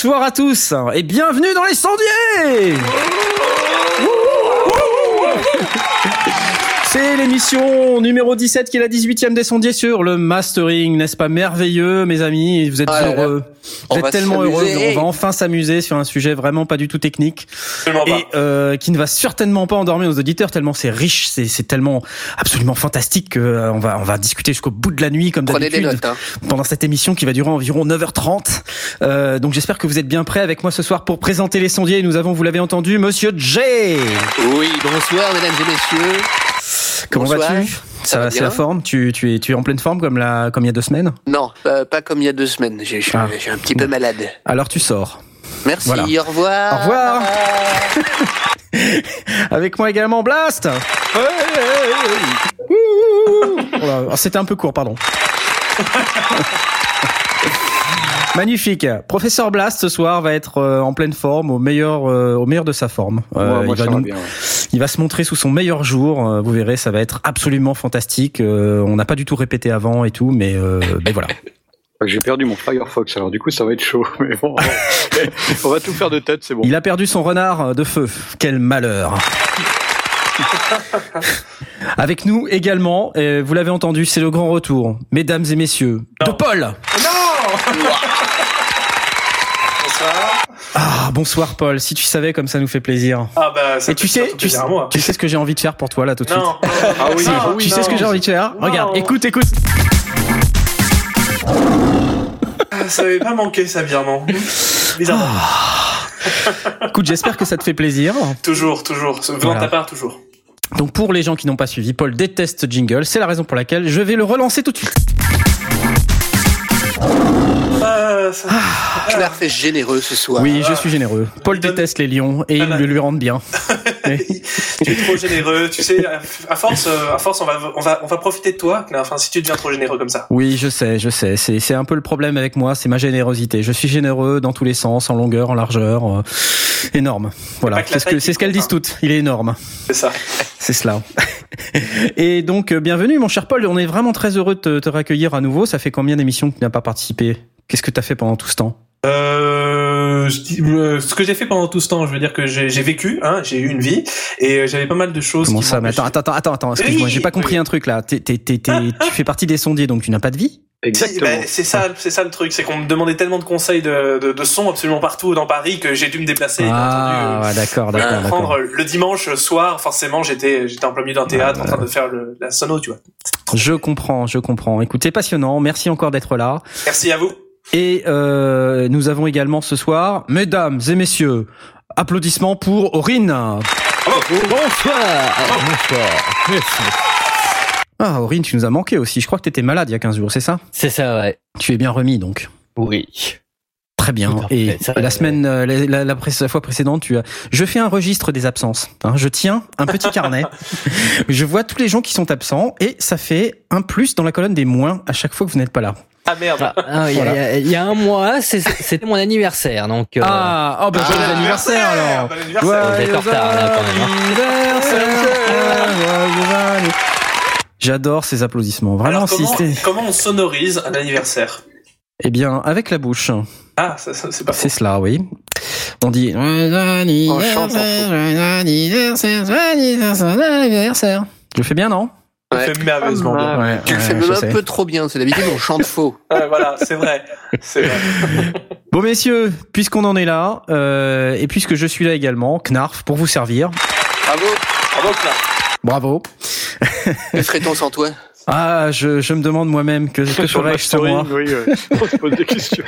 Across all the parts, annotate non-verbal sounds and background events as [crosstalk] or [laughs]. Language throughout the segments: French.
Bonsoir à tous et bienvenue dans les sondiers [laughs] C'est l'émission numéro 17 qui est la 18e des sondiers sur le mastering, n'est-ce pas merveilleux mes amis? Vous êtes Ah là là. heureux, On vous êtes tellement heureux, on va enfin s'amuser sur un sujet vraiment pas du tout technique Absolument pas. et euh, qui ne va certainement pas endormir nos auditeurs tellement c'est riche, c'est c'est tellement absolument fantastique que euh, on va on va discuter jusqu'au bout de la nuit comme Prenez des d'habitude notes. Hein. pendant cette émission qui va durer environ 9h30. Euh, donc j'espère que vous êtes bien prêts avec moi ce soir pour présenter les sondiers. Nous avons, vous l'avez entendu, Monsieur J. Oui, bonsoir mesdames et messieurs. Comment vas-tu? Ça va c'est la forme? Tu, tu es tu es en pleine forme comme la comme il y a deux semaines? Non, euh, pas comme il y a deux semaines. J'ai je suis- Ah. je suis un petit peu malade. Alors tu sors. Merci, Voilà. au revoir. Au revoir. [laughs] Avec moi également Blast. Oh oh, C'était un peu court, pardon. [laughs] Magnifique. Professeur Blast ce soir va être euh, en pleine forme, au meilleur, euh, au meilleur de sa forme. Euh, moi, il, va ça va nous- bien, ouais. il va se montrer sous son meilleur jour. vous verrez, ça va être absolument fantastique. On n'a pas du tout répété avant et tout, mais, euh, mais voilà. J'ai perdu mon Firefox, alors du coup ça va être chaud. [laughs] Mais bon, [laughs] on va tout faire de tête, c'est bon. Il a perdu son renard de feu. Quel malheur. [laughs] Avec nous également, vous l'avez entendu, c'est le grand retour, mesdames et messieurs, de Paul. Bonsoir. Ah, bonsoir Paul. Si tu savais comme ça nous fait plaisir. Ah bah ça Et tu sais, tu sais, tu sais ce que j'ai envie de faire pour toi là tout de suite? Non. Ah oui, Non, ah oui, tu sais ce que j'ai envie de faire? Non. Regarde, écoute, écoute. Ah, Ça avait pas manqué ça virement. Bizarrement. Écoute, j'espère que ça te fait plaisir. Toujours, toujours. Venant Voilà. ta part, toujours. Donc pour les gens qui n'ont pas suivi, Paul déteste jingle. C'est la raison pour laquelle je vais le relancer tout de suite. Ah, ça- Knarf est généreux ce soir. Oui, je suis généreux. Paul Il donne- déteste les lions et Ah, ils bah. le lui rendent bien. [laughs] tu es trop généreux. Tu sais, à force, euh, à force, on va, on va, on va profiter de toi. Enfin, si tu deviens trop généreux comme ça. Oui, je sais, je sais. C'est c'est un peu le problème avec moi, c'est ma générosité. Je suis généreux dans tous les sens, en longueur, en largeur, euh, énorme. Voilà, c'est ce que c'est ce qu'elles disent toutes. Il est énorme. C'est ça. C'est cela. [laughs] Et donc, euh, bienvenue, mon cher Paul. On est vraiment très heureux de te, te raccueillir à nouveau. Ça fait combien d'émissions que tu n'as pas participé? Qu'est-ce que tu as fait pendant tout ce temps? Euh, je dis- euh, ce que j'ai fait pendant tout ce temps, je veux dire que j'ai j'ai vécu, hein, j'ai eu une vie et euh, j'avais pas mal de choses. Comment qui ça Mais attends, attends, attends, attends. Excuse-moi, Oui, j'ai pas compris oui. un truc là. T'es- t'es- t'es- t'es- [laughs] tu fais partie des sondiers, donc tu n'as pas de vie? Exactement. Ben, c'est ça, c'est ça le truc, c'est qu'on me demandait tellement de conseils de, de, de son absolument partout dans Paris que j'ai dû me déplacer. Ah, entendu, ouais, d'accord, euh, d'accord, prendre le dimanche soir, forcément, j'étais j'étais en plein milieu d'un théâtre en train de faire le, la sono, tu vois. Je comprends, je comprends. Écoute, c'est passionnant. Merci encore d'être là. Merci à vous. Et euh, nous avons également ce soir, mesdames et messieurs, applaudissements pour Aurine. Bonsoir. Bonsoir. Ah, Aurine, tu nous as manqué aussi. Je crois que tu étais malade il y a 15 jours, c'est ça? C'est ça, ouais. Tu es bien remis donc. Oui. Très bien. Tout à fait. Et Ça, la semaine, euh, la, la- la pré- la fois précédente, tu as. Je fais un registre des absences. hein. Je tiens un petit carnet. [laughs] je vois tous les gens qui sont absents et ça fait un plus dans la colonne des moins à chaque fois que vous n'êtes pas là. Ah merde. Ah, ah, il, y a, y y un mois, c'était mon anniversaire, donc. euh, Ah, oh bah Bon joyeux anniversaire alors. Bon anniversaire. Vous êtes en retard, là, quand même, hein. anniversaire, joyeux anniversaire. J'adore ces applaudissements. Vraiment, Alors, comment, on sonorise un anniversaire Eh bien, avec la bouche. Ah, ça, ça, c'est pas. C'est cela, oui. On dit joyeux anniversaire, chante, on joyeux anniversaire. Je le fais bien, non? Tu Ouais. fais merveilleusement bien. Ouais, Tu le fais même un sais. peu trop bien. C'est d'habitude on chante faux. [laughs] Ouais, voilà, c'est vrai. C'est vrai. [laughs] Bon, messieurs, puisqu'on en est là, euh, et puisque je suis là également, Knarf, pour vous servir. Bravo. Bravo, Claire. Bravo. Que ferait-on sans toi? Ah, je, je me demande moi-même que, que [laughs] ferais-je sans moi. oui, on se pose des questions.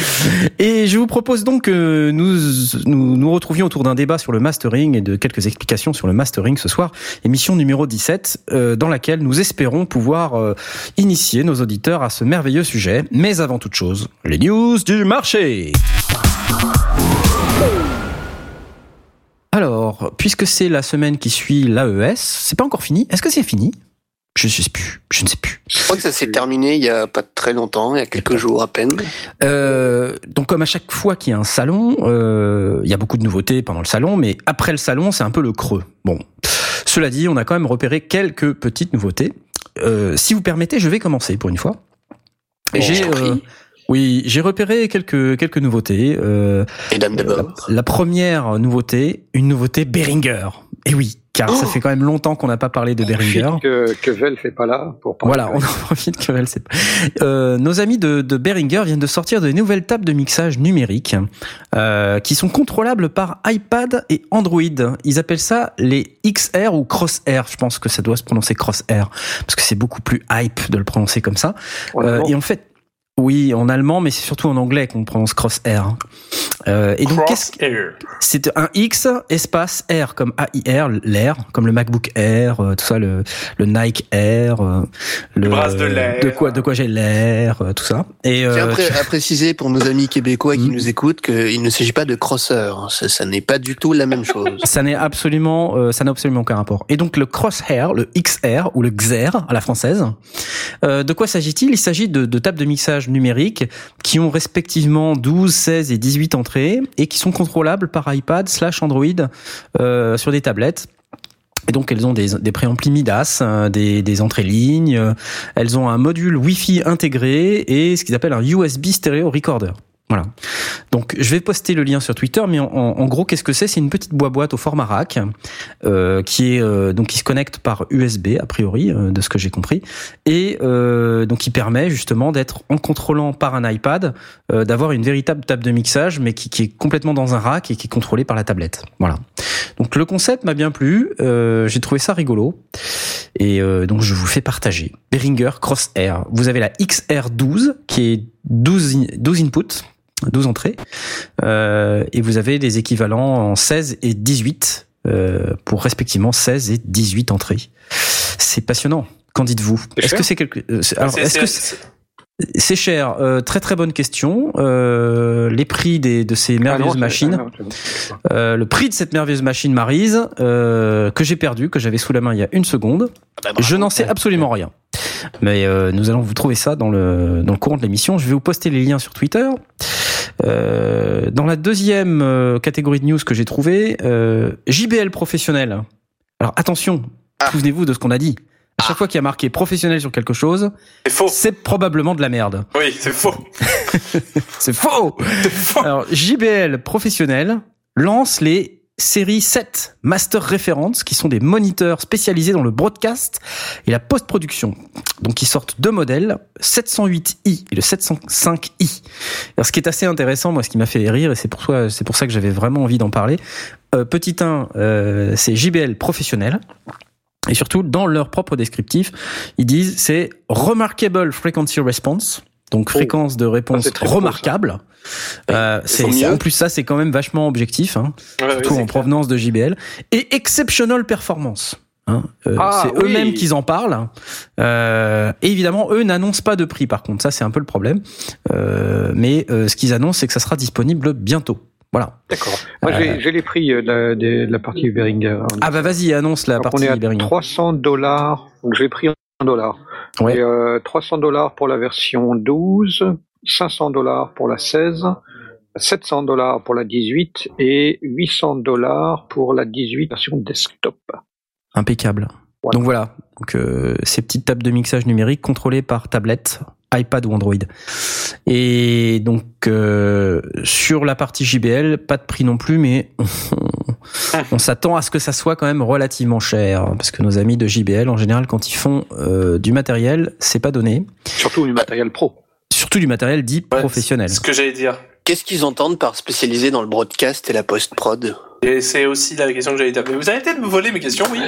[laughs] Et je vous propose donc que nous, nous nous retrouvions autour d'un débat sur le mastering et de quelques explications sur le mastering ce soir, émission numéro 17, euh, dans laquelle nous espérons pouvoir euh, initier nos auditeurs à ce merveilleux sujet. Mais avant toute chose, les news du marché. Alors, puisque c'est la semaine qui suit l'AES, c'est pas encore fini. Est-ce que c'est fini? Je, je sais plus. Je ne sais plus. Je crois que ça s'est terminé il y a pas très longtemps, il y a quelques jours à peine. Euh, donc comme à chaque fois qu'il y a un salon, euh, il y a beaucoup de nouveautés pendant le salon, mais après le salon, c'est un peu le creux. Bon, cela dit, on a quand même repéré quelques petites nouveautés. Euh, si vous permettez, je vais commencer pour une fois. Bon, J'ai euh, Oui, j'ai repéré quelques quelques nouveautés. Euh, Mesdames la, d'abord. la première nouveauté, une nouveauté Behringer. Et oui, car ça Oh fait quand même longtemps qu'on n'a pas parlé de Behringer. Que, que Vel fait pas là pour parler. Voilà, on en profite que pas. Euh, nos amis de, de Behringer viennent de sortir de nouvelles tables de mixage numérique euh, qui sont contrôlables par iPad et Android. Ils appellent ça les XR ou Crosshair. Je pense que ça doit se prononcer Crosshair parce que c'est beaucoup plus hype de le prononcer comme ça. Euh, et en fait, oui, en allemand, mais c'est surtout en anglais qu'on prononce Crosshair. Euh, et donc, qu'est-ce Crosshair. c'est un X espace R comme AIR, l'air, comme le MacBook Air, euh, tout ça, le, le Nike Air, euh, le brasse de l'air. de quoi, de quoi j'ai l'air, euh, tout ça. Et Tiens, euh, après, à préciser pour nos amis québécois qui Mm. nous écoutent qu'il ne s'agit pas de crosseur. hein. Ça, ça n'est pas du tout la même chose. ça n'est absolument, euh, ça n'a absolument aucun rapport. Et donc le Crosshair, le XR ou le XR à la française. euh, de quoi s'agit-il? Il s'agit de, de tables de mixage numériques qui ont respectivement 12, 16 et 18 entrées et qui sont contrôlables par iPad slash Android euh, sur des tablettes. Et donc elles ont des, des préamplis Midas, euh, des, des entrées lignes, elles ont un module Wi-Fi intégré et ce qu'ils appellent un USB Stereo Recorder. Voilà. Donc je vais poster le lien sur Twitter, mais en, gros qu'est-ce que c'est? C'est une petite boîte au format rack euh, qui est euh, donc qui se connecte par USB a priori euh, de ce que j'ai compris et euh, donc qui permet justement d'être en contrôlant par un iPad d'avoir une véritable table de mixage mais qui, est complètement dans un rack et qui est contrôlée par la tablette. Voilà. Donc le concept m'a bien plu, j'ai trouvé ça rigolo et donc je vous fais partager. Behringer Crosshair. Vous avez la XR12 qui est 12, in- 12 inputs, 12 entrées, euh, et vous avez des équivalents en 16 et 18 euh, pour respectivement 16 et 18 entrées. C'est passionnant. Qu'en dites-vous? C'est Est-ce cher? que c'est quelque euh, c'est- alors est-ce que c'est- cher? Euh, Très très bonne question. Euh, les prix des, de ces Ah non, merveilleuses machines. ah non, bon. Euh, le prix de cette merveilleuse machine Marise euh, que j'ai perdu, que j'avais sous la main il y a une seconde. Bah, bravo. Je n'en sais absolument rien. Mais euh, nous allons vous trouver ça dans le, dans le courant de l'émission. Je vais vous poster les liens sur Twitter. Euh, dans la deuxième euh, catégorie de news que j'ai trouvée, euh, JBL professionnel. Alors attention, Ah. souvenez-vous de ce qu'on a dit. À chaque fois qu'il y a marqué professionnel sur quelque chose, C'est faux. c'est probablement de la merde. Oui, c'est faux. [laughs] C'est faux C'est faux. Alors, JBL professionnel lance les séries 7 Master Reference, qui sont des moniteurs spécialisés dans le broadcast et la post-production. Donc, ils sortent deux modèles, 708i et le 705i. Alors, ce qui est assez intéressant, moi, ce qui m'a fait rire, et c'est pour, ça- pour ça que j'avais vraiment envie d'en parler, euh, petit 1, euh, c'est JBL professionnel. Et surtout, dans leur propre descriptif, ils disent c'est Remarkable Frequency Response, donc fréquence de réponse beau, ça. remarquable. Euh, ils sont c'est, en plus ça, c'est quand même vachement objectif, hein, Ouais, surtout en clair. provenance de JBL. Et Exceptional Performance. Hein, euh, Ah, c'est oui. eux-mêmes qui en parlent. Euh, et évidemment, eux n'annoncent pas de prix. Par contre, ça c'est un peu le problème. Euh, mais euh, ce qu'ils annoncent, c'est que ça sera disponible bientôt. Voilà. D'accord. Moi, Euh, j'ai- les prix euh, de la, de la partie Behringer. Ah bah vas-y, annonce la Donc, on partie est à Behringer. 300 dollars. J'ai pris un dollar. Ouais. Et, euh, 300 dollars pour la version 12, 500 dollars pour la 16, 700 dollars pour la 18 et 800 dollars pour la 18 version desktop. Impeccable. Voilà. Donc voilà, donc, euh, ces petites tables de mixage numérique contrôlées par tablette, iPad ou Android. Et donc euh, sur la partie JBL, pas de prix non plus, mais on, [laughs] on s'attend à ce que ça soit quand même relativement cher, parce que nos amis de JBL en général, quand ils font euh, du matériel, c'est pas donné, Surtout du matériel pro. surtout du matériel dit Ouais, professionnel. C'est ce que j'allais dire. Qu'est-ce qu'ils entendent par spécialisé dans le broadcast et la post-prod? Et c'est aussi la question que j'allais dire. Mais vous arrêtez de me voler mes questions, oui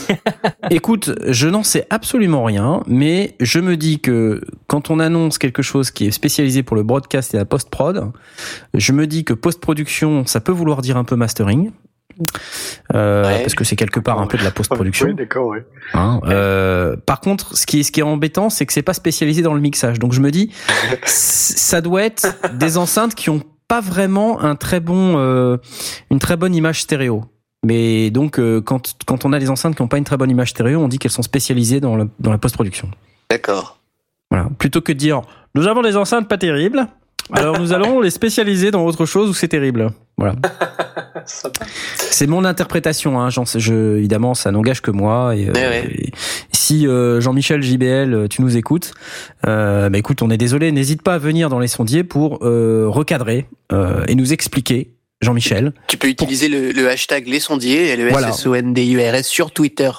[laughs] Écoute, je n'en sais absolument rien, mais je me dis que quand on annonce quelque chose qui est spécialisé pour le broadcast et la post-prod, je me dis que post-production, ça peut vouloir dire un peu mastering. Euh, Ouais. Parce que c'est quelque part un peu de la post-production. Oui, d'accord, oui. hein. Euh, par contre, ce qui est, ce qui est embêtant, c'est que c'est pas spécialisé dans le mixage. Donc je me dis, [laughs] ça doit être des enceintes qui ont pas vraiment un très bon, euh, une très bonne image stéréo. Mais donc, quand, quand on a des enceintes qui n'ont pas une très bonne image stéréo, on dit qu'elles sont spécialisées dans, le- dans la post-production. D'accord. Voilà. Plutôt que de dire, nous avons des enceintes pas terribles, alors nous allons les spécialiser dans autre chose où c'est terrible. Voilà. [laughs] C'est mon interprétation, hein. Je, évidemment, ça n'engage que moi. Et, euh, Ouais, et si euh, Jean-Michel JBL, euh, tu nous écoutes, euh, bah écoute, on est désolé. N'hésite pas à venir dans les sondiers pour recadrer et nous expliquer, Jean-Michel, Tu peux utiliser le, le hashtag les sondiers et le Voilà. SSONDURS sur Twitter.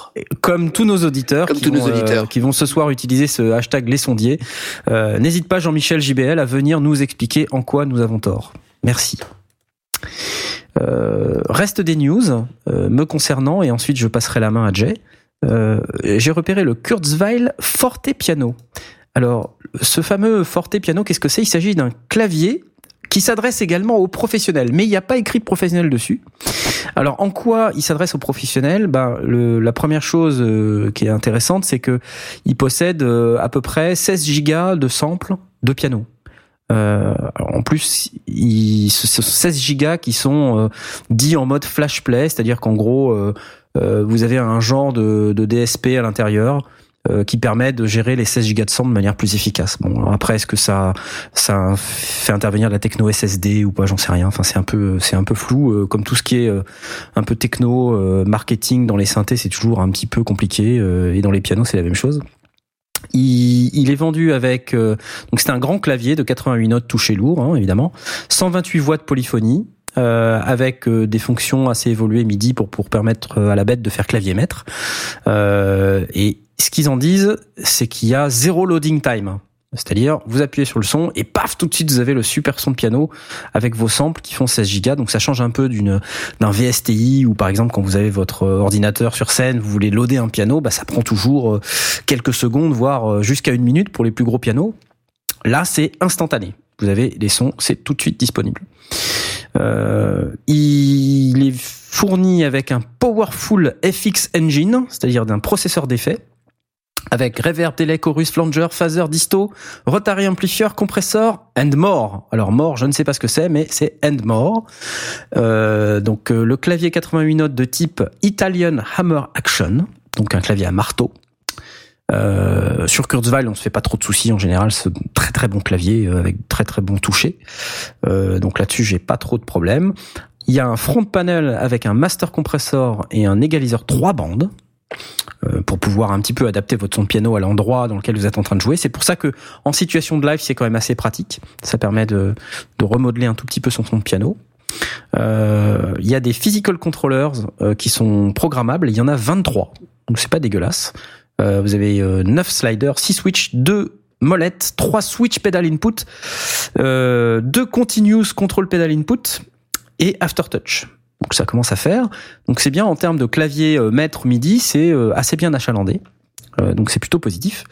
comme tous nos auditeurs, Comme qui, tous nos vont, euh, auditeurs. qui vont ce soir utiliser ce hashtag les sondiers. Euh, N'hésite pas, Jean-Michel JBL, à venir nous expliquer en quoi nous avons tort. Merci. Euh, reste des news euh, me concernant et ensuite je passerai la main à Jay. Euh, J'ai repéré le Kurzweil Forte Piano. Alors, ce fameux Forte Piano, qu'est-ce que c'est? Il s'agit d'un clavier qui s'adresse également aux professionnels, mais il n'y a pas écrit professionnel dessus. Alors, en quoi il s'adresse aux professionnels? Ben, le, la première chose qui est intéressante, c'est que il possède à peu près 16 gigas de samples de piano. Euh, en plus, il, ce sont 16 gigas qui sont euh, dits en mode flash play, c'est-à-dire qu'en gros, euh, euh, vous avez un genre de, DSP à l'intérieur qui permet de gérer les 16 gigas de son de manière plus efficace. Bon, après, est-ce que ça, fait intervenir la techno SSD ou pas J'en sais rien. Enfin, c'est un peu, c'est un peu flou. comme tout ce qui est un peu techno, marketing dans les synthés, c'est toujours un petit peu compliqué. et dans les pianos, c'est la même chose. Il, est vendu avec euh, donc c'est un grand clavier de 88 notes touchées lourd, hein, évidemment, 128 voix de polyphonie. euh, avec euh, des fonctions assez évoluées MIDI pour pour permettre à la bête de faire clavier maître. Et ce qu'ils en disent, c'est qu'il y a zéro loading time. C'est-à-dire, vous appuyez sur le son et paf, tout de suite, vous avez le super son de piano avec vos samples qui font 16 gigas. Donc, ça change un peu d'une d'un VSTI ou par exemple quand vous avez votre ordinateur sur scène, vous voulez loader un piano, bah ça prend toujours euh, quelques secondes, voire euh, jusqu'à une minute pour les plus gros pianos. Là, c'est instantané. Vous avez les sons, c'est tout de suite disponible. Euh, il est fourni avec un Powerful FX Engine, c'est-à-dire d'un processeur d'effet, avec reverb, delay, chorus, flanger, phaser, disto, rotary amplifier, compresseur, and more. Alors more, je ne sais pas ce que c'est, mais c'est and more. Euh, donc euh, le clavier 88 notes de type Italian Hammer Action, donc un clavier à marteau. Euh, sur Kurzweil, on se fait pas trop de soucis en général, c'est très très bon clavier avec très très bon toucher. Donc là-dessus, j'ai pas trop de problèmes. Il y a un front panel avec un master compressor et un égaliseur trois bandes pour pouvoir un petit peu adapter votre son de piano à l'endroit dans lequel vous êtes en train de jouer. C'est pour ça que en situation de live, c'est quand même assez pratique. Ça permet de, de remodeler un tout petit peu son son de piano. Euh, Il y a des physical controllers euh, qui sont programmables. Il y en a 23, donc c'est pas dégueulasse. Euh, vous avez euh, 9 sliders, 6 switch, 2 molettes, 3 switch pedal input, euh, 2 continuous control pedal input et aftertouch. Donc ça commence à faire. Donc c'est bien en termes de clavier euh, maître MIDI, c'est euh, assez bien achalandé. Euh, donc c'est plutôt positif.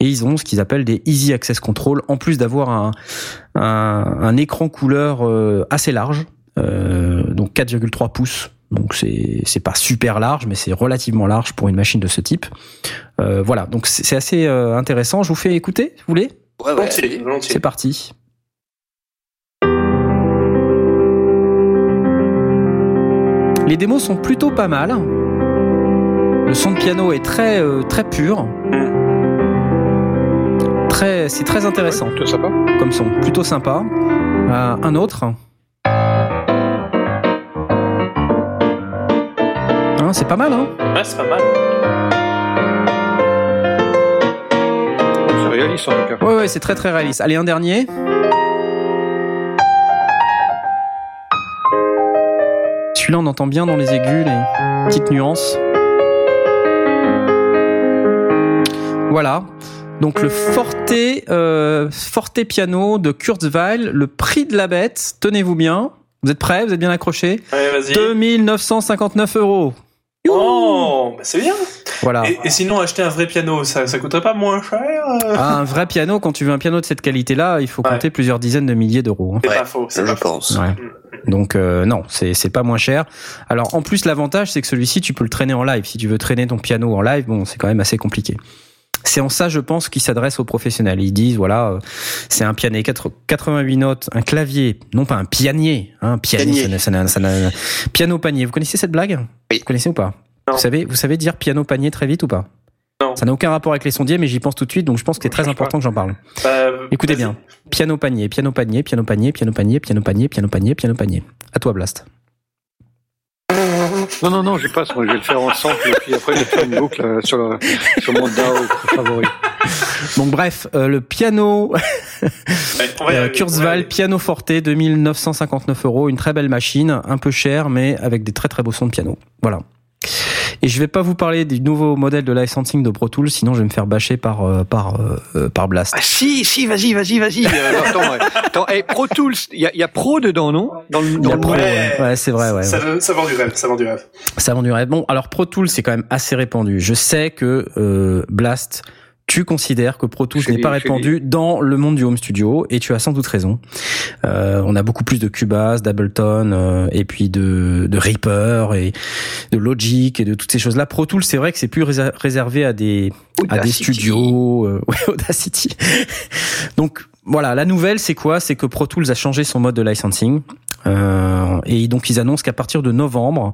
Et ils ont ce qu'ils appellent des Easy Access Control, en plus d'avoir un, un, un écran couleur euh, assez large, euh, donc 4,3 pouces. Donc c'est c'est pas super large, mais c'est relativement large pour une machine de ce type. Euh, voilà, donc c'est assez euh, intéressant. Je vous fais écouter, vous voulez? Ouais, ouais. C'est parti. Les démos sont plutôt pas mal. Le son de piano est très euh, très pur. Très, c'est très intéressant Tout sympa. comme son, plutôt sympa. Euh, un autre. Hein, c'est pas mal, hein Ouais, c'est pas mal. C'est réaliste en tout cas. Ouais, ouais, c'est très très réaliste. Allez, un dernier. Celui-là, on entend bien dans les aigus les petites nuances. Voilà. Donc le Forte, euh, Forte piano de Kurzweil, le prix de la bête, tenez-vous bien. Vous êtes prêts? Vous êtes bien accrochés? Vas-y. 2959 euros. Oh, bah c'est bien. Voilà. Et, et sinon, acheter un vrai piano, ça, ça coûterait pas moins cher? Ah, un vrai piano, quand tu veux un piano de cette qualité-là, il faut Ouais. compter plusieurs dizaines de milliers d'euros. hein. C'est Ouais, pas faux. C'est Je pas faux. pense. Ouais. Donc euh, non, c'est c'est pas moins cher. Alors en plus l'avantage c'est que celui-ci tu peux le traîner en live. Si tu veux traîner ton piano en live, bon c'est quand même assez compliqué. C'est en ça je pense qu'ils s'adressent aux professionnels. Ils disent voilà euh, c'est un piano 4 88 notes, un clavier, non pas un pianier, hein, un pianier. Pianier. ça n'a- ça ça piano panier. Vous connaissez cette blague? Oui. Vous connaissez ou pas? Non. Vous savez vous savez dire piano panier très vite ou pas? Non. Ça n'a aucun rapport avec les sondiers, mais j'y pense tout de suite, donc je pense que c'est très important que j'en parle. Bah, Écoutez bien. Piano panier, piano panier, piano panier, piano panier, piano panier, piano panier, piano panier. À toi, Blast. Non, non, non, je passe. Moi, je vais le faire ensemble et puis après, je vais faire une boucle euh, sur, le, sur mon DAO favori. Donc bref, euh, le piano euh, Kurzweil. Piano Forte 2959 euros, une très belle machine, un peu chère mais avec des très très beaux sons de piano. Voilà. Et je vais pas vous parler du nouveau modèle de licensing de Pro Tools, sinon je vais me faire bâcher par euh, par euh, euh, par Blast. Ah, si, si, vas-y, vas-y, vas-y. Euh, [laughs] attends, ouais. attends hey, Pro Tools, il y a, y a Pro dedans, non? Dans le, Il y dans a Pro, ouais, ouais, c'est vrai, ouais. Ça, ça vend du rêve, ça vend du rêve. Ça vend du rêve. Bon, alors Pro Tools c'est quand même assez répandu. Je sais que euh, Blast tu considères que Pro Tools n'est pas répandu dans le monde du home studio et tu as sans doute raison. Euh, on a beaucoup plus de Cubase, d'Ableton euh, et puis de, de Reaper et de Logic et de toutes ces choses-là. Pro Tools, c'est vrai que c'est plus réser- réservé à des à des studios, euh, [laughs] ouais, Audacity. donc voilà, la nouvelle c'est quoi? C'est que Pro Tools a changé son mode de licensing euh, et donc ils annoncent qu'à partir de novembre,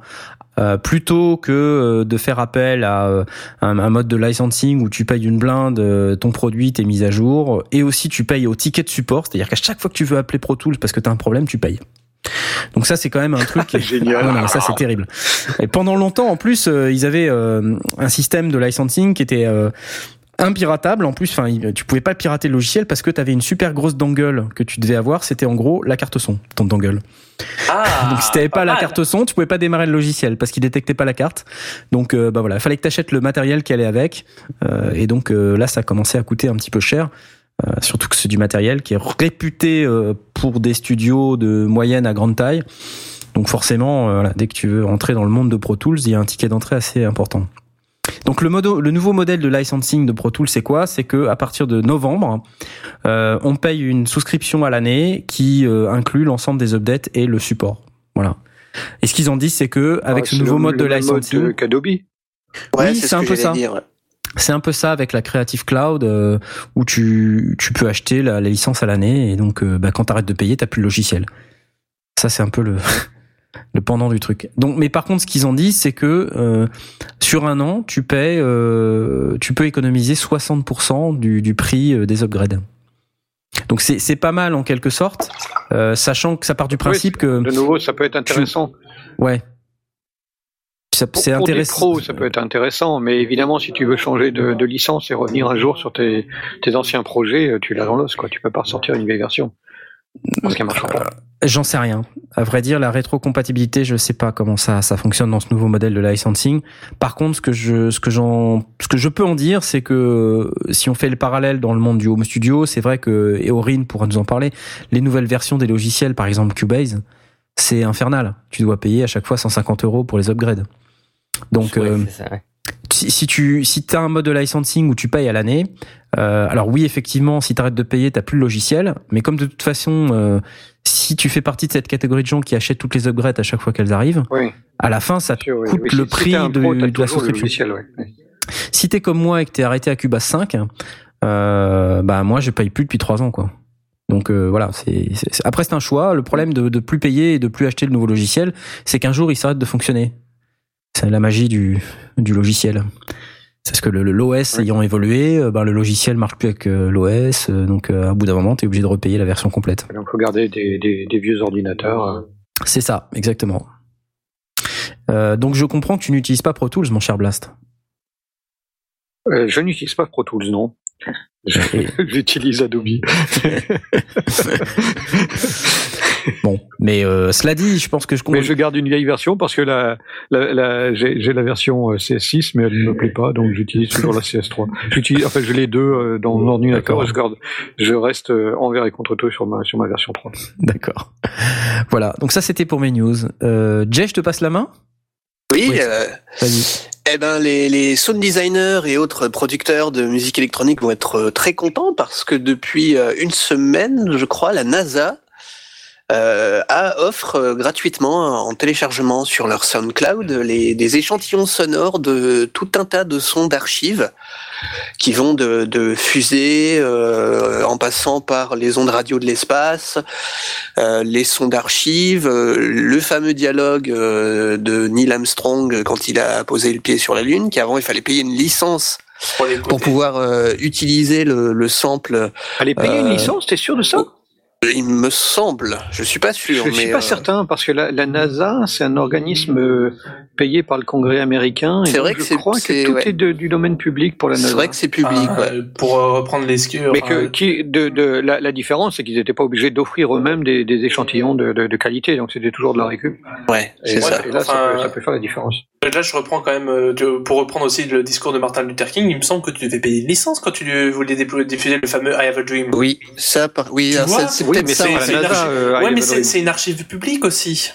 euh, plutôt que euh, de faire appel à euh, un, un mode de licensing où tu payes une blinde, ton produit, tes mises à jour, et aussi tu payes au ticket de support, c'est-à-dire qu'à chaque fois que tu veux appeler Pro Tools parce que tu as un problème, tu payes. Donc ça c'est quand même un truc [laughs] Génial. Non, ça c'est terrible. Et pendant longtemps en plus euh, ils avaient euh, un système de licensing qui était euh, impiratable en plus enfin tu pouvais pas pirater le logiciel parce que tu avais une super grosse dongle que tu devais avoir c'était en gros la carte son ton dongle Ah, [laughs] donc si t'avais pas, la mal. carte son, tu pouvais pas démarrer le logiciel parce qu'il détectait pas la carte. Donc euh, bah voilà, il fallait que t'achètes le matériel qui allait avec. Euh, et donc euh, là, ça commençait à coûter un petit peu cher. Euh, surtout que c'est du matériel qui est réputé euh, pour des studios de moyenne à grande taille. Donc forcément, voilà, dès que tu veux entrer dans le monde de Pro Tools, il y a un ticket d'entrée assez important. Donc le, modo, le nouveau modèle de licensing de Pro Tools, c'est quoi? C'est que à partir de novembre, euh, on paye une souscription à l'année qui euh, inclut l'ensemble des updates et le support. Voilà. Et ce qu'ils en disent, c'est que avec Ah, ce nouveau le- mode de le même licensing, mode qu'Adobe. Ouais, Oui, c'est c'est ce un que peu ça. dire. c'est un peu ça avec la Creative Cloud euh, où tu, tu peux acheter la, la licence à l'année et donc euh, bah, quand t'arrêtes de payer, t'as plus le logiciel. Ça c'est un peu le le pendant du truc. Donc, mais par contre, ce qu'ils en disent, c'est que euh, sur un an, tu payes, euh, tu peux économiser 60% du, du prix euh, des upgrades. Donc c'est c'est pas mal en quelque sorte, euh, sachant que ça part du principe que De nouveau, ça peut être intéressant. ouais, Ça- Pour, c'est pour des intéressant. pros, ça peut être intéressant, mais évidemment, si tu veux changer de, de licence et revenir un jour sur tes, tes anciens projets, tu l'as dans l'os, quoi. Tu peux pas ressortir une vieille version. Parce qu'elle marchera pas. J'en sais rien. À vrai dire, la rétrocompatibilité, je sais pas comment ça ça fonctionne dans ce nouveau modèle de licensing. Par contre, ce que je ce que j'en ce que je peux en dire, c'est que si on fait le parallèle dans le monde du home studio, c'est vrai que et Aurine pourra nous en parler. Les nouvelles versions des logiciels, par exemple Cubase, c'est infernal. Tu dois payer à chaque fois 150 euros pour les upgrades. Donc, euh, c'est ça, ouais. si, si tu si as un mode de licensing où tu payes à l'année, euh, alors oui effectivement si tu arrêtes de payer t'as plus le logiciel, mais comme de toute façon euh, si tu fais partie de cette catégorie de gens qui achètent toutes les upgrades à chaque fois qu'elles arrivent, Oui, à la fin ça te oui. coûte Oui, le si- prix de, pro, de la souscription. Si t'es comme moi et que t'es arrêté à Cubase 5, euh, bah moi je paye plus depuis trois ans quoi. Donc euh, voilà, c'est c'est- c'est- après c'est un choix. Le problème de, de plus payer et de plus acheter le nouveau logiciel, c'est qu'un jour il s'arrête de fonctionner. C'est la magie du, du logiciel. C'est parce que l'OS ayant évolué, euh, ben, le logiciel marche plus avec euh, l'OS, euh, donc à bout d'un moment t'es obligé de repayer la version complète. Donc, faut garder des, des, des vieux ordinateurs. euh. C'est ça, exactement. Euh, donc je comprends que tu n'utilises pas Pro Tools, mon cher Blast. Euh, je n'utilise pas Pro Tools, non. [laughs] [laughs] J'utilise Adobe. [laughs] Bon, mais euh, cela dit, je pense que je Mais je garde une vieille version parce que la, la, la- j'ai j'ai la version euh, CS6, mais elle ne me plaît pas, donc j'utilise toujours la CS3. J'utilise, enfin, j'ai les deux euh, dans mon ordinateur. Je garde, je reste envers et contre tout sur ma sur ma version 3. D'accord. Voilà, donc ça c'était pour mes news. Euh, Jay, je te passe la main? Oui, Oui. euh, Vas-y. eh ben les, les sound designers et autres producteurs de musique électronique vont être très contents parce que depuis une semaine, je crois, la NASA euh, a, offre euh, gratuitement en téléchargement sur leur SoundCloud les, des échantillons sonores de tout un tas de sons d'archives qui vont de, de fusées euh, en passant par les ondes radio de l'espace, euh, les sons d'archives, euh, le fameux dialogue euh, de Neil Armstrong quand il a posé le pied sur la Lune, qu'avant il fallait payer une licence Pour pour pouvoir euh, utiliser le, le sample. Allez payer une Euh, licence, t'es sûr de ça? Il me semble, je suis pas sûr. Je ne suis mais, pas euh, certain parce que la, la NASA, c'est un organisme euh, payé par le Congrès américain. et C'est vrai que je crois que tout ouais. est de- du domaine public pour la NASA. C'est vrai que c'est public. Ah, ouais. euh, Pour reprendre les skis. Mais que, qui, de, de, la, la différence, c'est qu'ils n'étaient pas obligés d'offrir eux-mêmes des, des échantillons de, de, de qualité, donc c'était toujours de la récup. Ouais, Et, c'est ça. et là, ça, peut, ça peut faire la différence. Là, je reprends quand même, pour reprendre aussi le discours de Martin Luther King, il me semble que tu devais payer une licence quand tu voulais diffuser le fameux I Have a Dream. Oui, ça, par- oui, Tu alors vois ça, c'est Oui, peut-être ça. archive- euh, ouais, mais c'est une archive publique aussi.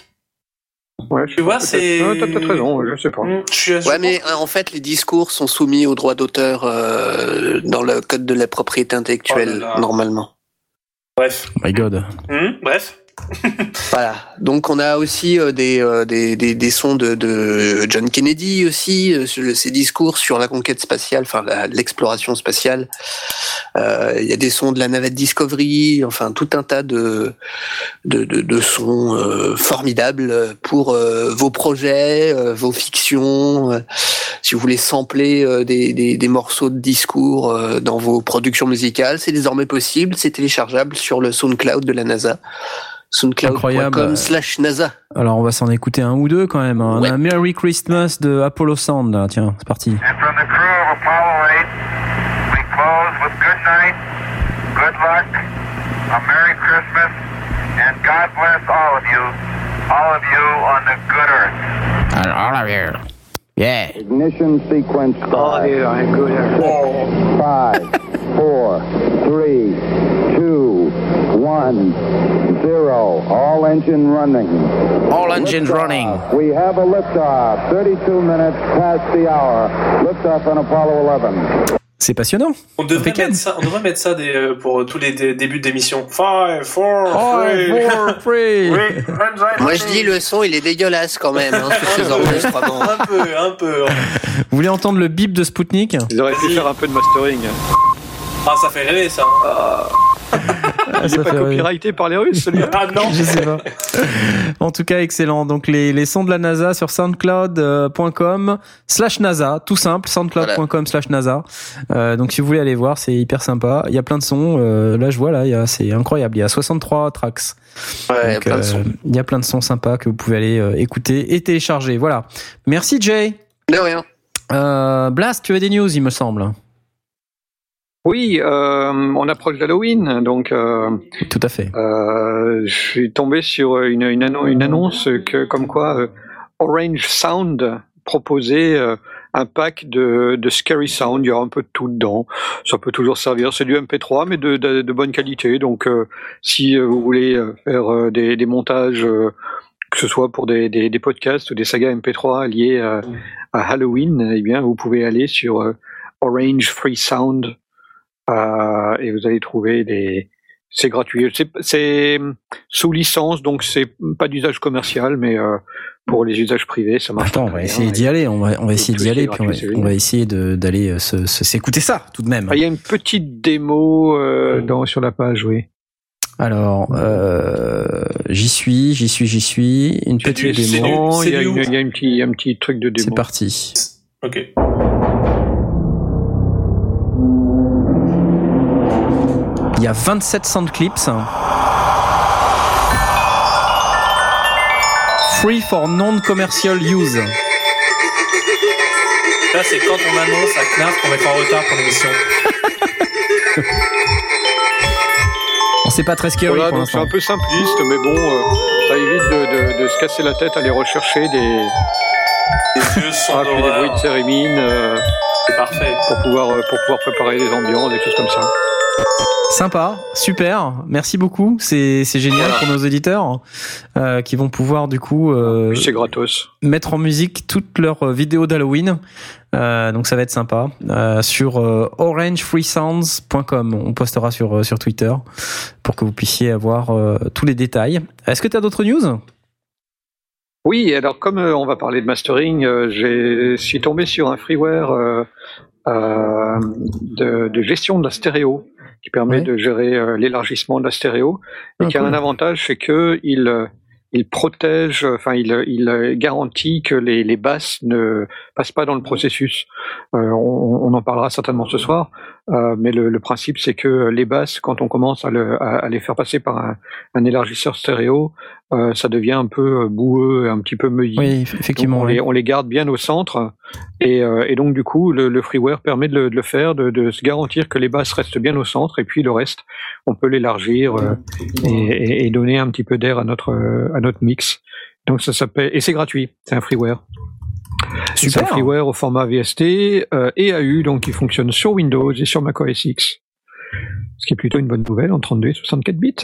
Ouais, Tu vois, c'est- T'as peut-être raison, je sais pas. Je suis, je Ouais, pense- mais euh, en fait, les discours sont soumis aux droits d'auteur euh, dans le code de la propriété intellectuelle, Oh là là. normalement. Bref. My God. Hmm, bref. [laughs] Voilà. Donc, on a aussi euh, des, euh, des, des, des sons de, John Kennedy aussi, euh, ses discours sur la conquête spatiale, enfin l'exploration spatiale. Il y a des sons de la navette Discovery, enfin tout un tas de, de, de, sons formidables pour vos projets, vos fictions. si vous voulez sampler des, des, des morceaux de discours dans vos productions musicales, c'est désormais possible. C'est téléchargeable sur le SoundCloud de la NASA. Incroyable. soundcloud.com slash NASA. Alors on va s'en écouter un ou deux quand même. hein. On Ouais. a Merry Christmas de Apollo Sound là. Tiens, c'est parti. And from the crew of Apollo 8, we close with good night, good luck, a Merry Christmas, and God bless all of you, all of you on the good earth. All of you. Yeah. Ignition sequence Oh, start. yeah, good. Five, four, three, one, zero. All engine running. All engines running. We have a liftoff. 32 minutes past the hour. Liftoff on Apollo 11. C'est passionnant. On devrait mettre ça, on devrait mettre ça des, euh, pour tous les dé- débuts d'émission. Five, four, three. four, three. [laughs] Oui, enzyme Moi je dis le son il est dégueulasse quand même hein, [laughs] un peu, un peu. Vous voulez entendre le bip de Spoutnik Ils auraient pu faire un peu de mastering. Ah, ça fait rêver ça. Ah, Il ça n'est pas copyrighté par les Russes, celui-là Ah non. Je sais pas. En tout cas, excellent. Donc les, les sons de la NASA sur soundcloud.com slash NASA, tout simple, soundcloud.com slash NASA. Euh, donc si vous voulez aller voir, c'est hyper sympa. Il y a plein de sons. Euh, là, je vois là, il y a, c'est incroyable. Il y a 63 tracks. Ouais, Donc, plein de euh, sons. il y a plein de sons sympas que vous pouvez aller euh, écouter et télécharger. Voilà. Merci Jay. De rien. Euh, Blast, tu as des news, il me semble. Oui, euh, on approche d'Halloween, donc euh, Tout à fait. euh, je suis tombé sur une, une, annon- une annonce que, comme quoi Orange Sound proposait un pack de, de Scary Sound. Il y aura un peu de tout dedans. Ça peut toujours servir. C'est du MP3, mais de, de, de bonne qualité. Donc, si vous voulez faire des, des montages, que ce soit pour des, des, des podcasts ou des sagas MP3 liés à, à Halloween, eh bien, vous pouvez aller sur Orange Free Sound euh, et vous allez trouver des. C'est gratuit. C'est- C'est sous licence, donc c'est pas d'usage commercial, mais euh, pour les usages privés, ça marche. Attends, on va essayer d'y aller. On va, on va essayer d'y aller, puis on va, c'est on va essayer d'aller euh, s'écouter ça tout de même. Ah, Il y a une petite démo euh, dans, sur la page, oui. Alors, euh, j'y suis, j'y suis, j'y suis. Une C'est petite c'est démo. Il y a, du une- où il y a un petit, un petit truc de C'est démo. parti. Ok. A 27 sound clips. Free for non-commercial use. Là, c'est quand on annonce à Knaf qu'on va être en retard pour l'émission. [laughs] On sait pas très scary Voilà, pour donc c'est un peu simpliste, mais bon, euh, ça évite de, de- de se casser la tête à aller rechercher des, Les yeux sont ah, puis des bruits de cérémine euh, C'est parfait. pour pouvoir euh, pour pouvoir préparer les ambiances, des choses comme ça. Sympa, super, merci beaucoup. C'est génial pour nos auditeurs euh, qui vont pouvoir du coup euh, Puis c'est gratos. mettre en musique toutes leurs euh, vidéos d'Halloween. Euh, donc ça va être sympa. Sur orangefreesounds.com, on postera sur sur Twitter pour que vous puissiez avoir tous les détails. Est-ce que tu as d'autres news? Oui, alors comme on va parler de mastering, j'ai- je suis tombé sur un freeware de, de gestion de la stéréo qui permet Ouais. de gérer euh, l'élargissement de la stéréo et Ah, qui a cool. un avantage, c'est que il euh, il protège, enfin il, il garantit que les, les basses ne passent pas dans le processus. Euh, on, on, en parlera certainement ce soir, euh, mais le, le principe c'est que les basses, quand on commence à, le, à, les faire passer par un, un élargisseur stéréo, euh, ça devient un peu boueux, un petit peu meuilli. Oui, effectivement. On, oui. les, on, les, garde bien au centre, et, euh, et donc du coup le, le, freeware permet de le, de le faire, de, de, se garantir que les basses restent bien au centre, et puis le reste, on peut l'élargir euh, et, et, donner un petit peu d'air à notre à notre mix. Donc ça s'appelle et c'est gratuit, c'est un freeware. C'est un freeware au format VST euh, et AU, donc il fonctionne sur Windows et sur macOS X. Ce qui est plutôt une bonne nouvelle en 32 et 64 bits.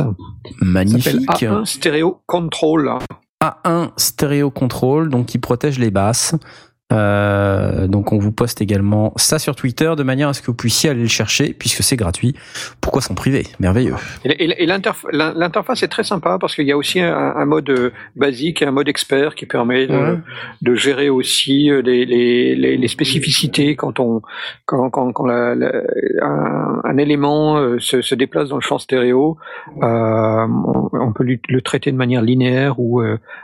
Magnifique. A1 Stereo Control. A1 Stereo Control, donc qui protège les basses. Euh, donc on vous poste également ça sur Twitter de manière à ce que vous puissiez aller le chercher puisque c'est gratuit. Pourquoi s'en priver? Merveilleux. Et, l'interface est très sympa parce qu'il y a aussi un, un, mode euh, basique et un mode expert qui permet de, ouais. de gérer aussi euh, les, les, les, spécificités quand on quand, quand, quand la, la, un, un, élément se, se, déplace dans le champ stéréo, euh, on, on, peut le traiter de manière linéaire ou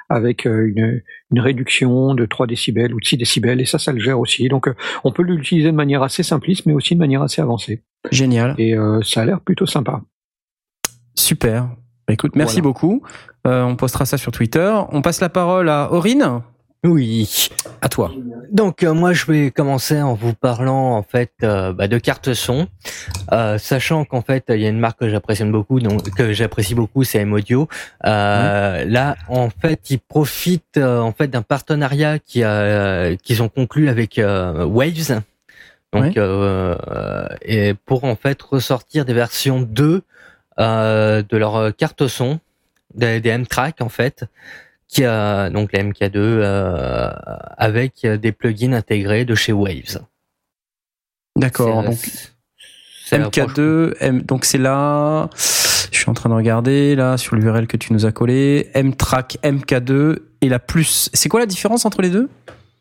avec une, une réduction de 3 décibels ou de 6 décibels, et ça, ça le gère aussi. Donc, euh, on peut l'utiliser de manière assez simpliste, mais aussi de manière assez avancée. Génial. Et euh, ça a l'air plutôt sympa. Super. Écoute, merci voilà. beaucoup. Euh, on postera ça sur Twitter. On passe la parole à Aurine. Oui. À toi. Donc euh, moi je vais commencer en vous parlant en fait euh, bah, de cartes son, euh, sachant qu'en fait il y a une marque que j'apprécie beaucoup, donc que j'apprécie beaucoup, c'est M-Audio. Mmh. Là en fait ils profitent en fait d'un partenariat qui a qu'ils ont conclu avec Waves, donc et pour en fait ressortir des versions 2 de leur carte son, des, des M-Track en fait qui a donc la MK2 euh, avec des plugins intégrés de chez Waves. D'accord. Donc MK2, M, donc c'est là. Je suis en train de regarder là sur l'URL que tu nous as collé. M-Track MK2 et la plus. C'est quoi la différence entre les deux?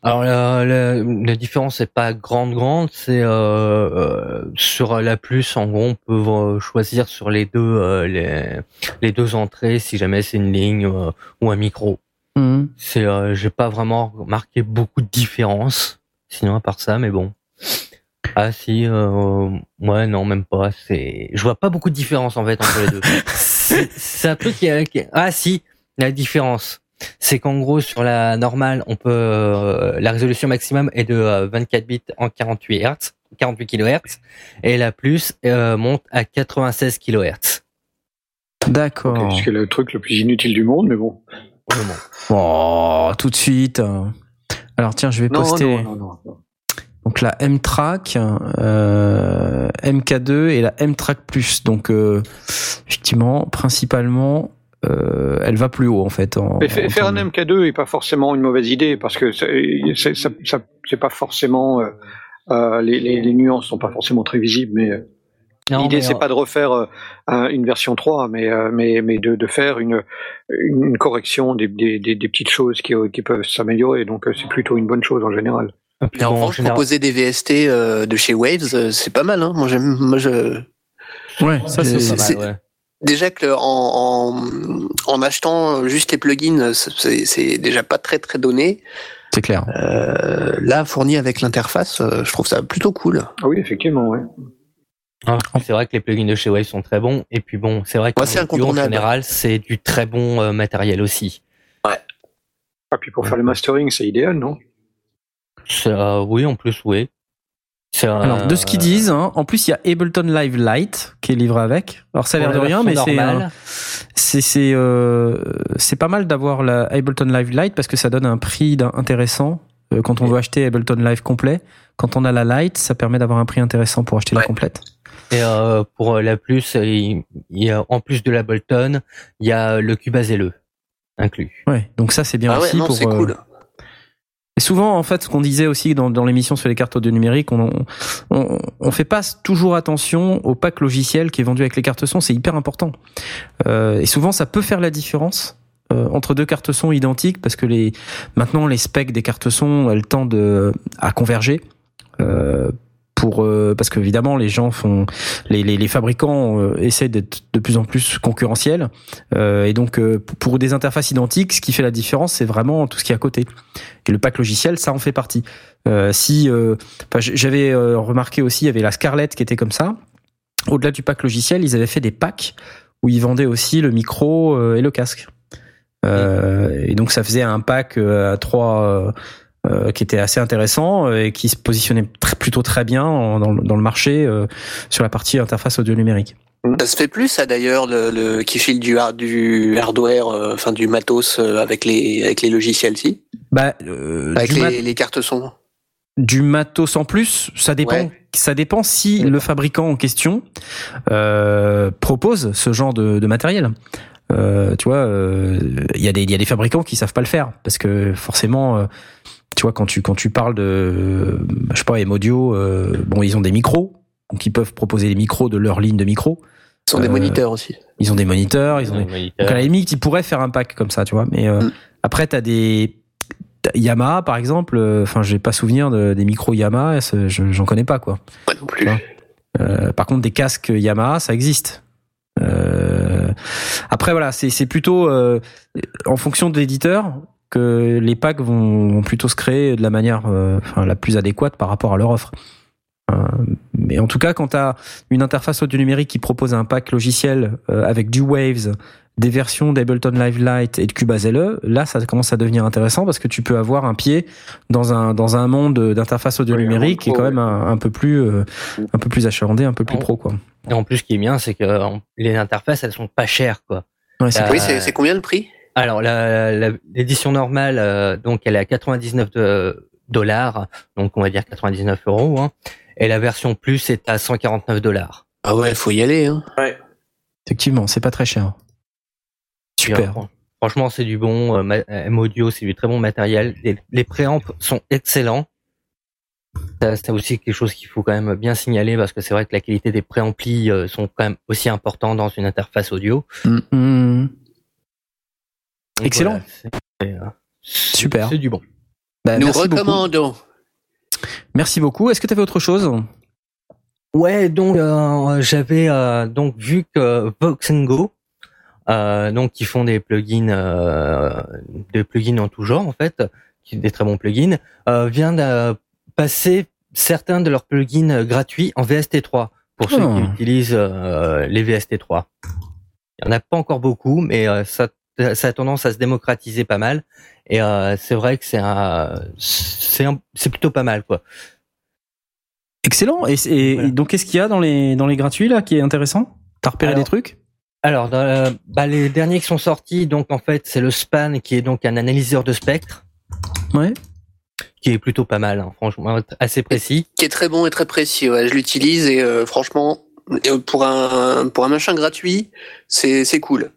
Alors la, la, la différence n'est pas grande grande, c'est euh, euh, sur la plus en gros on peut choisir sur les deux euh, les, les deux entrées si jamais c'est une ligne euh, ou un micro. Mmh. C'est euh, j'ai pas vraiment remarqué beaucoup de différence sinon à part ça mais bon. Ah si euh, ouais non même pas c'est je vois pas beaucoup de différence en fait entre les deux. [laughs] c'est un truc qui, qui ah si la différence c'est qu'en gros sur la normale, on peut euh, la résolution maximum est de euh, 24 bits en 48 Hz, 48 kHz et la plus euh, monte à 96 kHz. D'accord. Okay, c'est le truc le plus inutile du monde, mais bon. Oh, tout de suite. Alors tiens, je vais non, poster. Non, non, donc la M-Track, euh, MK2 et la M-Track Plus. Donc euh, effectivement, principalement euh, elle va plus haut en fait. En, Mais en faire un MK2 est pas forcément une mauvaise idée parce que c'est, ça, ça, c'est pas forcément euh, euh, les, les, les, nuances sont pas forcément très visibles, mais non, l'idée c'est pas de refaire euh, un, une version 3, mais mais mais de, de faire une une correction des, des, des, des petites choses qui, qui peuvent s'améliorer. Donc c'est plutôt une bonne chose en général. Mais en revanche, général... proposer des VST euh, de chez Waves, c'est pas mal. Hein. Moi, j'aime, moi, je. Ouais, ça c'est, c'est, pas mal, ouais déjà que en, en, en, achetant juste les plugins, c'est déjà pas très très donné. C'est clair. Euh, là, fourni avec l'interface, euh, je trouve ça plutôt cool. Ah oui, effectivement, ouais. Ah, c'est vrai que les plugins de chez Wave sont très bons. Et puis bon, c'est vrai que ouais, en général, c'est du très bon euh, matériel aussi. Ouais. Ah, puis pour faire le mastering, c'est idéal, non? Oui, en plus, oui. Alors, de ce qu'ils disent, hein, en plus, il y a Ableton Live Lite qui est livré avec. Alors, ça a l'air de rien, mais c'est euh, c'est c'est euh, c'est pas mal d'avoir la Ableton Live Lite parce que ça donne un prix intéressant euh, quand on veut acheter Ableton Live complet. Quand on a la Lite, ça permet d'avoir un prix intéressant pour acheter ouais. la complète. Et euh, pour la plus, il y a en plus de l'Ableton, il y a le Cubase LE inclus. Ouais, donc ça c'est bien ah aussi ouais, non, pour. C'est cool. Et souvent, en fait, ce qu'on disait aussi dans, l'émission sur les cartes audio numériques, on, on, on fait pas toujours attention au pack logiciel qui est vendu avec les cartes son. C'est hyper important. Euh, et souvent, ça peut faire la différence euh, entre deux cartes son identiques parce que les maintenant les specs des cartes son elles tendent à converger. Euh, pour euh, parce qu'évidemment les gens font les, les, les fabricants euh, essaient d'être de plus en plus concurrentiels euh, et donc euh, pour des interfaces identiques ce qui fait la différence c'est vraiment tout ce qui est à côté. Et le pack logiciel ça en fait partie. Euh, si j'avais remarqué aussi il y avait la Scarlett qui était comme ça. Au-delà du pack logiciel ils avaient fait des packs où ils vendaient aussi le micro et le casque. Et donc ça faisait un pack à trois euh, euh, qui était assez intéressant euh, et qui se positionnait très- plutôt très bien en- dans, le- dans le marché euh, sur la partie interface audio numérique. Ça se fait plus, ça d'ailleurs, le, le- qui file du, du hardware, euh, enfin du matos euh, avec les avec les logiciels, si, Bah, euh, avec les, les cartes son. du matos en plus, ça dépend. Ouais. Ça dépend si le fabricant en question euh, propose ce genre de, de matériel. Euh, tu vois, euh, il y a des il y a des fabricants qui savent pas le faire parce que forcément, euh, tu vois, quand tu quand tu parles de, je sais pas, M Audio, euh, bon, ils ont des micros, donc ils peuvent proposer les micros de leur ligne de micros. Ce sont des Euh, moniteurs aussi. Ils ont des moniteurs, ils ont des, moniteur. Donc à la limite, ils pourraient faire un pack comme ça, tu vois. Mais euh, Mm. après, t'as des Yamaha, par exemple. euh, Enfin, j'ai pas souvenir de, des micros Yamaha. je- J'en connais pas, quoi. Moi non plus. Euh, par contre, des casques Yamaha, ça existe. Euh, après, voilà, c'est c'est plutôt euh, en fonction de l'éditeur que les packs vont, vont plutôt se créer de la manière, euh, enfin, la plus adéquate par rapport à leur offre. Euh, mais en tout cas, quand tu as une interface audio numérique qui propose un pack logiciel euh, avec du Waves, des versions d'Ableton Live Lite et de Cubase LE, là, ça commence à devenir intéressant parce que tu peux avoir un pied dans un dans un monde d'interface audio Oui, numérique qui est quand même un, un peu plus euh, un peu plus achalandé, un peu plus pro, quoi. Et en plus, ce qui est bien, c'est que les interfaces, elles sont pas chères, quoi. Ouais, Euh, Oui, c'est combien le prix? Alors, l'édition normale, euh, donc, elle est à 99 de- dollars, donc on va dire 99 euros, hein, et la version plus est à 149 dollars. Ah ouais, faut y aller. Hein. Ouais. effectivement, c'est pas très cher. Super. Franchement, c'est du bon euh, M audio, c'est du très bon matériel. Les, les préamps sont excellents. C'est aussi quelque chose qu'il faut quand même bien signaler parce que c'est vrai que la qualité des préamplis euh, sont quand même aussi importants dans une interface audio. Hmm. Donc Excellent. voilà, euh, Super. C'est du bon. Bah, Nous merci beaucoup. recommandons. Merci beaucoup. Est-ce que tu avais autre chose Ouais, donc euh, j'avais euh, donc vu que Vox Go, euh, donc qui font des plugins, euh, des plugins en tout genre en fait, qui des très bons plugins, euh, vient de passer certains de leurs plugins gratuits en VST3 pour ceux qui utilisent euh, les VST3. Il y en a pas encore beaucoup, mais euh, ça, ça a tendance à se démocratiser pas mal. Et euh, c'est vrai que c'est un, c'est un- c'est plutôt pas mal quoi. Excellent. Et, et- Voilà. et donc, qu'est-ce qu'il y a dans les dans les gratuits là qui est intéressant? T'as repéré Alors, des trucs? Alors, dans bah, les derniers qui sont sortis, donc en fait, c'est le SPAN qui est donc un analyseur de spectre, Ouais. qui est plutôt pas mal, hein, franchement, assez précis. Qui est très bon et très précis. Ouais, je l'utilise et euh, franchement, euh, pour un pour un machin gratuit, c'est c'est cool.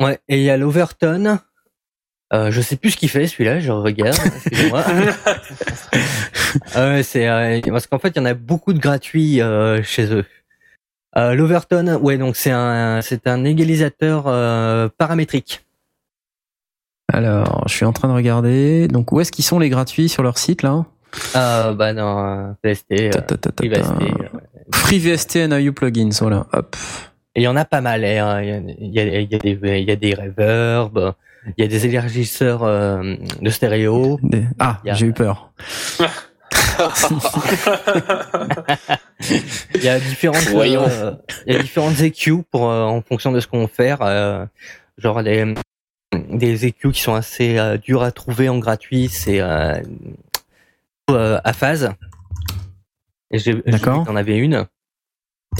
Ouais. Et il y a l'Overton. Euh, je sais plus ce qu'il fait celui-là, je regarde. [laughs] Excusez-moi. Euh, c'est euh, parce qu'en fait, il y en a beaucoup de gratuits euh, chez eux. Euh, L'Overton, ouais, donc c'est un c'est un égalisateur euh, paramétrique. Alors, je suis en train de regarder. Donc, où est-ce qu'ils sont les gratuits sur leur site là? Euh, bah non, VST, euh, Ta, ta, ta, ta, Free ta. VST, euh, Free VST and IU plugins. Voilà. Hop. Et il y en a pas mal. hein. Il y, a, y, a, il y, a des, il y a des reverbs, il y a des élargisseurs euh, de stéréo. Des- Ah, a- j'ai eu peur. [laughs] Il y a différentes, Voyons. euh, il y a différentes EQ pour euh, en fonction de ce qu'on veut faire. euh, genre des des EQ qui sont assez euh, durs à trouver en gratuit. C'est euh, euh, à phase. Et j'ai D'accord. en avait une.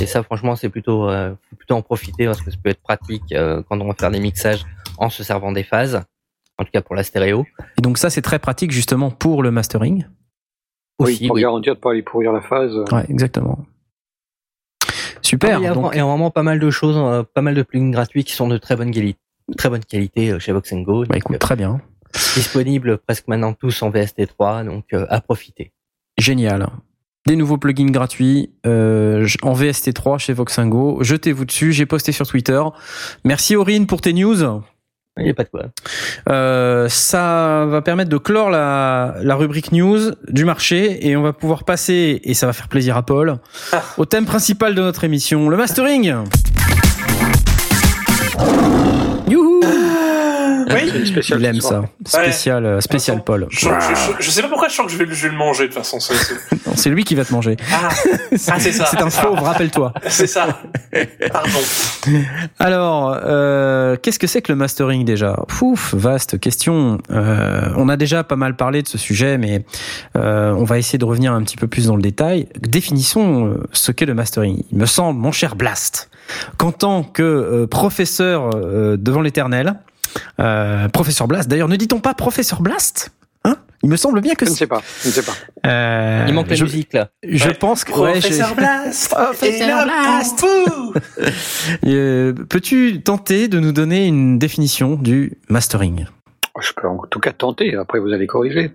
Et ça, franchement, c'est plutôt, euh, faut plutôt en profiter parce que ça peut être pratique euh, quand on va faire des mixages en se servant des phases. En tout cas pour la stéréo. Et donc, ça, c'est très pratique justement pour le mastering. Aussi, oui, pour oui. garantir de pas aller pourrir la phase. Ouais, exactement. Super. Ah, il, y a, donc, il y a vraiment pas mal de choses, euh, pas mal de plugins gratuits qui sont de très bonne qualité, très bonne qualité chez Vox Go. bah, écoute, très bien. disponibles presque maintenant tous en VST3, donc euh, à profiter. Génial. Des nouveaux plugins gratuits euh, en VST3 chez Voxingo. Jetez-vous dessus. J'ai posté sur Twitter. Merci Aurine pour tes news. Il n'y a pas de quoi. Euh, ça va permettre de clore la, la rubrique news du marché et on va pouvoir passer, et ça va faire plaisir à Paul, Ah. au thème principal de notre émission, le mastering. Oui. Spéciale Il aime ça. Spécial, euh, spécial Paul. Je, je, je- je sais pas pourquoi je sens que je vais, le- je vais le manger de toute façon. c'est- [laughs] lui qui va te manger. Ah, ah, [laughs] c'est ça. C'est un fauve, rappelle-toi. [laughs] C'est ça. Pardon. Alors, euh, qu'est-ce que c'est que le mastering déjà? Pouf, vaste question. Euh, on a déjà pas mal parlé de ce sujet, mais euh, on va essayer de revenir un petit peu plus dans le détail. Définissons euh, ce qu'est le mastering. Il me semble, mon cher Blast, qu'en tant que euh, professeur euh, devant l'éternel, euh, professeur Blast, d'ailleurs, ne dit-on pas professeur Blast Hein? Il me semble bien que Je ne c'est. sais pas. Je ne sais pas. Euh, Il manque la je, musique là. Je Ouais. pense que. ouais, Professeur Blast. [laughs] Professeur Blast. [laughs] Euh, Peux-tu tenter de nous donner une définition du mastering? Je peux en tout cas tenter. Après, vous allez corriger.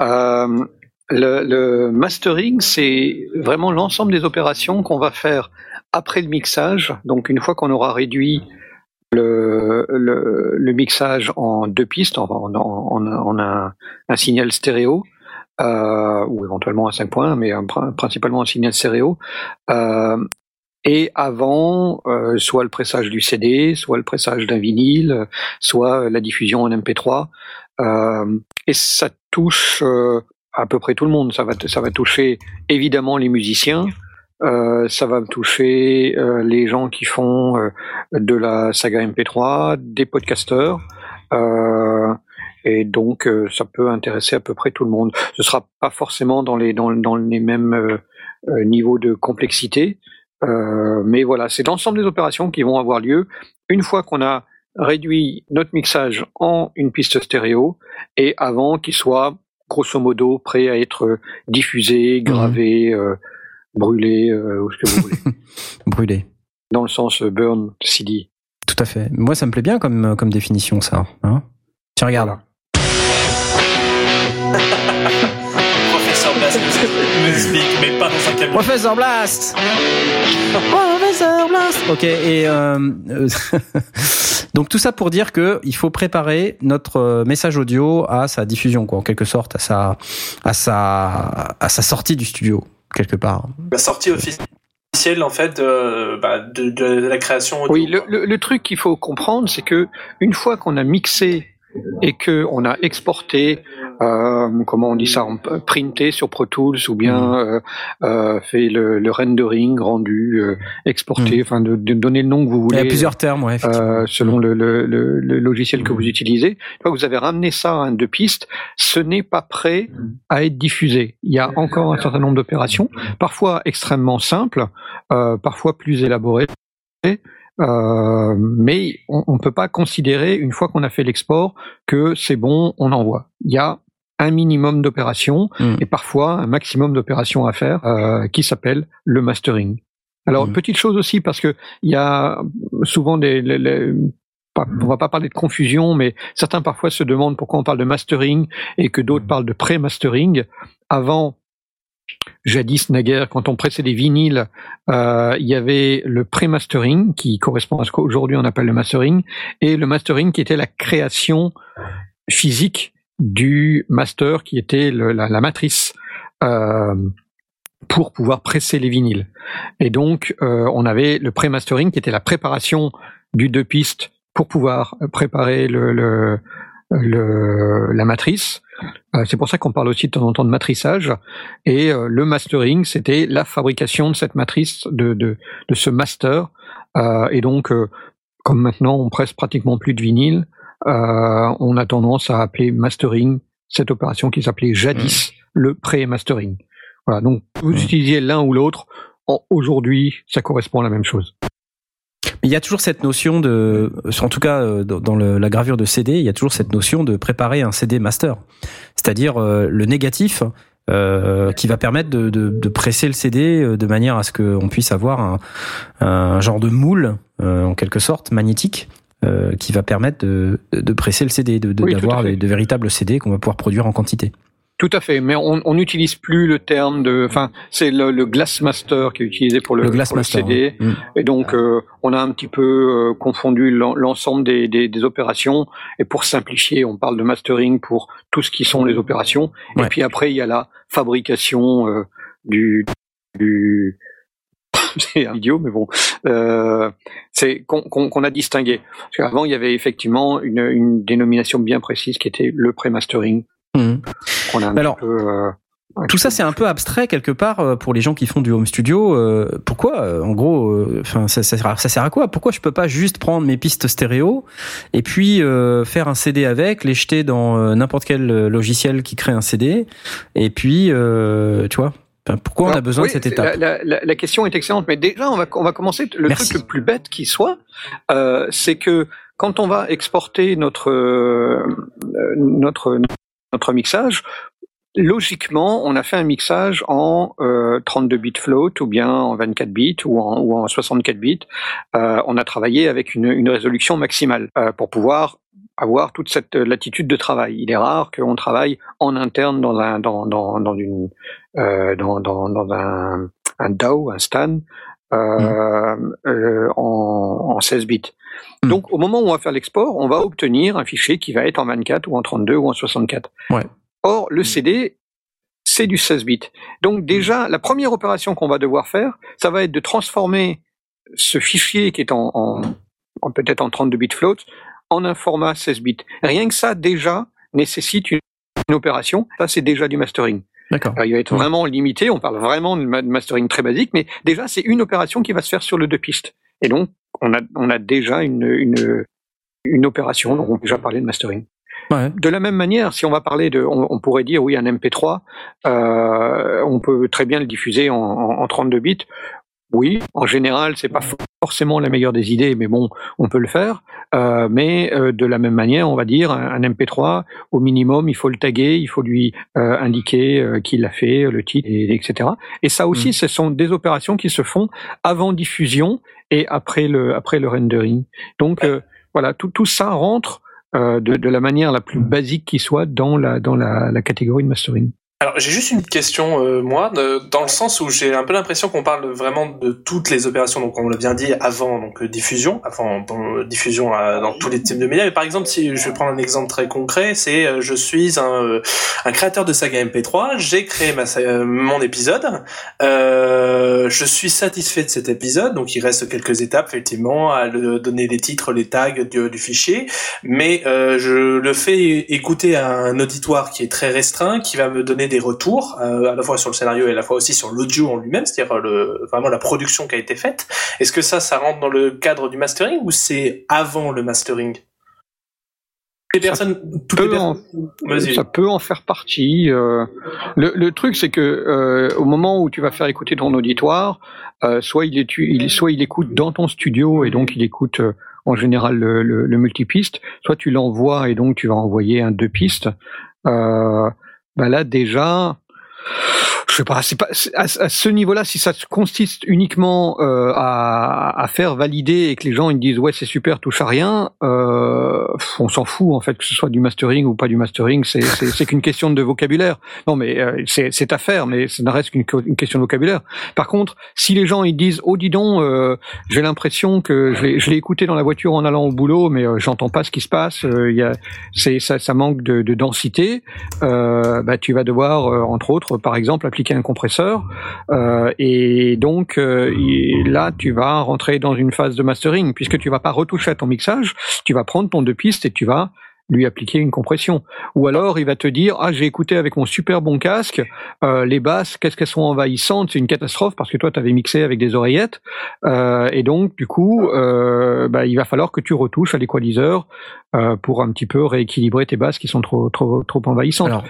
Euh, le mastering, c'est vraiment l'ensemble des opérations qu'on va faire après le mixage. Donc, une fois qu'on aura réduit le, mixage en deux pistes, en, un, un signal stéréo, euh, ou éventuellement à 5 points, mais un- principalement un signal stéréo. Euh, et avant, euh, soit le pressage du CD, soit le pressage d'un vinyle, soit la diffusion en MP3. Euh, et ça touche à peu près tout le monde. Ça va, ça va toucher évidemment les musiciens, euh, ça va toucher euh, les gens qui font euh, de la saga MP3, des podcasteurs. Euh, et donc, euh, ça peut intéresser à peu près tout le monde. Ce sera pas forcément dans les, dans, dans les mêmes euh, niveaux de complexité, euh, mais voilà, c'est l'ensemble des opérations qui vont avoir lieu une fois qu'on a réduit notre mixage en une piste stéréo et avant qu'il soit grosso modo prêt à être diffusé, gravé, euh, brûlé, euh, ou ce que vous voulez. [laughs] Brûlé. Dans le sens euh, burn CD. Tout à fait. Moi, ça me plaît bien comme, comme définition, ça. Hein Tiens, regarde. [laughs] Professeur Blast nous explique, mais pas dans un camion. Professeur Blast [laughs] Professeur Blast Ok, et euh, euh, donc tout ça pour dire que il faut préparer notre euh, message audio à sa diffusion, quoi, en quelque sorte, à sa, à sa, à sa sortie du studio, quelque part. La sortie officielle, en fait, de, bah, de, de la création audio. Oui, le, le, le truc qu'il faut comprendre, c'est que une fois qu'on a mixé et que on a exporté, euh, comment on dit ça, printé sur Pro Tools ou bien euh, euh, fait le, le rendering, rendu, exporté, enfin de, de donner le nom que vous Il y voulez. a plusieurs termes, ouais, selon le, le, le, le logiciel que vous utilisez. Vous avez ramené ça à un deux pistes, ce n'est pas prêt à être diffusé. Il y a encore un certain nombre d'opérations, parfois extrêmement simples, parfois plus élaborées. Euh, mais on ne peut pas considérer, une fois qu'on a fait l'export, que c'est bon, on envoie. Il y a un minimum d'opérations Mm. et parfois un maximum d'opérations à faire euh, qui s'appelle le mastering. Alors, Mm. petite chose aussi, parce que il y a souvent des... les- les- pas- on va pas parler de confusion, mais certains parfois se demandent pourquoi on parle de mastering et que d'autres parlent de pré-mastering. Avant, jadis naguère, quand on pressait des vinyles, euh, il y avait le pré-mastering qui correspond à ce qu'aujourd'hui on appelle le mastering, et le mastering qui était la création physique du master qui était la, matrice euh, pour pouvoir presser les vinyles. Et donc euh, on avait le pré-mastering qui était la préparation du deux pistes pour pouvoir préparer le, le- la matrice. Euh, c'est pour ça qu'on parle aussi de temps en temps de matrissage. Et euh, le mastering, c'était la fabrication de cette matrice, de, de, de ce master. Euh, et donc, comme maintenant on presse pratiquement plus de vinyle, on a tendance à appeler mastering cette opération qui s'appelait jadis le pré-mastering. Voilà, donc vous Mm. utilisiez l'un ou l'autre. Aujourd'hui, ça correspond à la même chose. Il y a toujours cette notion de, en tout cas euh, dans le- la gravure de CD, il y a toujours cette notion de préparer un CD master, c'est-à-dire euh, le négatif euh, qui va permettre de, de, de presser le CD de manière à ce qu'on puisse avoir un, un genre de moule euh, en quelque sorte magnétique euh, qui va permettre de, de presser le CD, Oui, d'avoir de véritables CD qu'on va pouvoir produire en quantité. Tout à fait, mais on n'utilise plus le terme de, enfin, c'est le, le Glassmaster qui est utilisé pour le, Le pour CD, Mm. et donc euh, on a un petit peu euh, confondu l'en- l'ensemble des, des, des opérations, et pour simplifier, on parle de mastering pour tout ce qui sont les opérations, Ouais. et puis après il y a la fabrication euh, du, du [laughs] c'est un idiot, mais bon, euh, c'est qu'on a distingué. Parce qu'avant, il y avait effectivement une, une dénomination bien précise qui était le pré-mastering, Mhm. qu'on a un Alors, peu... euh, Tout ça, c'est un peu abstrait quelque part euh, pour les gens qui font du home studio. euh, Pourquoi, en gros, euh, enfin, ça, ça, sert à- ça sert à quoi? Pourquoi je peux pas juste prendre mes pistes stéréo et puis faire un CD avec, les jeter dans n'importe quel logiciel qui crée un CD et puis, tu vois? Pourquoi on a besoin oui, de cette étape? la, la- la- la question est excellente, mais déjà, on va, on va commencer. Le Merci. truc le plus bête qui soit, euh, c'est que quand on va exporter notre, euh, notre, notre mixage, logiquement, on a fait un mixage en euh, 32 bits float ou bien en 24 bits ou en, ou en 64 bits. Euh, on a travaillé avec une, une résolution maximale euh, pour pouvoir avoir toute cette latitude de travail. Il est rare qu'on travaille en interne dans un dans dans, dans une euh, dans, dans, un, un DAW, un STAN, euh, euh, en, en 16 bits. Mm. Donc, au moment où on va faire l'export, on va obtenir un fichier qui va être en 24 ou en 32 ou en 64. Ouais. Or, le CD, c'est du 16 bits. Donc, déjà, la première opération qu'on va devoir faire, ça va être de transformer ce fichier qui est en, en, en- peut-être en 32 bits float en un format 16 bits. Rien que ça, déjà, nécessite une, une opération. Ça, c'est déjà du mastering. D'accord. Il va être Mm. vraiment limité, on parle vraiment de mastering très basique, mais déjà c'est une opération qui va se faire sur le deux pistes. Et donc on a, on a déjà une, une, une opération, on peut déjà parler de mastering. Ouais. De la même manière, si on va parler de, on, on pourrait dire oui un MP3, euh, on peut très bien le diffuser en, en, en 32 bits. Oui, en général, c'est pas forcément la meilleure des idées, mais bon, on peut le faire. Euh, mais euh, de la même manière, on va dire un, un MP3, au minimum, il faut le taguer, il faut lui indiquer qui l'a fait, le titre, et, etc. Et ça aussi, Mm. ce sont des opérations qui se font avant diffusion et après le après le rendering. Donc euh, voilà, tout tout ça rentre euh, de, de la manière la plus basique qui soit dans la dans la, la catégorie de mastering. Alors j'ai juste une question euh, moi, de- dans le sens où j'ai un peu l'impression qu'on parle vraiment de toutes les opérations, donc on l'a bien dit avant donc euh, diffusion, avant bon, euh, diffusion euh, dans tous les types de médias. Mais par exemple, si je vais prendre un exemple très concret, c'est euh, je suis un, euh, un créateur de saga MP3, j'ai créé ma, euh, mon épisode, euh, je suis satisfait de cet épisode, donc il reste quelques étapes effectivement à le, donner les titres, les tags du, du fichier, mais euh, je le fais écouter à un auditoire qui est très restreint, qui va me donner des retours, euh, à la fois sur le scénario et à la fois aussi sur l'audio en lui-même, c'est-à-dire le, vraiment la production qui a été faite. Est-ce que ça, ça rentre dans le cadre du mastering ou c'est avant le mastering? Les personnes, peut. Ça peut en faire partie. euh. le, le truc, c'est que euh, au moment où tu vas faire écouter ton auditoire, euh, soit il, est, il, soit il écoute dans ton studio et donc il écoute euh, en général le, le, le multipiste, soit tu l'envoies et donc tu vas envoyer un deux pistes. Euh, bah là déjà, je sais pas, c'est pas à, ce niveau-là, si ça consiste uniquement euh, à, à faire valider et que les gens ils disent ouais c'est super, touche à rien, euh, on s'en fout en fait que ce soit du mastering ou pas du mastering, c'est c'est qu'une question de vocabulaire. Non mais euh, c'est à faire, mais ça ne reste qu'une question de vocabulaire. Par contre, si les gens ils disent oh dis donc, euh, j'ai l'impression que je l'ai écouté dans la voiture en allant au boulot, mais euh, j'entends pas ce qui se passe, euh, il y a ça, ça manque de, de densité, bah, tu vas devoir, entre autres, par exemple, appliquer un compresseur. euh, et donc, euh, là, tu vas rentrer dans une phase de mastering, puisque tu vas pas retoucher à ton mixage, tu vas prendre ton deux pistes et tu vas lui appliquer une compression. Ou alors, il va te dire, ah, j'ai écouté avec mon super bon casque, euh, les basses, qu'est-ce qu'elles sont envahissantes, c'est une catastrophe parce que toi, tu avais mixé avec des oreillettes. Euh, et donc, du coup, euh, bah, il va falloir que tu retouches à l'équaliseur euh, pour un petit peu rééquilibrer tes basses qui sont trop, trop, trop envahissantes.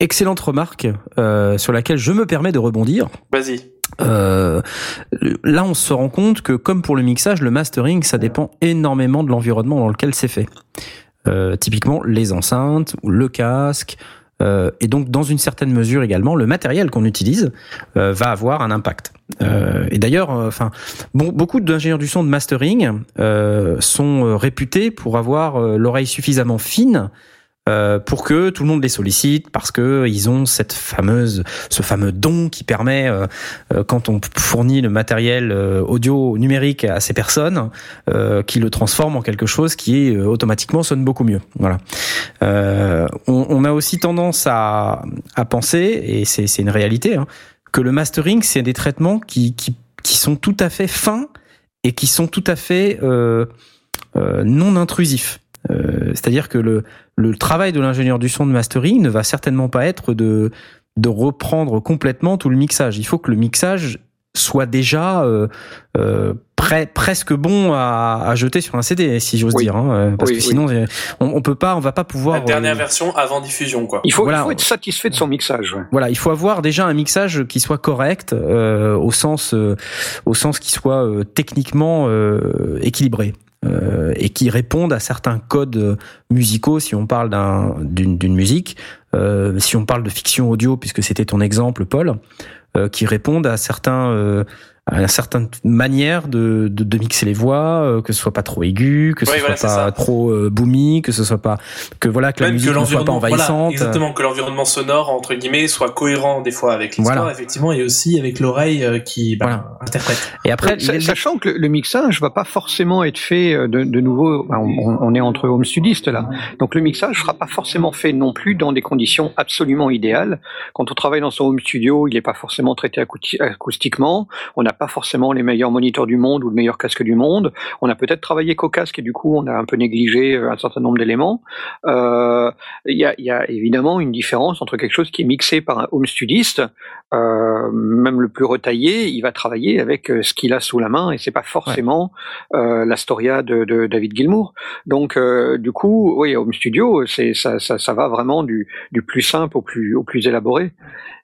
Excellente remarque euh, sur laquelle je me permets de rebondir. Vas-y. Euh, là, on se rend compte que, comme pour le mixage, le mastering, ça dépend énormément de l'environnement dans lequel c'est fait. Euh, typiquement, les enceintes, ou le casque, euh, et donc dans une certaine mesure également, le matériel qu'on utilise euh, va avoir un impact. Euh, et d'ailleurs, enfin, bon, beaucoup d'ingénieurs du son de mastering euh, sont réputés pour avoir l'oreille suffisamment fine euh, pour que tout le monde les sollicite parce que ils ont cette fameuse, ce fameux don qui permet, euh, euh, quand on fournit le matériel euh, audio numérique à ces personnes, qui le transforme en quelque chose qui automatiquement sonne beaucoup mieux. Voilà. On, on a aussi tendance à, à penser, et c'est c'est une réalité, hein, que le mastering c'est des traitements qui, qui qui sont tout à fait fins et qui sont tout à fait euh, euh, non intrusifs. Euh, C'est-à-dire que le, le travail de l'ingénieur du son de mastering ne va certainement pas être de, de reprendre complètement tout le mixage. Il faut que le mixage soit déjà euh, euh, presque bon à, à jeter sur un CD, si j'ose Oui. dire. hein, euh, parce Oui, que sinon, euh, on, on peut pas, on va pas pouvoir. La dernière euh, version avant diffusion, quoi. Il faut, Voilà. il faut être satisfait de son mixage. ouais. Voilà, il faut avoir déjà un mixage qui soit correct euh, au sens euh, au sens qui soit euh, techniquement euh, équilibré euh, et qui réponde à certains codes musicaux si on parle d'un d'une musique, euh, si on parle de fiction audio puisque c'était ton exemple Paul, euh, qui répondent à certains euh, une certaine manière de, de, de mixer les voix, euh, que ce soit pas trop aigu, que ce Oui, soit voilà, pas trop euh, boomy, que ce soit pas que voilà que la musique que ne soit pas voilà, envahissante. exactement, que l'environnement sonore entre guillemets soit cohérent des fois avec l'histoire, Voilà. effectivement, et aussi avec l'oreille euh, qui bah, Voilà. interprète. Et après, les- Sachant que le, le mixage va pas forcément être fait euh, de, de nouveau, ben, on, on est entre home studistes là, donc le mixage sera pas forcément fait non plus dans des conditions absolument idéales. Quand on travaille dans son home studio, il n'est pas forcément traité acoustiquement, on n'a pas forcément les meilleurs moniteurs du monde ou le meilleur casque du monde, on a peut-être travaillé qu'au casque et du coup on a un peu négligé euh, un certain nombre d'éléments. Euh, Il y, a, il y a évidemment une différence entre quelque chose qui est mixé par un home studiste euh, même le plus retaillé, il va travailler avec ce qu'il a sous la main et c'est pas forcément euh, l'Astoria de, de David Gilmour. Donc du coup, oui, Home Studio, c'est ça, ça, ça va vraiment du, du plus simple au plus au plus élaboré.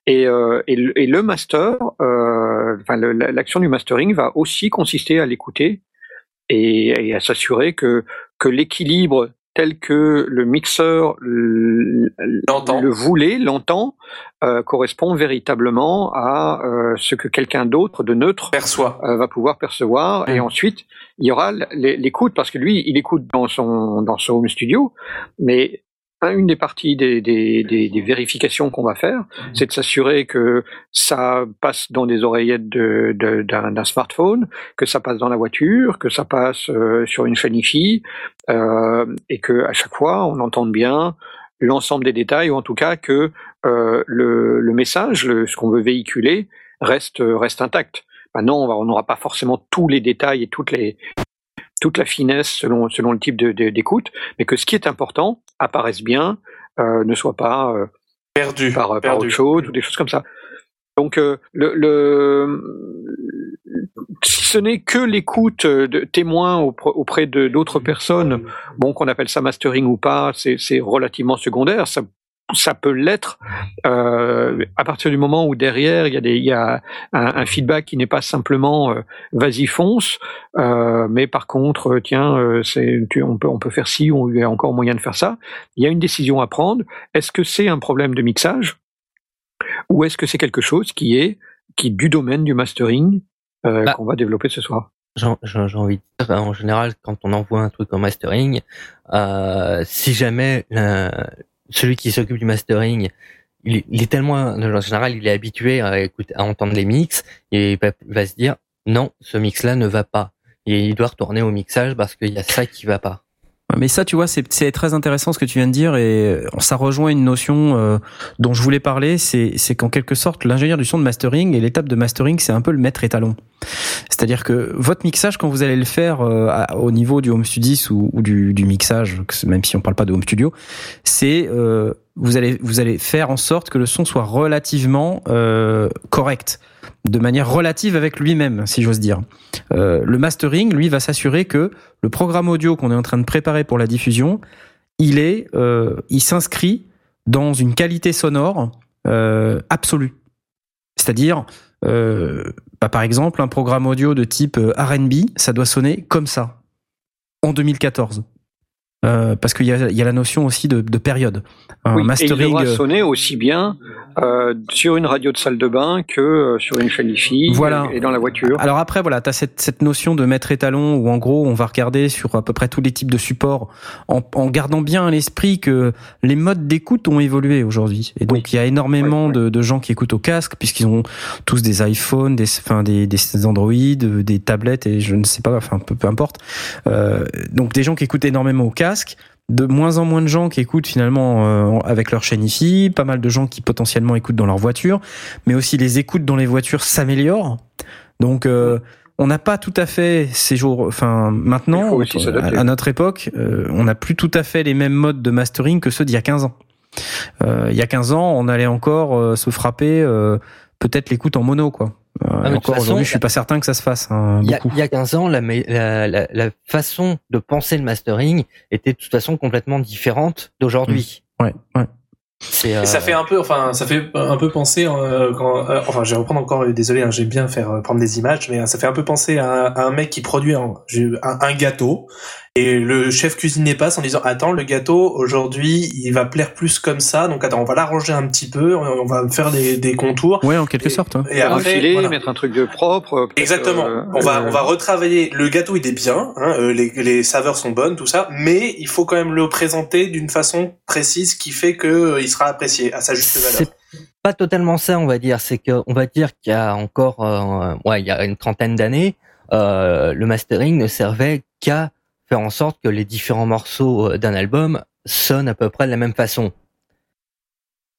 Et, euh, et, le, et le master, euh, enfin l'action du mastering va aussi consister à l'écouter et, et à s'assurer que que l'équilibre tel que le mixeur le voulait, l'entend, euh, correspond véritablement à euh, ce que quelqu'un d'autre de neutre Perçoit. euh, va pouvoir percevoir. Et Mm. ensuite, il y aura l'écoute, parce que lui, il écoute dans son, dans son home studio, mais une des parties des, des, des, des vérifications qu'on va faire, c'est de s'assurer que ça passe dans des oreillettes de- de- d'un smartphone, que ça passe dans la voiture, que ça passe euh, sur une chaîne IFI, euh, et que à chaque fois, on entende bien l'ensemble des détails, ou en tout cas que euh, le, le message, le- ce qu'on veut véhiculer, reste, reste intact. Maintenant, on n'aura pas forcément tous les détails et toutes les, toute la finesse selon, selon le type de- de- d'écoute, mais que ce qui est important apparaisse bien, euh, ne soit pas euh, Perdu. par, par perdu. autre chose ou des choses comme ça. Donc, euh, le, le, si ce n'est que l'écoute de témoins auprès de d'autres personnes, bon, qu'on appelle ça mastering ou pas, c'est c'est relativement secondaire. Ça, ça peut l'être euh, à partir du moment où derrière il y a, des, il y a un, un feedback qui n'est pas simplement euh, vas-y fonce, euh, mais par contre tiens tu- on peut on peut faire ci ou il y a encore moyen de faire ça. Il y a une décision à prendre. Est-ce que c'est un problème de mixage ou est-ce que c'est quelque chose qui est qui est du domaine du mastering Bah. qu'on va développer ce soir? J'ai envie de dire, en général, quand on envoie un truc en mastering, si jamais celui qui s'occupe du mastering, il, est- tellement, en général, il est habitué à écouter, à entendre les mix, il va, se dire, non, ce mix-là ne va pas. Il doit retourner au mixage parce qu'il y a ça qui va pas. Mais ça, tu vois, c'est très intéressant ce que tu viens de dire et ça rejoint une notion euh, dont je voulais parler. C'est qu'en quelque sorte, l'ingénieur du son de mastering et l'étape de mastering, c'est un peu le maître étalon. C'est-à-dire que votre mixage, quand vous allez le faire euh, au niveau du home studies ou, du, du mixage, même si on parle pas de home studio, c'est euh, vous allez vous allez faire en sorte que le son soit relativement euh, correct, de manière relative avec lui-même, si j'ose dire. Euh, le mastering, lui, va s'assurer que le programme audio qu'on est en train de préparer pour la diffusion, il est, euh, il s'inscrit dans une qualité sonore euh, absolue. C'est-à-dire, bah, par exemple, un programme audio de type R&B, ça doit sonner comme ça en 2014. Euh, parce qu'il y a, y a la notion aussi de, de période. Un Oui, et il mastering. devra euh, sonner aussi bien euh, sur une radio de salle de bain que euh, sur une chaîne IFI Voilà. et dans la voiture. Alors après, voilà, tu as cette, cette notion de maître étalon où en gros, on va regarder sur à peu près tous les types de supports en, en gardant bien à l'esprit que les modes d'écoute ont évolué aujourd'hui. Et donc, il y a énormément Oui, De, de gens qui écoutent au casque puisqu'ils ont tous des iPhones, des, enfin, des, des Android, des tablettes et je ne sais pas, enfin, peu, peu importe. Euh, donc, des gens qui écoutent énormément au casque. De moins en moins de gens qui écoutent finalement euh, avec leur chaîne IFI, pas mal de gens qui potentiellement écoutent dans leur voiture, mais aussi les écoutes dans les voitures s'améliorent. Donc euh, on n'a pas tout à fait ces jours, enfin maintenant, aussi à, notre époque, euh, on n'a plus tout à fait les mêmes modes de mastering que ceux d'il y a 15 ans. Euh, il y a 15 ans, on allait encore euh, se frapper euh, peut-être l'écoute en mono, quoi. Euh, Ah, et encore aujourd'hui, je suis pas certain que ça se fasse hein, Il y, a, beaucoup. il y a 15 ans, la, me- la, la, la façon de penser le mastering était de toute façon complètement différente d'aujourd'hui. Ouais, ouais. C'est, Et ça euh, fait un peu, enfin, ça fait un peu penser, euh, quand, euh, enfin, je vais reprendre encore, euh, désolé, hein, j'aime bien faire euh, prendre des images, mais euh, ça fait un peu penser à, un- à un mec qui produit un, j'ai- un, un gâteau et le chef cuisinier passe en disant, attends, le gâteau aujourd'hui, il va plaire plus comme ça, donc attends, on va l'arranger un petit peu, on, on va faire des, des contours. Ouais, en quelque Et- sorte. hein. Et un après, voilà. mettre un truc de propre. euh, Exactement. euh, on va euh, on va retravailler. Le gâteau il est bien, hein, euh, les, les saveurs sont bonnes, tout ça, mais il faut quand même le présenter d'une façon précise qui fait que il sera apprécié à sa juste valeur. c'est pas totalement ça, on va dire. C'est que on va dire qu'il y a encore, euh, ouais, il y a une trentaine d'années, euh, le mastering ne servait qu'à faire en sorte que les différents morceaux euh, d'un album sonnent à peu près de la même façon.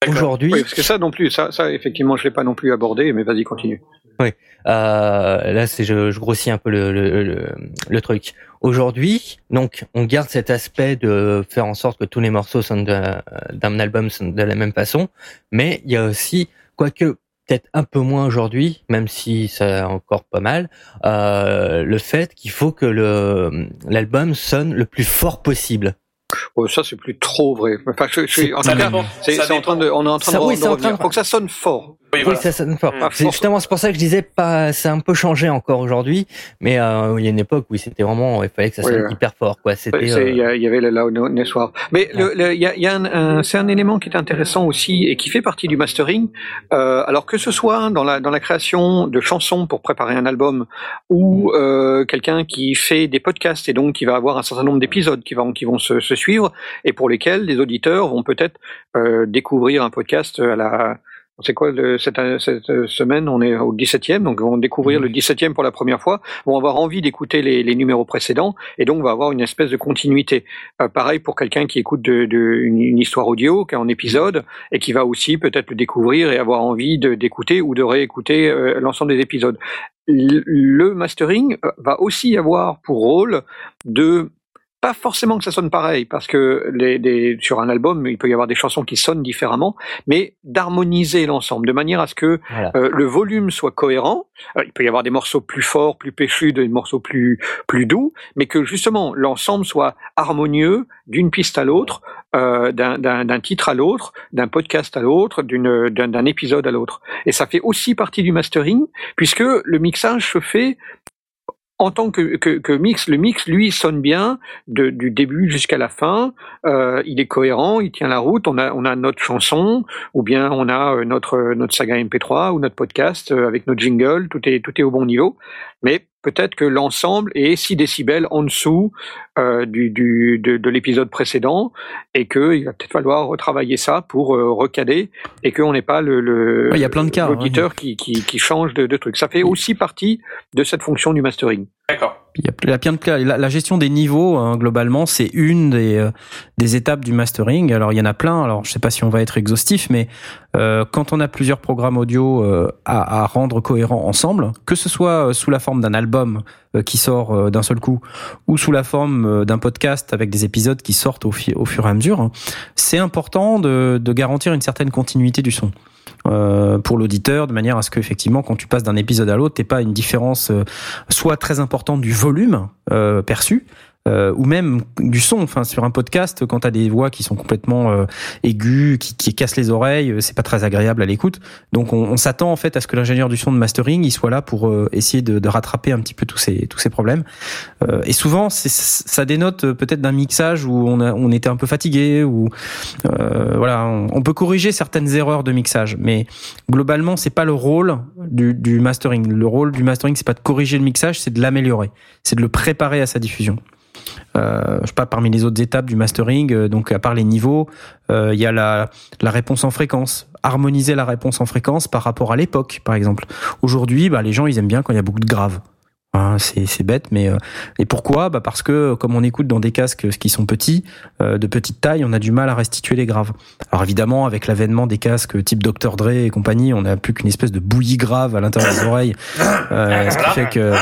Aujourd'hui, Oui, parce que ça non plus, ça, ça effectivement, je l'ai pas non plus abordé, mais vas-y, continue. Euh, là, c'est je, je grossis un peu le, le, le, le truc. Aujourd'hui, donc, on garde cet aspect de faire en sorte que tous les morceaux sonnent d'un album sonnent de la même façon, mais il y a aussi, quoique peut-être un peu moins aujourd'hui, même si c'est encore pas mal, euh, le fait qu'il faut que le l'album sonne le plus fort possible. Oh, ça, c'est plus trop vrai. Enfin, je, je suis, en Ça tout cas, dépend. Ça en train de, on est en train Ça- de, oui, revenir. de- Faut que ça sonne fort. Oui, Oui, voilà. ça sonne fort. Mmh. C'est justement c'est pour ça que je disais pas, c'est un peu changé encore aujourd'hui, mais euh, il y a une époque où c'était vraiment, il fallait que ça Oui, sonne ouais. hyper fort, quoi. C'était. Il y, euh, y avait le loudness war. Mais le- le- il y a, y a un, un- c'est un élément qui est intéressant aussi et qui fait partie du mastering. Euh, alors que ce soit dans la, dans la création de chansons pour préparer un album ou euh, quelqu'un qui fait des podcasts et donc qui va avoir un certain nombre d'épisodes qui vont, qui vont se, se suivre et pour lesquels les auditeurs vont peut-être euh, découvrir un podcast à la c'est quoi le, cette, cette semaine On est au 17e, donc on va découvrir le 17e pour la première fois. Vont avoir envie d'écouter les, les numéros précédents et donc on va avoir une espèce de continuité. Euh, pareil pour quelqu'un qui écoute de, de, une, une histoire audio, qui est en épisode et qui va aussi peut-être le découvrir et avoir envie d'écouter ou de réécouter euh, l'ensemble des épisodes. Le, le mastering euh, va aussi avoir pour rôle de pas forcément que ça sonne pareil, parce que les, les- sur un album, il peut y avoir des chansons qui sonnent différemment, mais d'harmoniser l'ensemble, de manière à ce que Voilà. euh, le volume soit cohérent. Il peut y avoir des morceaux plus forts, plus péchus, des morceaux plus plus doux, mais que justement l'ensemble soit harmonieux d'une piste à l'autre, euh, d'un- titre à l'autre, d'un podcast à l'autre, d'un épisode à l'autre. Et ça fait aussi partie du mastering, puisque le mixage se fait en tant que, que, que mix, le mix, lui, sonne bien de, du début jusqu'à la fin. Euh, il est cohérent, il tient la route. On a, on a notre chanson, ou bien on a euh, notre, notre saga MP3 ou notre podcast euh, avec notre jingle. Tout est, tout est au bon niveau. Mais peut-être que l'ensemble est 6 décibels en dessous euh, du, du, de, de l'épisode précédent et qu'il va peut-être falloir retravailler ça pour euh, recader et qu'on n'ait pas le, le Ouais, y a plein de cas, hein. l'auditeur qui, qui, qui change de, de truc. Ça fait aussi partie de cette fonction du mastering. D'accord. La, gestion des niveaux, hein, globalement, c'est une des, euh, des étapes du mastering. Alors, il y en a plein. Alors, je sais pas si on va être exhaustif, mais euh, quand on a plusieurs programmes audio euh, à, rendre cohérents ensemble, que ce soit sous la forme d'un album qui sort d'un seul coup, ou sous la forme d'un podcast avec des épisodes qui sortent au fur et à mesure, hein, c'est important de, de garantir une certaine continuité du son. Euh, pour l'auditeur, de manière à ce qu'effectivement, quand tu passes d'un épisode à l'autre, t'aies pas une différence euh, soit très importante du volume euh, perçu, euh, ou même du son. Enfin, sur un podcast, quand t'as des voix qui sont complètement euh, aiguës, qui, qui cassent les oreilles, euh, c'est pas très agréable à l'écoute. Donc, on, on s'attend en fait à ce que l'ingénieur du son de mastering, il soit là pour euh, essayer de, de rattraper un petit peu tous ces tous ces problèmes. Euh, et souvent, ça dénote peut-être d'un mixage où on, a, on était un peu fatigué, ou euh, voilà, on, on peut corriger certaines erreurs de mixage, mais globalement, c'est pas le rôle du, du mastering. Le rôle du mastering, c'est pas de corriger le mixage, c'est de l'améliorer, c'est de le préparer à sa diffusion. Euh, je sais pas parmi les autres étapes du mastering, euh, donc à part les niveaux, euh, il y a la, la réponse en fréquence, harmoniser la réponse en fréquence par rapport à l'époque, par exemple. Aujourd'hui, bah, les gens ils aiment bien quand il y a beaucoup de graves. Hein, c'est bête, mais et pourquoi? Bah parce que comme on écoute dans des casques qui sont petits, de petite taille, on a du mal à restituer les graves. Alors évidemment, avec l'avènement des casques type Dr Dre et compagnie, on n'a plus qu'une espèce de bouillie grave à l'intérieur des oreilles, ce qui fait que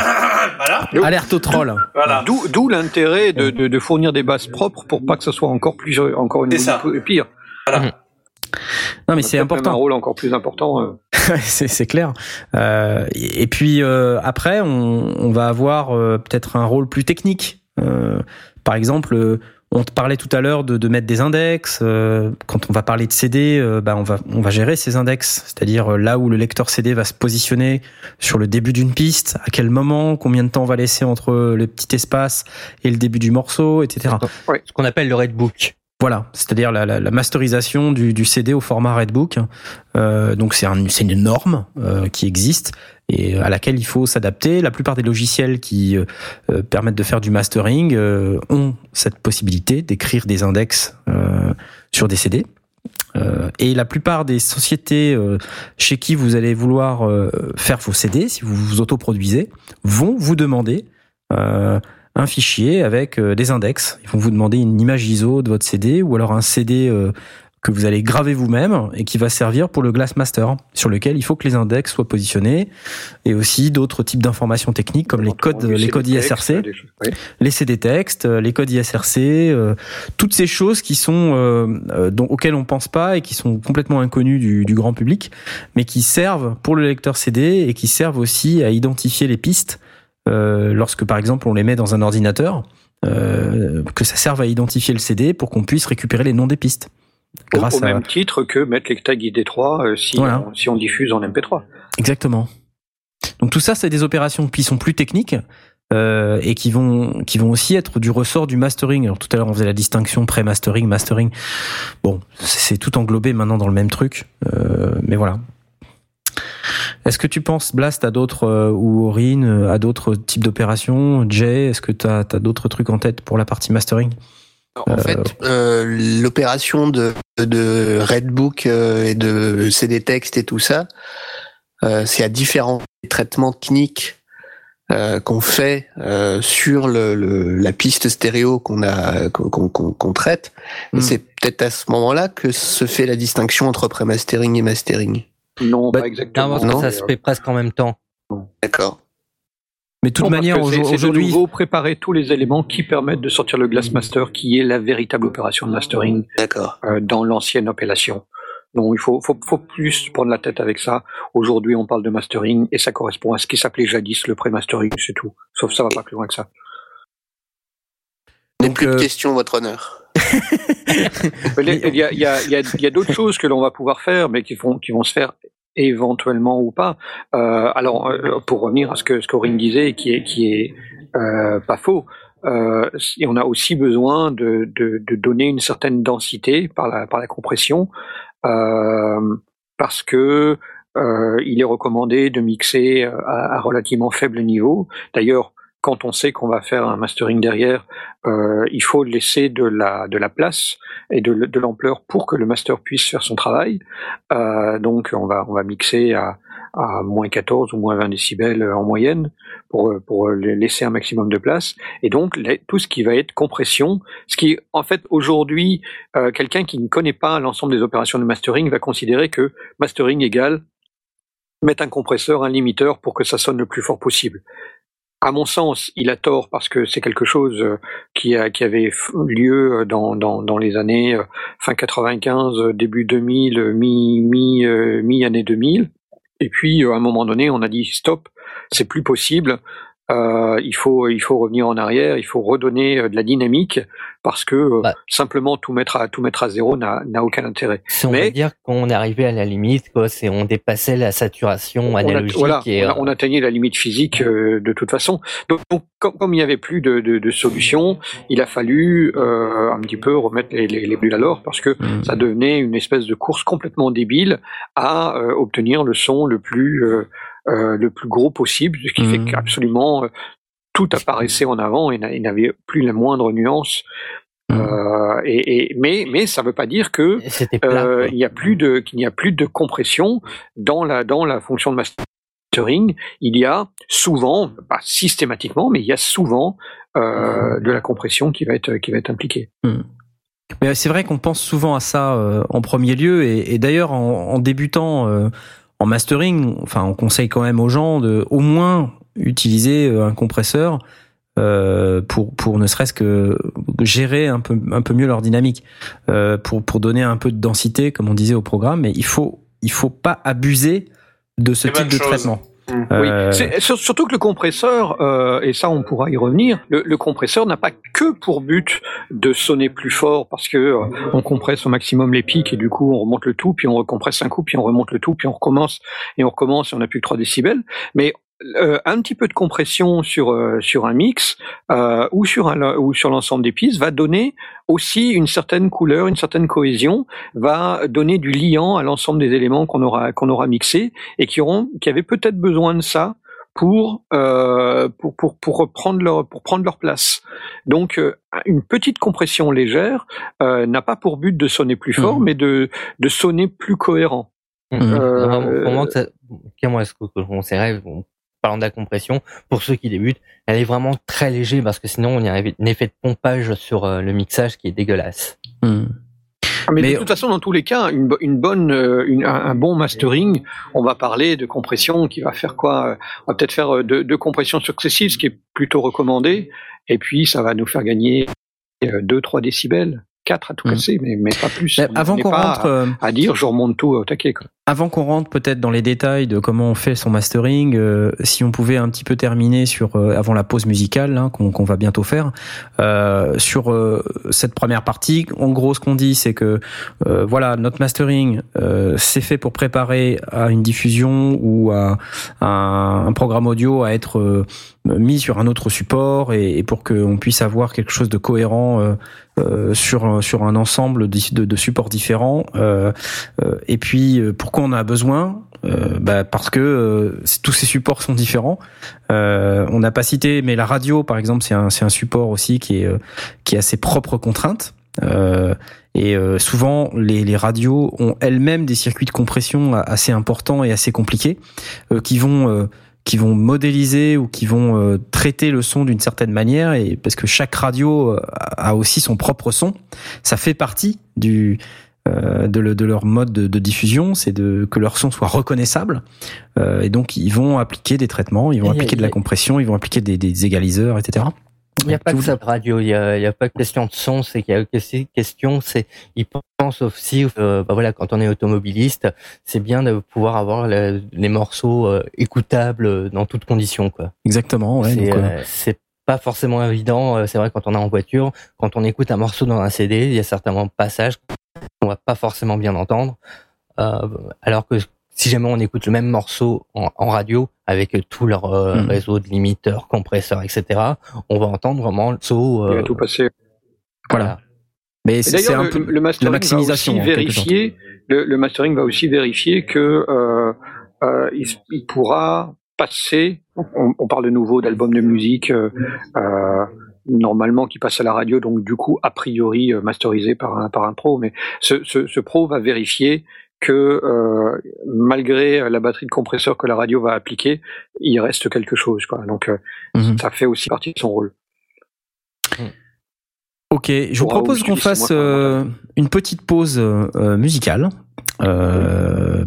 voilà. alerte au troll. Voilà. D'où, l'intérêt de, de, de fournir des bases propres pour pas que ce soit encore plus, encore une C'est ça. pire. Non mais c'est important. Un rôle encore plus important. euh. [laughs] c'est clair. Euh, et, et puis euh, après, on, on va avoir euh, peut-être un rôle plus technique. Euh, par exemple, euh, on te parlait tout à l'heure de, de mettre des index. euh, quand on va parler de CD, euh, bah on va on va gérer ces index, c'est-à-dire euh, là où le lecteur CD va se positionner sur le début d'une piste, à quel moment, combien de temps on va laisser entre le petit espace et le début du morceau, etc. Ce qu'on appelle le Redbook. Voilà, c'est-à-dire la, la, masterisation du, CD au format Redbook. Euh, donc c'est un, c'est une norme euh, qui existe et à laquelle il faut s'adapter. La plupart des logiciels qui euh, permettent de faire du mastering euh, ont cette possibilité d'écrire des index sur des CD. Et la plupart des sociétés chez qui vous allez vouloir faire vos CD, si vous vous autoproduisez, vont vous demander un fichier avec euh, des index. Ils vont vous demander une image ISO de votre CD ou alors un CD euh, que vous allez graver vous-même et qui va servir pour le Glassmaster, sur lequel il faut que les index soient positionnés et aussi d'autres types d'informations techniques comme les codes, les codes ISRC oui. les CD textes, euh, les codes ISRC, euh, toutes ces choses qui sont euh, dont, auxquelles on pense pas et qui sont complètement inconnues du, du grand public, mais qui servent pour le lecteur CD et qui servent aussi à identifier les pistes lorsque par exemple on les met dans un ordinateur, euh, que ça serve à identifier le CD pour qu'on puisse récupérer les noms des pistes. Au, Grâce au à même titre que mettre les tags ID3 euh, si, Voilà. on, si on diffuse en MP3. Exactement. Donc tout ça, c'est des opérations qui sont plus techniques euh, et qui vont qui vont aussi être du ressort du mastering. Alors tout à l'heure, on faisait la distinction pré-mastering, mastering. Bon, c'est tout englobé maintenant dans le même truc, euh, mais voilà. Est-ce que tu penses, Blast, à d'autres euh, ou Aurine, euh, à d'autres types d'opérations? Jay, est-ce que tu as, d'autres trucs en tête pour la partie mastering? En fait, euh, l'opération de, de Redbook euh, et de CD texte et tout ça, euh, c'est à différents traitements techniques euh, qu'on fait euh, sur le, le- la piste stéréo qu'on a qu'on traite. Et Mm. c'est peut-être à ce moment-là que se fait la distinction entre pré-mastering et mastering. Non, Bah, pas exactement. Non, parce que Non. ça se fait presque en même temps. D'accord. Mais de toute Non, manière, que c'est- de aujourd'hui, nouveau préparer tous les éléments qui permettent de sortir le Glassmaster, qui est la véritable opération de mastering D'accord. euh, dans l'ancienne appellation. Donc il faut, faut, faut plus prendre la tête avec ça. Aujourd'hui, on parle de mastering et ça correspond à ce qui s'appelait jadis le pré-mastering, c'est tout. Sauf que ça va pas plus loin que ça. N'est Donc, plus de euh, question, votre honneur. Il y a, il y a, il y a, il y a d'autres [laughs] choses que l'on va pouvoir faire, mais qui vont, qui vont se faire éventuellement ou pas. Euh, alors, euh, pour revenir à ce que ce qu'Aurine disait, qui est, qui est euh, pas faux, euh, on a aussi besoin de, de, de donner une certaine densité par la, par la compression, parce que il est recommandé de mixer à, à relativement faible niveau. D'ailleurs, quand on sait qu'on va faire un mastering derrière, euh, il faut laisser de la, de la place et de, l'ampleur pour que le master puisse faire son travail. Euh, donc on va, on va mixer à, à moins 14 ou moins 20 décibels euh, en moyenne pour, euh, pour euh, laisser un maximum de place. Et donc tout ce qui va être compression, ce qui en fait aujourd'hui, euh, quelqu'un qui ne connaît pas l'ensemble des opérations de mastering va considérer que mastering égale mettre un compresseur, un limiteur pour que ça sonne le plus fort possible. À mon sens, il a tort parce que c'est quelque chose euh, qui, avait lieu euh, dans, les années euh, fin 95, euh, début 2000, euh, mi, mi, mi année 2000. Et puis, à un moment donné, on a dit stop, c'est plus possible. Euh, il faut il faut revenir en arrière, il faut redonner euh, de la dynamique parce que euh, Bah. simplement tout mettre à tout mettre à zéro n'a aucun intérêt. Si on Mais- va dire qu'on arrivé à la limite, quoi, c'est on dépassait la saturation On a- analogique voilà, et on, a, on atteignait la limite physique euh, de toute façon. Donc, donc, comme, comme il n'y avait plus de, de, de solution, il a fallu euh, un petit peu remettre les, les, les bulles à l'or parce que Mm. ça devenait une espèce de course complètement débile à obtenir le son le plus le plus gros possible, ce qui fait Mhm. qu'absolument euh, tout apparaissait en avant et n'avait plus la moindre nuance. Mm. Euh, et, et, mais mais ça veut pas dire que plat. euh, il n'y a plus de qu'il n'y a plus de compression dans la dans la fonction de mastering. Il y a souvent, pas systématiquement, mais il y a souvent euh, de la compression qui va être qui va être impliquée. Mais c'est vrai qu'on pense souvent à ça euh, en premier lieu, et, et d'ailleurs en, en débutant euh, en mastering, enfin on conseille quand même aux gens de au moins utiliser euh, un compresseur euh, pour pour ne serait-ce que gérer un peu un peu mieux leur dynamique, euh, pour pour donner un peu de densité, comme on disait au programme. Mais il faut il faut pas abuser de ce type de chose. traitement. Euh, surtout que le compresseur, euh, et ça on pourra y revenir, le, le compresseur n'a pas que pour but de sonner plus fort parce que euh, on compresse au maximum les pics et du coup on remonte le tout, puis on recompresse un coup, puis on remonte le tout, puis on recommence et on recommence et on n'a plus que 3 décibels. Mais euh, un petit peu de compression sur euh, sur un mix euh, ou sur un ou sur l'ensemble des pistes va donner aussi une certaine couleur, une certaine cohésion, va donner du liant à l'ensemble des éléments qu'on aura qu'on aura mixés et qui auront qui avaient peut-être besoin de ça pour euh, pour pour pour reprendre leur pour prendre leur place. Donc euh, une petite compression légère euh, n'a pas pour but de sonner plus fort, Mhm. mais de de sonner plus cohérent. Mm. Euh, Vraiment, pour moi, que ça- ok, moi, ce que je conseillerais, en parlant de la compression, pour ceux qui débutent, elle est vraiment très léger parce que sinon, on y arrive un effet de pompage sur euh, le mixage qui est dégueulasse. hmm. Mais, Mais- de toute façon, dans tous les cas, une, bo- une bonne, euh, une- un, bon mastering, on va parler de compression qui va faire quoi euh, On va peut-être faire deux, deux compressions successives, ce qui est plutôt recommandé, et puis ça va nous faire gagner 2-3 décibels, 4 à tout Mm. casser, mais, mais pas plus. Mais avant qu'on rentre, euh, à, dire je remonte tout au taquet. Quoi. Avant qu'on rentre peut-être dans les détails de comment on fait son mastering, euh, si on pouvait un petit peu terminer sur euh, avant la pause musicale hein, qu'on qu'on va bientôt faire euh, sur euh, cette première partie. En gros, ce qu'on dit, c'est que euh, voilà, notre mastering, euh, c'est fait pour préparer à une diffusion ou à, à un, programme audio à être euh, mis sur un autre support et, et pour qu'on puisse avoir quelque chose de cohérent euh, sur sur un ensemble de, de, de supports différents. Euh, euh, et puis pourquoi on a besoin? Bah, Parce que tous ces supports sont différents. On n'a pas cité, mais la radio, par exemple, c'est un, c'est un support aussi qui est, qui a ses propres contraintes. Euh, et euh, souvent, les, les radios ont elles-mêmes des circuits de compression assez importants et assez compliqués, euh, qui vont qui vont modéliser ou qui vont euh, traiter le son d'une certaine manière et parce que chaque radio euh, a aussi son propre son. Ça fait partie du euh, de, le- de leur mode de, de diffusion c'est de que leur son soit reconnaissable. Euh, et donc ils vont appliquer des traitements ils vont Et a- appliquer de la compression ils vont appliquer des, des égaliseurs etc Il n'y a pas que ça, radio. Il y a, pas que question de son. C'est qu'il y a aussi question, c'est, ils pensent aussi, euh, bah voilà, quand on est automobiliste, c'est bien de pouvoir avoir le- les morceaux euh, écoutables dans toutes conditions, quoi. exactement ouais, c'est, euh, euh, pas forcément évident. euh, C'est vrai quand on est en voiture, quand on écoute un morceau dans un CD, il y a certainement passages qu'on va pas forcément bien entendre. Euh, alors que si jamais on écoute le même morceau en, en radio avec tout leur euh, Mhm. réseau de limiteurs, compresseurs, etc., on va entendre vraiment le saut. Il euh, va tout passer. voilà mais c'est un peu le mastering la maximisation, va aussi vérifier. Le, le mastering va aussi vérifier que euh, euh, il, il pourra passer. On, on parle de nouveau d'albums de musique. euh, euh, normalement qui passe à la radio donc du coup a priori euh, masterisé par un par un pro mais ce, ce, ce pro va vérifier que euh, malgré la batterie de compresseur que la radio va appliquer il reste quelque chose quoi donc euh, Mhm. ça fait aussi partie de son rôle Ok, je vous propose qu'on fasse euh, une petite pause musicale,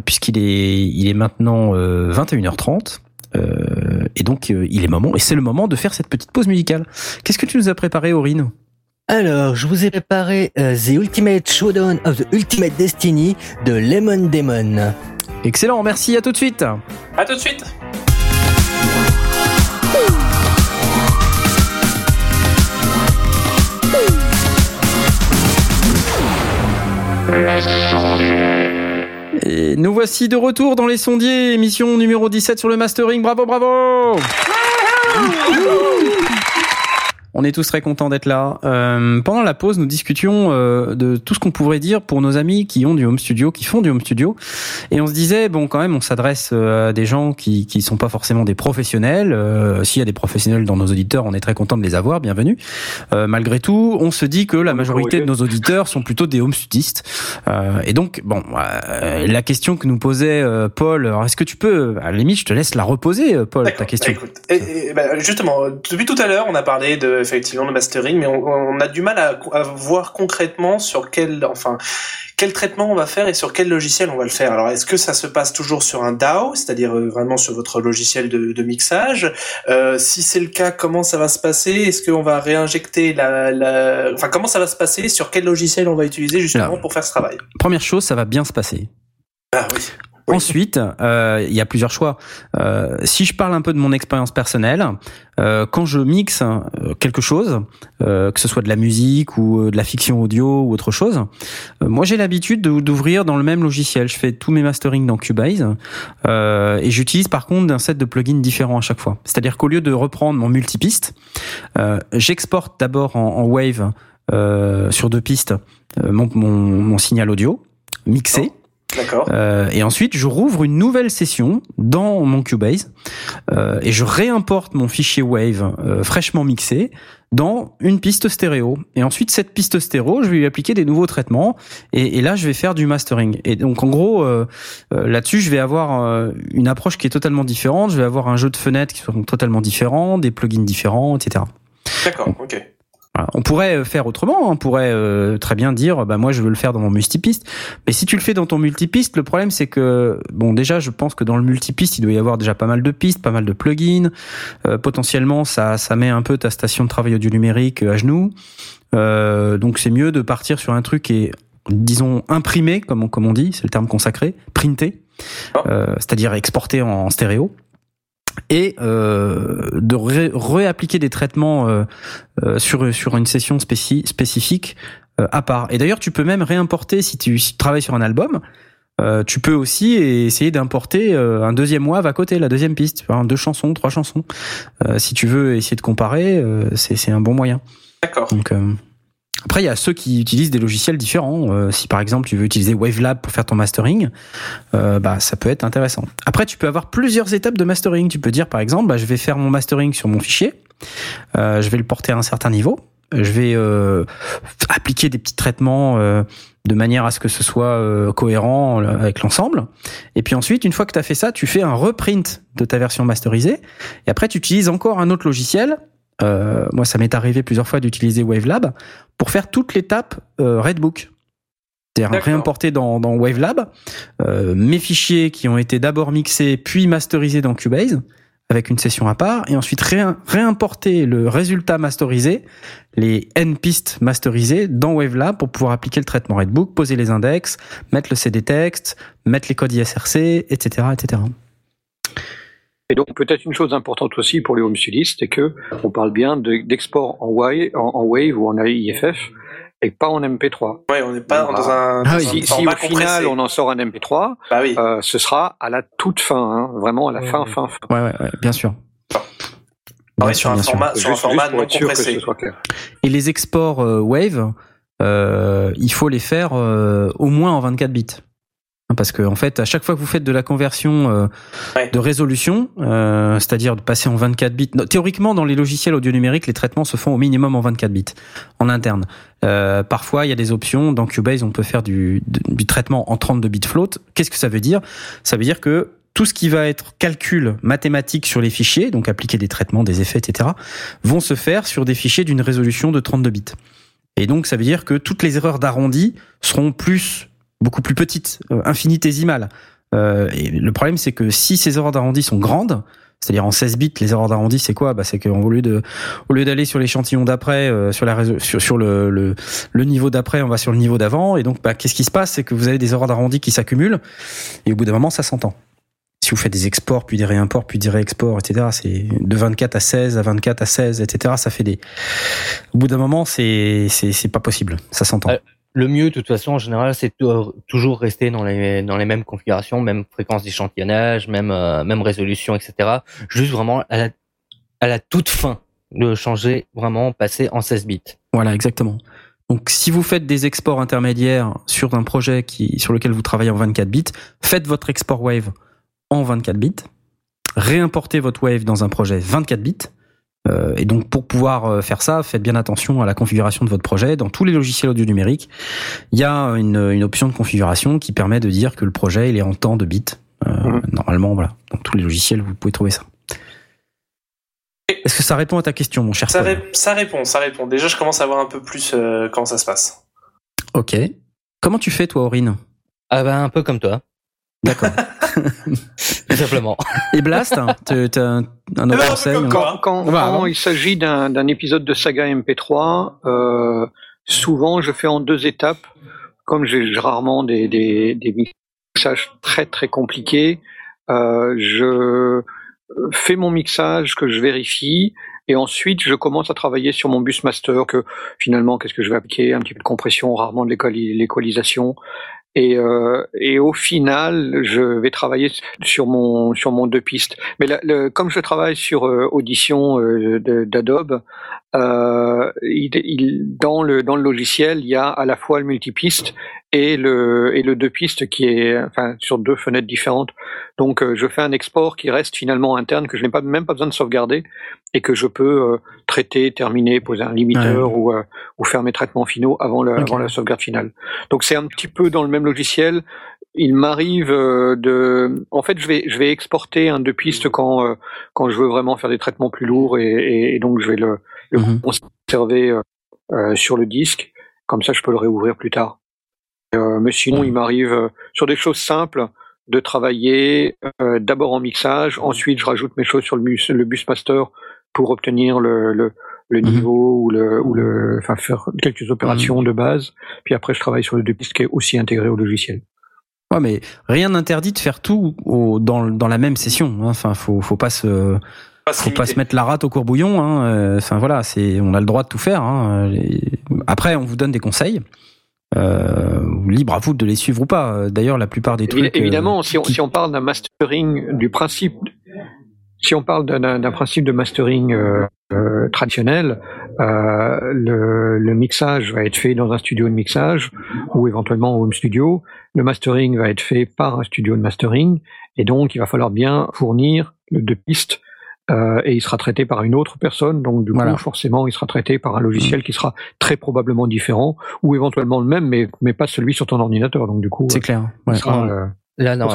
puisqu'il est, il est maintenant euh, 21h30. euh, et donc, il est moment, et c'est le moment de faire cette petite pause musicale. Qu'est-ce que tu nous as préparé, Aurine? Alors, je vous ai préparé euh, The Ultimate Showdown of the Ultimate Destiny de Lemon Demon. Excellent, merci, à tout de suite. À tout de suite. Et nous voici de retour dans les sondiers, émission numéro 17 sur le mastering. Bravo, bravo on est tous très contents d'être là. Euh, pendant la pause, nous discutions euh, de tout ce qu'on pourrait dire pour nos amis qui ont du home studio, qui font du home studio, et on se disait bon, quand même, on s'adresse euh, à des gens qui qui sont pas forcément des professionnels. Euh, S'il y a des professionnels dans nos auditeurs, on est très content de les avoir. Bienvenue. Euh, malgré tout, on se dit que la majorité de nos auditeurs sont plutôt des home studistes. Euh, et donc, bon, la question que nous posait Paul, est-ce que tu peux, à la limite, je te laisse la reposer, Paul, ta question. Bah, écoute, et- et, bah, justement, depuis tout à l'heure, on a parlé de effectivement de mastering, mais on, on a du mal à, à voir concrètement sur quel, enfin, quel traitement on va faire et sur quel logiciel on va le faire. Alors, est-ce que ça se passe toujours sur un DAO, c'est-à-dire euh, vraiment sur votre logiciel de, de mixage? Euh, Si c'est le cas, comment ça va se passer? Est-ce qu'on va réinjecter la, la, enfin, comment ça va se passer? Sur quel logiciel on va utiliser justement Alors. pour faire ce travail? Première chose, ça va bien se passer. Ah oui. Oui. Ensuite, euh, il y a plusieurs choix. Euh, si je parle un peu de mon expérience personnelle, euh, quand je mixe quelque chose, euh, que ce soit de la musique ou de la fiction audio ou autre chose, euh, moi j'ai l'habitude de- d'ouvrir dans le même logiciel. Je fais tous mes mastering dans Cubase euh, et j'utilise par contre un set de plugins différents à chaque fois. C'est-à-dire qu'au lieu de reprendre mon multipiste, euh, j'exporte d'abord en, en Wave euh, sur deux pistes euh, mon, mon, mon signal audio mixé. D'accord. Euh, et ensuite, je rouvre une nouvelle session dans mon Cubase euh, et je réimporte mon fichier Wave euh, fraîchement mixé dans une piste stéréo. Et ensuite, cette piste stéréo, je vais lui appliquer des nouveaux traitements et, et là, je vais faire du mastering. Et donc, en gros, euh, euh, là-dessus, je vais avoir euh, une approche qui est totalement différente. Je vais avoir un jeu de fenêtres qui sont totalement différents, des plugins différents, etc. D'accord. Ok. Voilà. On pourrait euh, faire autrement, hein. on pourrait euh, très bien dire bah moi je veux le faire dans mon multipiste. Mais si tu le fais dans ton multipiste, le problème c'est que bon déjà je pense que dans le multipiste, il doit y avoir déjà pas mal de pistes, pas mal de plugins. Euh, potentiellement ça ça met un peu ta station de travail audio numérique à genoux. Euh, donc c'est mieux de partir sur un truc qui est disons imprimé comme on, comme on dit, c'est le terme consacré, printé. Euh, c'est-à-dire exporté en, en stéréo et euh, de ré- réappliquer des traitements euh, euh, sur sur une session spéci- spécifique euh, à part. Et d'ailleurs, tu peux même réimporter si tu, si tu travailles sur un album. euh, tu peux aussi essayer d'importer euh, un deuxième wave à côté, la deuxième piste, vois, deux chansons, trois chansons. Euh, si tu veux essayer de comparer, euh, c'est c'est un bon moyen. D'accord. Donc euh, après, il y a ceux qui utilisent des logiciels différents. Euh, si par exemple tu veux utiliser Wavelab pour faire ton mastering, euh, bah ça peut être intéressant. Après, tu peux avoir plusieurs étapes de mastering. Tu peux dire par exemple, bah, je vais faire mon mastering sur mon fichier, euh, je vais le porter à un certain niveau, je vais euh, appliquer des petits traitements. de manière à ce que ce soit cohérent avec l'ensemble. Et puis ensuite, une fois que tu as fait ça, tu fais un reprint de ta version masterisée. Et après, tu utilises encore un autre logiciel. Euh, moi, ça m'est arrivé plusieurs fois d'utiliser Wavelab pour faire toute l'étape euh, Redbook. C'est-à-dire réimporter dans, dans Wavelab euh, mes fichiers qui ont été d'abord mixés puis masterisés dans Cubase avec une session à part et ensuite ré- réimporter le résultat masterisé, les N pistes masterisées dans Wavelab pour pouvoir appliquer le traitement Redbook, poser les index, mettre le CD texte, mettre les codes ISRC, etc., etc. Et donc peut-être une chose importante aussi pour les home studistes, c'est que on parle bien de- d'export en, Wave, en, en Wave ou en AIFF et pas en MP3. Ouais, on n'est pas dans un, Ah dans oui. un Si, au final on en sort un MP3, Bah oui. euh, ce sera à la toute fin, hein, vraiment à la Ouais, fin, ouais. fin, fin. Ouais, ouais, ouais, bien sûr. Ah Bien ouais, sûr, sur un bien sûr. format, sur un format non sûr compressé. ce soit clair. Et les exports euh, Wave, euh, il faut les faire euh, au moins en 24 bits. Hein, Parce que en fait, à chaque fois que vous faites de la conversion euh, Ouais. de résolution, euh, c'est-à-dire de passer en 24 bits, non, théoriquement dans les logiciels audio numériques, les traitements se font au minimum en 24 bits en interne. Euh, parfois, il y a des options. Dans Cubase, on peut faire du, du traitement en 32 bits float. Qu'est-ce que ça veut dire? Ça veut dire que tout ce qui va être calcul mathématique sur les fichiers, donc appliquer des traitements, des effets, etc., vont se faire sur des fichiers d'une résolution de 32 bits. Et donc, ça veut dire que toutes les erreurs d'arrondi seront plus, beaucoup plus petites, euh, infinitésimales. Euh, et le problème, c'est que si ces erreurs d'arrondi sont grandes, c'est-à-dire en 16 bits, les erreurs d'arrondi, c'est quoi? Bah, C'est qu'au lieu de, au lieu d'aller sur l'échantillon d'après, euh, sur la sur, le, le, le niveau d'après, on va sur le niveau d'avant. Et donc, bah, qu'est-ce qui se passe? C'est que vous avez des erreurs d'arrondi qui s'accumulent. Et au bout d'un moment, ça s'entend. Si vous faites des exports, puis des réimports, puis des réexports, etc., c'est de 24 à 16, à 24 à 16, etc., ça fait des... Au bout d'un moment, c'est c'est c'est pas possible. Ça s'entend. Le mieux, de toute façon, en général, c'est toujours rester dans les mêmes configurations, même fréquence d'échantillonnage, même euh, résolution, etc. Juste vraiment à la toute fin de changer vraiment, passer en 16 bits. Voilà, exactement. Donc, si vous faites des exports intermédiaires sur un projet sur lequel vous travaillez en 24 bits, faites votre export Wave en 24 bits, réimportez votre Wave dans un projet 24 bits et donc pour pouvoir euh, faire ça, faites bien attention à la configuration de votre projet. Dans tous les logiciels audio numériques, il y a une, une option de configuration qui permet de dire que le projet il est en temps de bits. Euh, Mhm. Normalement, voilà. Dans tous les logiciels, vous pouvez trouver ça. Est-ce que ça répond à ta question, mon cher Ça, Paul ré- ça répond, ça répond. Déjà, je commence à voir un peu plus euh, comment ça se passe. Ok. Comment tu fais, toi, Aurine? Ah ben un peu comme toi, D'accord. [laughs] tout simplement. Et Blast, hein, t'as un, un ben, un peu oversell comme toi. Quand, quand- Voilà. quand il s'agit d'un épisode de saga MP3, euh, souvent je fais en deux étapes. Comme j'ai rarement des, des, des mixages très très compliqués, euh, je fais mon mixage que je vérifie et ensuite je commence à travailler sur mon bus master que finalement qu'est-ce que je vais appliquer? Un petit peu de compression rarement de l'équali- l'équalisation et, euh, et au final je vais travailler sur mon sur mon deux pistes. Mais la- le- comme je travaille sur euh, Audition euh, d'Adobe, euh, il, il- dans le dans le logiciel, il y a à la fois le multipiste et le et le deux pistes qui est enfin sur deux fenêtres différentes. Donc euh, je fais un export qui reste finalement interne que je n'ai pas même pas besoin de sauvegarder et que je peux euh, traiter, terminer, poser un limiteur ou euh, ou faire mes traitements finaux avant le, Ok. avant la sauvegarde finale. Donc c'est un petit peu dans le même logiciel il m'arrive euh, de, en fait, je vais je vais exporter un deux pistes quand euh, quand je veux vraiment faire des traitements plus lourds et, et, et donc je vais le, le Mhm. conserver euh, euh, sur le disque. Comme ça, je peux le réouvrir plus tard. Euh, mais sinon, Mhm. il m'arrive euh, sur des choses simples de travailler euh, d'abord en mixage, ensuite je rajoute mes choses sur le bus, le bus master pour obtenir le, le, le Mhm. niveau ou le, ou le, enfin faire quelques opérations de base. Puis après, je travaille sur le deux pistes qui est aussi intégré au logiciel. Ouais, mais rien n'interdit de faire tout au, dans, dans la même session. hein. Enfin, faut, faut pas se, Pas se faut pas limiter. se mettre la rate au courbouillon. Hein. Euh, Enfin voilà, c'est, on a le droit de tout faire. Hein. Et Après, on vous donne des conseils. Euh, libre à vous de les suivre ou pas. D'ailleurs, la plupart des trucs. euh, Évidemment, si on, qui- si on parle d'un mastering, du principe, si on parle d'un- principe de mastering euh, euh, traditionnel, euh, le, le mixage va être fait dans un studio de mixage ou éventuellement au home studio. Le mastering va être fait par un studio de mastering et donc il va falloir bien fournir le deux pistes euh, et il sera traité par une autre personne. Donc du Voilà. coup, forcément, il sera traité par un logiciel qui sera très probablement différent ou éventuellement le même, mais mais pas celui sur ton ordinateur. Donc du coup, C'est clair. il Ouais. sera, euh, Là, dans,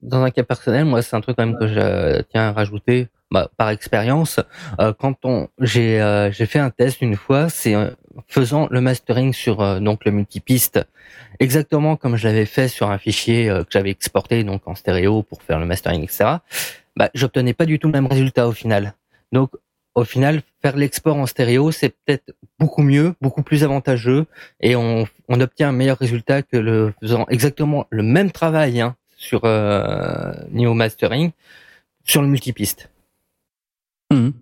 dans, un cas personnel, moi, c'est un truc quand même que je tiens à rajouter bah, par expérience. Euh, quand on, j'ai, euh, j'ai fait un test une fois, c'est euh, faisant le mastering sur euh, donc le multipiste, exactement comme je l'avais fait sur un fichier euh, que j'avais exporté donc en stéréo pour faire le mastering, etc. Bah, j'obtenais pas du tout le même résultat au final. Donc, au final, faire l'export en stéréo, c'est peut-être beaucoup mieux, beaucoup plus avantageux, et on, on obtient un meilleur résultat que le faisant exactement le même travail hein, sur euh, niveau mastering sur le multipiste. Mhm.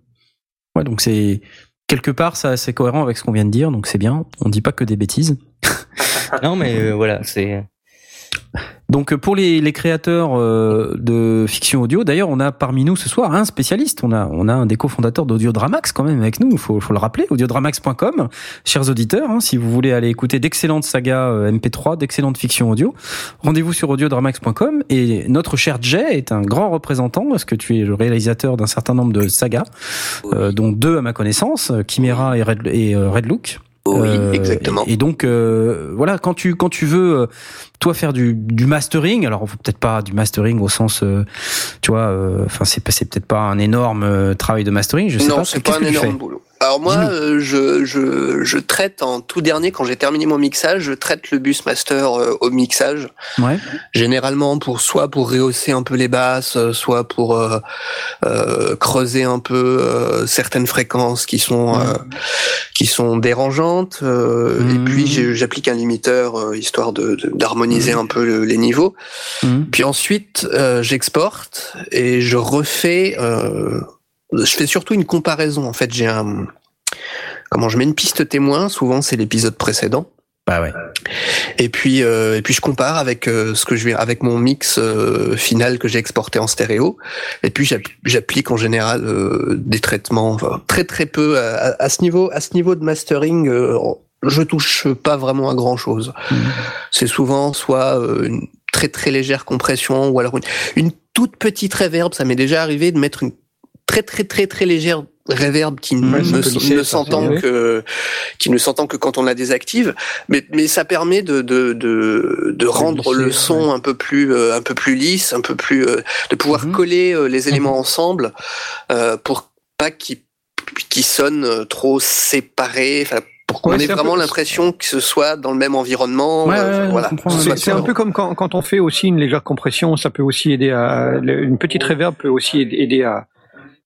Ouais, donc c'est quelque part ça c'est cohérent avec ce qu'on vient de dire, donc c'est bien. On dit pas que des bêtises. [laughs] non, mais euh, voilà, c'est Donc pour les, les créateurs euh, de fiction audio, d'ailleurs, on a parmi nous ce soir un spécialiste. On a on a un des cofondateurs d'Audiodramax quand même avec nous. Il faut, faut le rappeler. Audiodramax.com, chers auditeurs, hein, si vous voulez aller écouter d'excellentes sagas euh, MP3, d'excellentes fictions audio, rendez-vous sur audiodramax.com. Et notre cher Jay est un grand représentant parce que tu es le réalisateur d'un certain nombre de sagas, euh, dont deux à ma connaissance, euh, Chimera et Red, et Red Look. Oui, exactement. Et, et donc euh, voilà, quand tu quand tu veux toi faire du, du mastering, alors peut-être pas du mastering au sens, euh, tu vois, euh, enfin c'est peut-être pas un énorme euh, travail de mastering, je sais non, pas. c'est pas un énorme boulot. Alors moi, euh, je, je, je traite en tout dernier, quand j'ai terminé mon mixage, je traite le bus master au mixage. Ouais. Généralement pour soit pour rehausser un peu les basses, soit pour creuser un peu certaines fréquences qui sont qui sont dérangeantes. Et Mhm. puis j'applique un limiteur histoire de- d'harmoniser Mhm. un peu le- les niveaux. Mhm. Puis ensuite, euh, j'exporte et je refais. Euh, je fais surtout une comparaison. En fait, j'ai un. Comment je mets une piste témoin Souvent, c'est l'épisode précédent. Bah ouais. Et puis euh, et puis je compare avec euh, ce que je vais avec mon mix euh, final que j'ai exporté en stéréo. Et puis j'app- j'applique en général des traitements enfin, très très peu à ce niveau à ce niveau de mastering. Je touche pas vraiment à grand chose. C'est souvent soit euh, une très très légère compression ou alors une, une toute petite reverb. Ça m'est déjà arrivé de mettre une très très très très légère reverb qui Ouais, ne, s'entend que qui ne s'entend que quand on la désactive mais mais ça permet de de de, de rendre le son un peu plus euh, un peu plus lisse un peu plus euh, de pouvoir Mhm. coller euh, les éléments ensemble pour pas qu'ils qu'ils sonnent trop séparés enfin pour qu'on Ouais, ait c'est un vraiment peu- l'impression que ce soit dans le même environnement Ouais, euh, voilà C'est un peu comme quand, quand on fait aussi une légère compression, ça peut aussi aider à une petite reverb peut aussi aider à,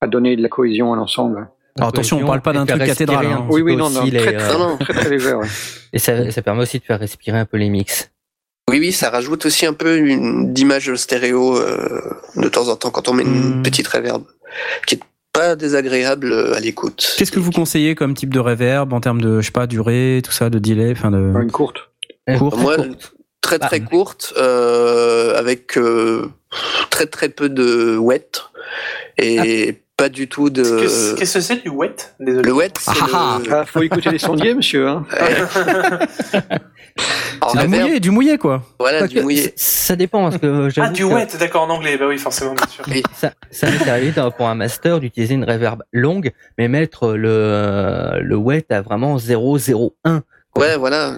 à donner de la cohésion à l'ensemble. Alors attention, on parle pas d'un truc cathédral, hein. Oui, oui, non, non, les, très, euh, Non, non. Très très ouais. [laughs] Et ça, ça permet aussi de faire respirer un peu les mix. Oui, oui, ça rajoute aussi un peu une d'image stéréo euh, de temps en temps quand on met une Hmm. petite qui est pas désagréable à l'écoute. Qu'est-ce que vous conseillez comme type de reverb en termes de, je sais pas, durée, tout ça, de delay, enfin de Une courte. court Moi, courte. très très Bah. courte, euh, avec euh, très très peu de wet et pas du tout de. Qu'est-ce que c'est du wet? Désolé. Le wet, c'est Ah, le. Ah, faut écouter les sondiers, monsieur. Hein. [laughs] [laughs] Mouillé, du mouillé quoi. Voilà, du mouillé. Ça dépend, parce que j'avoue Ah, du que wet, d'accord, en anglais. Bah oui, forcément, bien sûr. ça, ça m'est arrivé dans- pour un master d'utiliser une reverb longue, mais mettre le, le wet à vraiment 0,01. Ouais, voilà.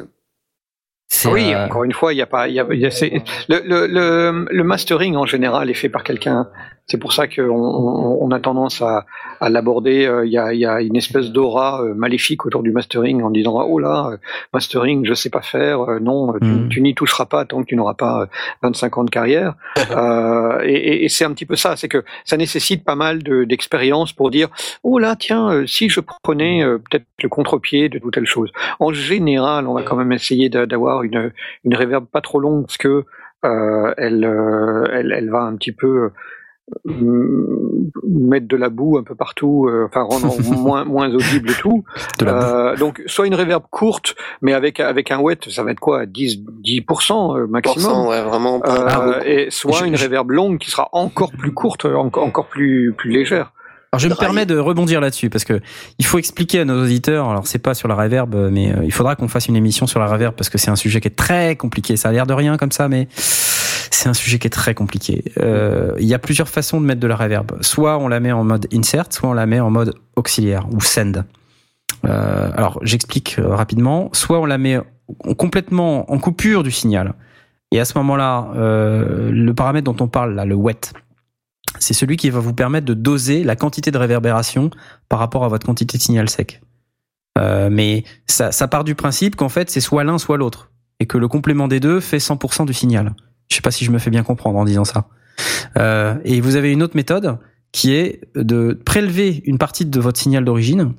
C'est, Oui, euh, encore une fois, il y a pas, il y a, y a- le, le, le mastering en général est fait par quelqu'un. C'est pour ça qu'on on, on a tendance à, à l'aborder. euh, Il y, a, il y a une espèce d'aura euh, maléfique autour du mastering en disant oh là, euh, mastering, je sais pas faire. non, tu, Mm. tu n'y toucheras pas tant que tu n'auras pas euh, 25 ans de carrière. [laughs] Euh, et c'est un petit peu ça, c'est que ça nécessite pas mal de- d'expérience pour dire oh là, tiens, si je prenais peut-être le contre-pied de toute telle chose. En général, on va quand même essayer d'a- d'avoir une, une reverb pas trop longue parce que euh, elle, elle, elle va un petit peu mettre de la boue un peu partout, euh, enfin rendre [laughs] moins, moins audible et tout. De la boue. Euh, donc soit une reverb courte, mais avec avec un wet, ça va être quoi 10 10% euh, maximum. Pourcent, ouais, vraiment. Euh, beaucoup. et soit Je- une je- reverb longue qui sera encore plus courte, encore, encore plus, plus légère. Alors je me permets de rebondir là-dessus parce que il faut expliquer à nos auditeurs. Alors c'est pas sur la reverb, mais euh, il faudra qu'on fasse une émission sur la reverb parce que c'est un sujet qui est très compliqué. Ça a l'air de rien comme ça, mais c'est un sujet qui est très compliqué. Euh, il y a plusieurs façons de mettre de la reverb. Soit on la met en mode insert, soit on la met en mode auxiliaire ou send. Euh, alors j'explique euh, rapidement. Soit on la met en- complètement en coupure du signal. Et à ce moment-là, le paramètre dont on parle là, le wet, c'est celui qui va vous permettre de doser la quantité de réverbération par rapport à votre quantité de signal sec. Mais ça, ça part du principe qu'en fait c'est soit l'un soit l'autre et que le complément des deux fait 100% du signal. Je sais pas si je me fais bien comprendre en disant ça. Euh, et vous avez une autre méthode qui est de prélever une partie de votre signal d'origine,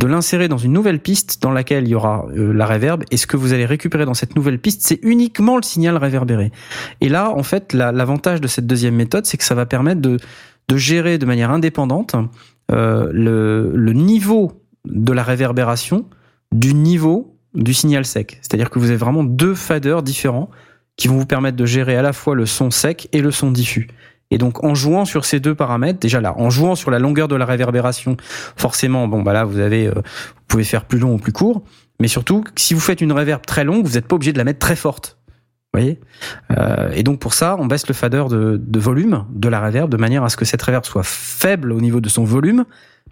de l'insérer dans une nouvelle piste dans laquelle il y aura euh, la réverb. Et ce que vous allez récupérer dans cette nouvelle piste, c'est uniquement le signal réverbéré. Et là, en fait, la- l'avantage de cette deuxième méthode, c'est que ça va permettre de, gérer de manière indépendante euh, le niveau de la réverbération du niveau du signal sec. C'est-à-dire que vous avez vraiment deux faders différents qui vont vous permettre de gérer à la fois le son sec et le son diffus. Et donc en jouant sur ces deux paramètres, déjà là, en jouant sur la longueur de la réverbération, forcément, bon bah là vous avez, euh, vous pouvez faire plus long ou plus court, mais surtout si vous faites une réverb très longue, vous n'êtes pas obligé de la mettre très forte. Vous voyez? Euh, Et donc pour ça, on baisse le fader de, de volume de la réverb de manière à ce que cette réverb soit faible au niveau de son volume,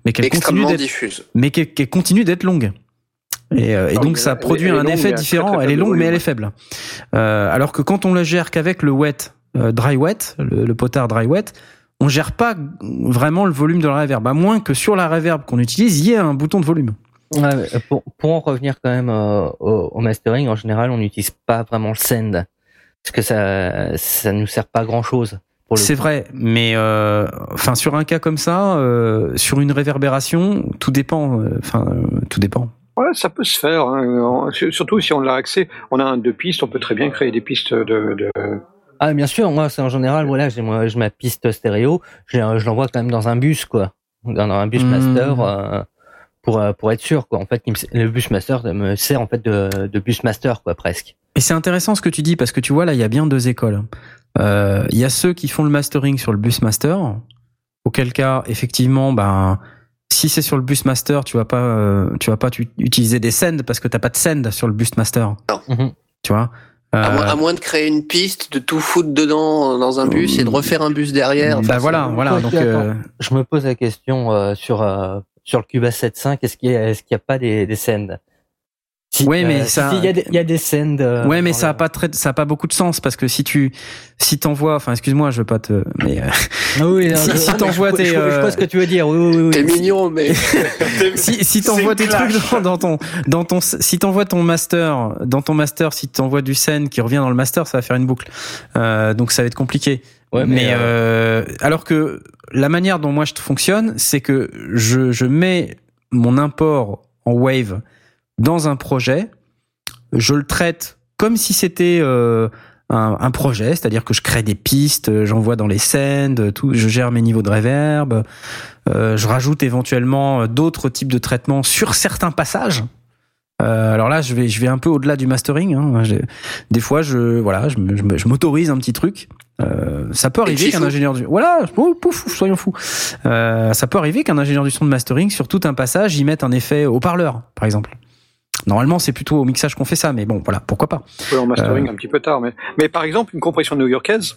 mais qu'elle continue d'être mais qu'elle qu'elle continue d'être longue. Et, euh, et donc ça produit un longue, effet très, différent. très elle est longue, mais elle est faible. Euh, alors que quand on la gère qu'avec le wet, euh, dry wet, le, le potard dry wet, on gère pas vraiment le volume de la reverb, à moins que sur la reverb qu'on utilise, il y ait un bouton de volume. Ouais, pour, pour en revenir quand même euh, au, au mastering, en général, on n'utilise pas vraiment le send. Parce que ça ça nous sert pas grand chose. C'est vrai, mais euh, enfin sur un cas comme ça, euh, sur une réverbération, tout dépend. Enfin, euh, tout dépend. Ouais, ça peut se faire. hein. Surtout si on l'a accès. On a un deux pistes, on peut très bien créer des pistes de. de... Ah, bien sûr, moi, c'est en général, voilà, j'ai moi, j'ai ma piste stéréo, je, je l'envoie quand même dans un bus, quoi. Dans un bus Mmh. master, euh, pour euh, pour être sûr quoi. En fait, le Busmaster me sert en fait de, de Busmaster quoi presque. Et c'est intéressant ce que tu dis parce que tu vois là, il y a bien deux écoles. Euh, Il y a ceux qui font le mastering sur le Busmaster, auquel cas effectivement, ben si c'est sur le Busmaster, tu vas pas, euh, tu vas pas utiliser des sends parce que t'as pas de send sur le Busmaster. Mhm. Tu vois. À, moins, Euh, à moins de créer une piste, de tout foutre dedans euh, dans un bus et de refaire un bus derrière. bah Enfin, voilà, voilà. Donc euh, Je me pose la question euh, sur euh, sur le Cubase 7.5, est-ce qu'il y a est-ce qu'il y a pas des des sends? Si, Ouais, mais euh, ça- si, il y a des, il y a des sends. euh, ouais, mais ça a pas très, ça a pas beaucoup de sens parce que si tu, si t'envoies, enfin excuse-moi, je veux pas te, mais euh, Ah oui, non, [laughs] Si- je- si t'envoies je- tes, je, je, euh, vois ce que tu veux dire. Oui, oui, oui. T'es mignon, mais [laughs] si, si t'envoies tes clash. trucs dans, dans ton dans ton si t'envoies ton master dans ton master si t'envoies du scène qui revient dans le master ça va faire une boucle euh, donc ça va être compliqué Ouais, mais, mais, euh, alors que la manière dont moi je fonctionne c'est que je je mets mon import en wave dans un projet je le traite comme si c'était euh, un, un projet, c'est-à-dire que je crée des pistes, euh, j'envoie dans les scènes, tout, je gère mes niveaux de reverb, euh, je rajoute éventuellement euh, d'autres types de traitements sur certains passages. Euh, alors là, je vais, je vais un peu au-delà du mastering. Hein. Des fois, je, voilà, je, je je m'autorise un petit truc. Euh, ça peut arriver qu'un ingénieur du, voilà, oh, pouf, soyons fous. Euh, ça peut arriver qu'un ingénieur du son de mastering sur tout un passage, y mette un effet haut-parleur, par exemple. Normalement, c'est plutôt au mixage qu'on fait ça, mais bon, voilà, pourquoi pas. Ouais, en mastering Euh. un petit peu tard, mais, mais par exemple, une compression new-yorkaise,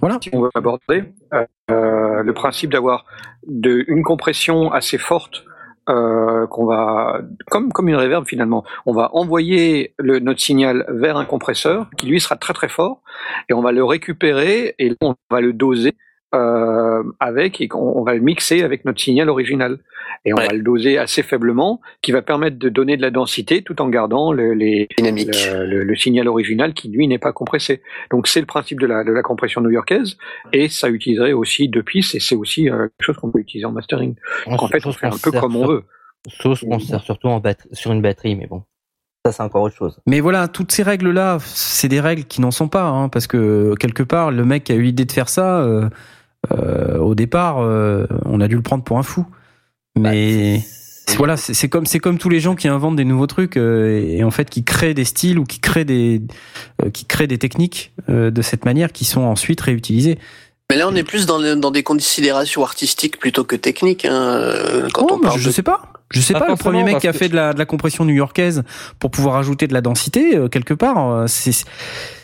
Voilà. on veut aborder, euh, le principe d'avoir une compression assez forte euh, qu'on va, comme, comme une reverb finalement, on va envoyer le, notre signal vers un compresseur qui lui sera très très fort et on va le récupérer et on va le doser euh, avec et on, on va le mixer avec notre signal original et on Ouais. va le doser assez faiblement qui va permettre de donner de la densité tout en gardant le- les, le, le- le signal original qui lui n'est pas compressé. Donc c'est le principe de la, de la compression new-yorkaise et ça utiliserait aussi deux pistes et c'est aussi euh, quelque chose qu'on peut utiliser en mastering. Donc, en fait, on fait un peu comme on veut. Chose qu'on sert surtout en batterie, sur une batterie, mais bon, ça c'est encore autre chose. Mais voilà, toutes ces règles-là, c'est des règles qui n'en sont pas, hein, parce que quelque part, le mec qui a eu l'idée de faire ça, euh, euh, au départ, euh, on a dû le prendre pour un fou. Mais Bah, c'est- voilà, c'est comme c'est comme tous les gens qui inventent des nouveaux trucs euh, et, en fait qui créent des styles ou qui créent des euh, qui créent des techniques euh, de cette manière qui sont ensuite réutilisées. Mais là, on est plus dans, le- dans des considérations artistiques plutôt que techniques. Hein, euh, quand Oh, on mais parle je de... sais pas. Je sais Pas pas, le premier mec qui a fait de la, de la compression new-yorkaise pour pouvoir ajouter de la densité, euh, quelque part, euh, c'est,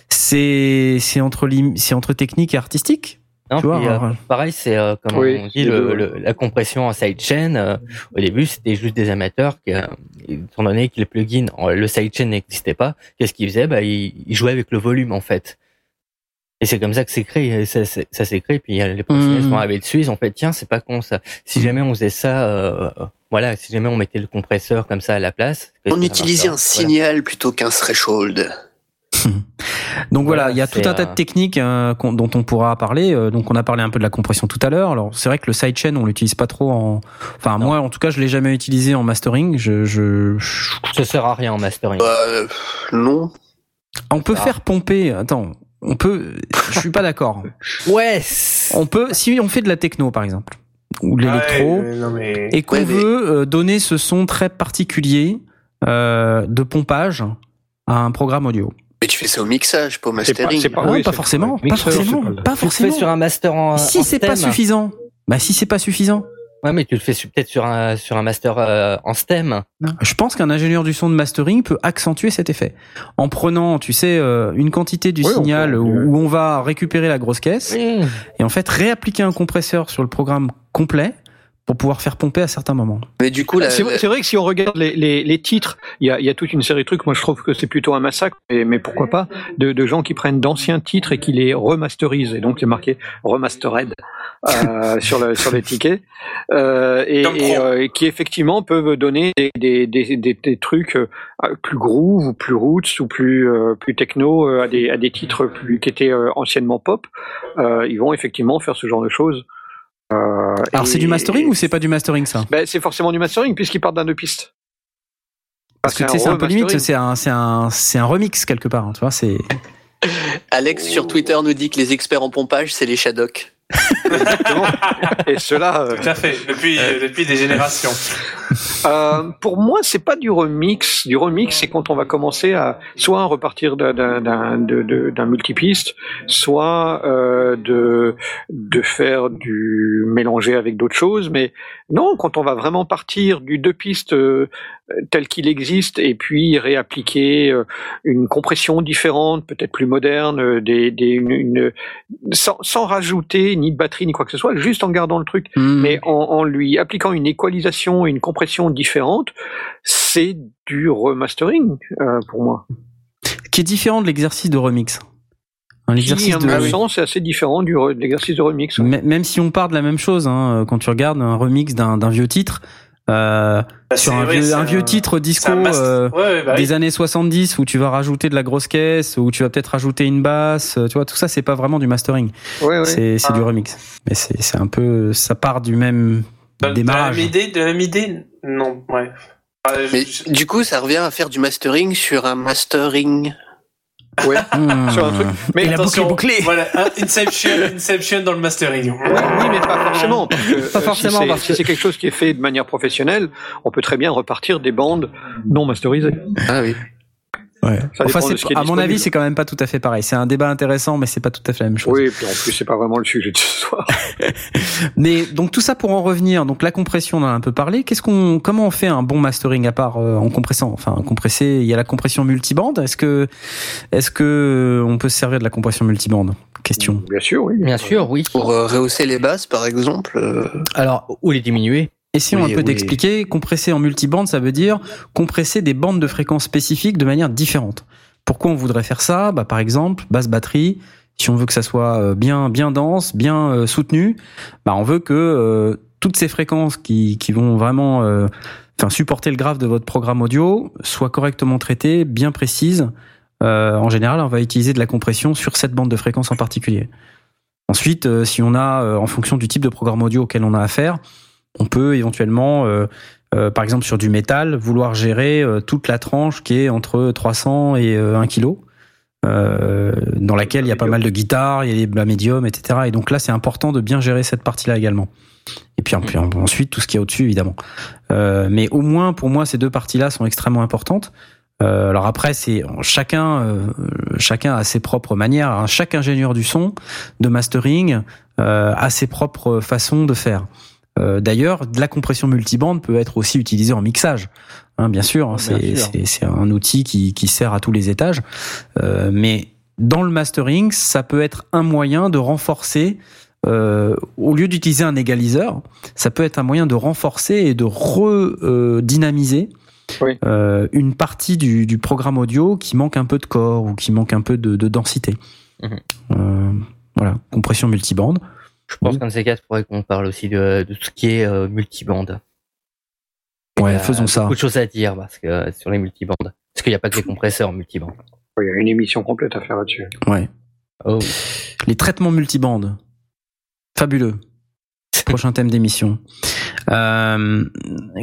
c'est, c'est entre, lim- c'est entre technique et artistique. Non, Tu vois, puis, euh, alors, pareil, c'est euh, comme Oui, on dit le, le- la compression en sidechain. euh, au début, c'était juste des amateurs qui, euh, étant donné que les plugins, le sidechain n'existait pas, qu'est-ce qu'ils faisaient? Bah, ils, ils jouaient avec le volume en fait. Et c'est comme ça que c'est créé. Ça, s'est créé. Puis les professionnels Mhm. sont arrivés dessus. Ils ont fait tiens, c'est pas con ça. Si jamais on faisait ça, euh, voilà, si jamais on mettait le compresseur comme ça à la place, On utilisait un. Voilà. signal plutôt qu'un threshold. [laughs] Donc voilà, Voilà, il y a tout un tas de euh, techniques qu'on- dont on pourra parler. Euh, Donc on a parlé un peu de la compression tout à l'heure. Alors c'est vrai que le sidechain, on l'utilise pas trop en. Enfin Non. moi, en tout cas, je l'ai jamais utilisé en mastering. Je, je, je- Ça sert à rien en mastering. Bah, euh, non. on peut Ah. faire pomper. Attends, on peut. Je suis pas d'accord. [laughs] Ouais. On peut, si on fait de la techno par exemple ou de l'électro. Ouais, non, mais... et qu'on Ouais, mais- veut euh, donner ce son très particulier euh, de pompage à un programme audio. Mais tu fais ça au mixage, pas au pas- mastering. c'est pas- non, oui, pas forcément, pas mixeur, forcément, pas- pas Tu le fais forcément. sur un master en. Si c'est pas stem. suffisant, bah si c'est pas suffisant, Ouais, mais tu le fais peut-être sur un sur un master euh, en stem. je pense qu'un ingénieur du son de mastering peut accentuer cet effet en prenant, tu sais, euh, une quantité du Oui, on signal peut- où, où on va récupérer la grosse caisse Oui. et en fait réappliquer un compresseur sur le programme complet pour pouvoir faire pomper à certains moments. Mais du coup, C'est vrai- que si on regarde les, les, les titres, il y a, il y a toute une série de trucs. Moi, je trouve que c'est plutôt un massacre, mais, mais pourquoi pas, de, de gens qui prennent d'anciens titres et qui les remasterisent. Et donc, c'est marqué remastered euh, [laughs] sur, le, sur les tickets. Euh, et, et, euh, et qui, effectivement, peuvent donner des, des, des, des, des trucs plus groove ou plus roots ou plus, euh, plus techno à, des, à des titres plus, qui étaient anciennement pop. Euh, ils vont effectivement faire ce genre de choses. Euh, Alors c'est du mastering ou c'est pas du mastering ça ben, c'est forcément du mastering puisqu'il part d'un deux pistes. Parce que tu sais, c'est un peu limite, c'est un, c'est un, c'est un remix quelque part. hein, tu vois, c'est. Alex sur Twitter nous dit que les experts en pompage, c'est les Shadok. Exactement. Et cela, euh, Tout à fait, depuis, depuis des générations. [laughs] Euh, pour moi, c'est pas du remix. Du remix, c'est quand on va commencer à soit repartir d'un- multipiste, soit euh, de de faire du mélanger avec d'autres choses. Mais non, quand on va vraiment partir du deux pistes euh, tel qu'il existe et puis réappliquer euh, une compression différente, peut-être plus moderne, euh, des, des une, une- sans, sans rajouter ni de batterie ni quoi que ce soit, juste en gardant le truc Hmm. mais en, en lui appliquant une équalisation et une compression différente, c'est du remastering euh, pour moi. qui est différent de l'exercice de remix? Un Qui, exercice à de mon sens, est assez différent du de l'exercice de remix. ouais. Même si on part de la même chose, hein, quand tu regardes un remix d'un vieux titre, euh, Bah, sur c'est- un, vieux, c'est un vieux titre disco mast- euh, ouais, ouais, bah oui. des années 70 où tu vas rajouter de la grosse caisse, où tu vas peut-être rajouter une basse, euh, tu vois, tout ça c'est pas vraiment du mastering, Ouais, ouais. c'est c'est Ah. du remix. Mais c'est c'est un peu, ça part du même De- de la démarrage. même idée, de la même idée, non, ouais. Ah, je- Mais du coup, ça revient à faire du mastering sur un mastering. Ouais. Hmm. Sur un truc. Mais Et la boucle Attention, est bouclée. Voilà, Inception, Inception dans le mastering. Oui, mais pas forcément. Parce que, Pas euh, forcément, si c'est- parce si que- c'est quelque chose qui est fait de manière professionnelle, on peut très bien repartir des bandes non masterisées. Ah oui. Ouais. Enfin, à mon avis, c'est quand même pas tout à fait pareil. C'est un débat intéressant, mais c'est pas tout à fait la même chose. Oui, et puis en plus, c'est pas vraiment le sujet de ce soir. [laughs] [laughs] Mais donc tout ça pour en revenir, donc la compression on en a un peu parlé. Qu'est-ce qu'on, comment on fait un bon mastering à part euh, en compressant? Enfin, compressé, il y a la compression multibande. Est-ce que, est-ce que euh, on peut se servir de la compression multibande? Question. Bien sûr, oui. Bien sûr, oui. Pour euh, rehausser les basses, par exemple. euh, Alors, Ou les diminuer. Essayons Oui, un peu oui. d'expliquer. Compresser en multibande, ça veut dire compresser des bandes de fréquences spécifiques de manière différente. Pourquoi on voudrait faire ça? Bah, Par exemple, basse batterie. Si on veut que ça soit euh, bien, bien dense, bien euh, soutenu, bah, on veut que euh, toutes ces fréquences qui, qui vont vraiment euh, enfin, supporter le graphe de votre programme audio soient correctement traitées, bien précises. Euh, en général, on va utiliser de la compression sur cette bande de fréquences en particulier. Ensuite, si on a, en fonction du type de programme audio auquel on a affaire, on peut éventuellement, euh, euh, par exemple sur du métal, vouloir gérer euh, toute la tranche qui est entre 300 et euh, 1 kg, euh, dans laquelle il y a pas mal de guitares, il y a des la médium, etc. Et donc là, c'est important de bien gérer cette partie-là également. Et puis, ensuite, tout ce qui est au-dessus, évidemment. Euh, mais au moins, pour moi, ces deux parties-là sont extrêmement importantes. Euh, alors après, c'est chacun, euh, chacun a ses propres manières. hein. Chaque ingénieur du son, de mastering, euh, a ses propres façons de faire. Euh, D'ailleurs, de la compression multibande peut être aussi utilisée en mixage. Hein, bien sûr, hein, Bien c'est un outil qui, qui sert à tous les étages. Euh, mais dans le mastering, ça peut être un moyen de renforcer, euh, au lieu d'utiliser un égaliseur, ça peut être un moyen de renforcer et de redynamiser Oui. euh, une partie du, du programme audio qui manque un peu de corps ou qui manque un peu de, de densité. Mhm. Voilà, compression multibande. Je pense Oui. qu'un de ces quatre faudrait qu'on parle aussi de, de tout ce qui est euh, multibande. Ouais, Il y a faisons ça. Beaucoup de choses à dire parce que euh, sur les multibandes. Parce qu'il n'y a pas que les compresseurs en multibande. Il y a une émission complète à faire là-dessus. Ouais. Oh. Les traitements multibandes. Fabuleux. [laughs] Prochain thème d'émission. Euh,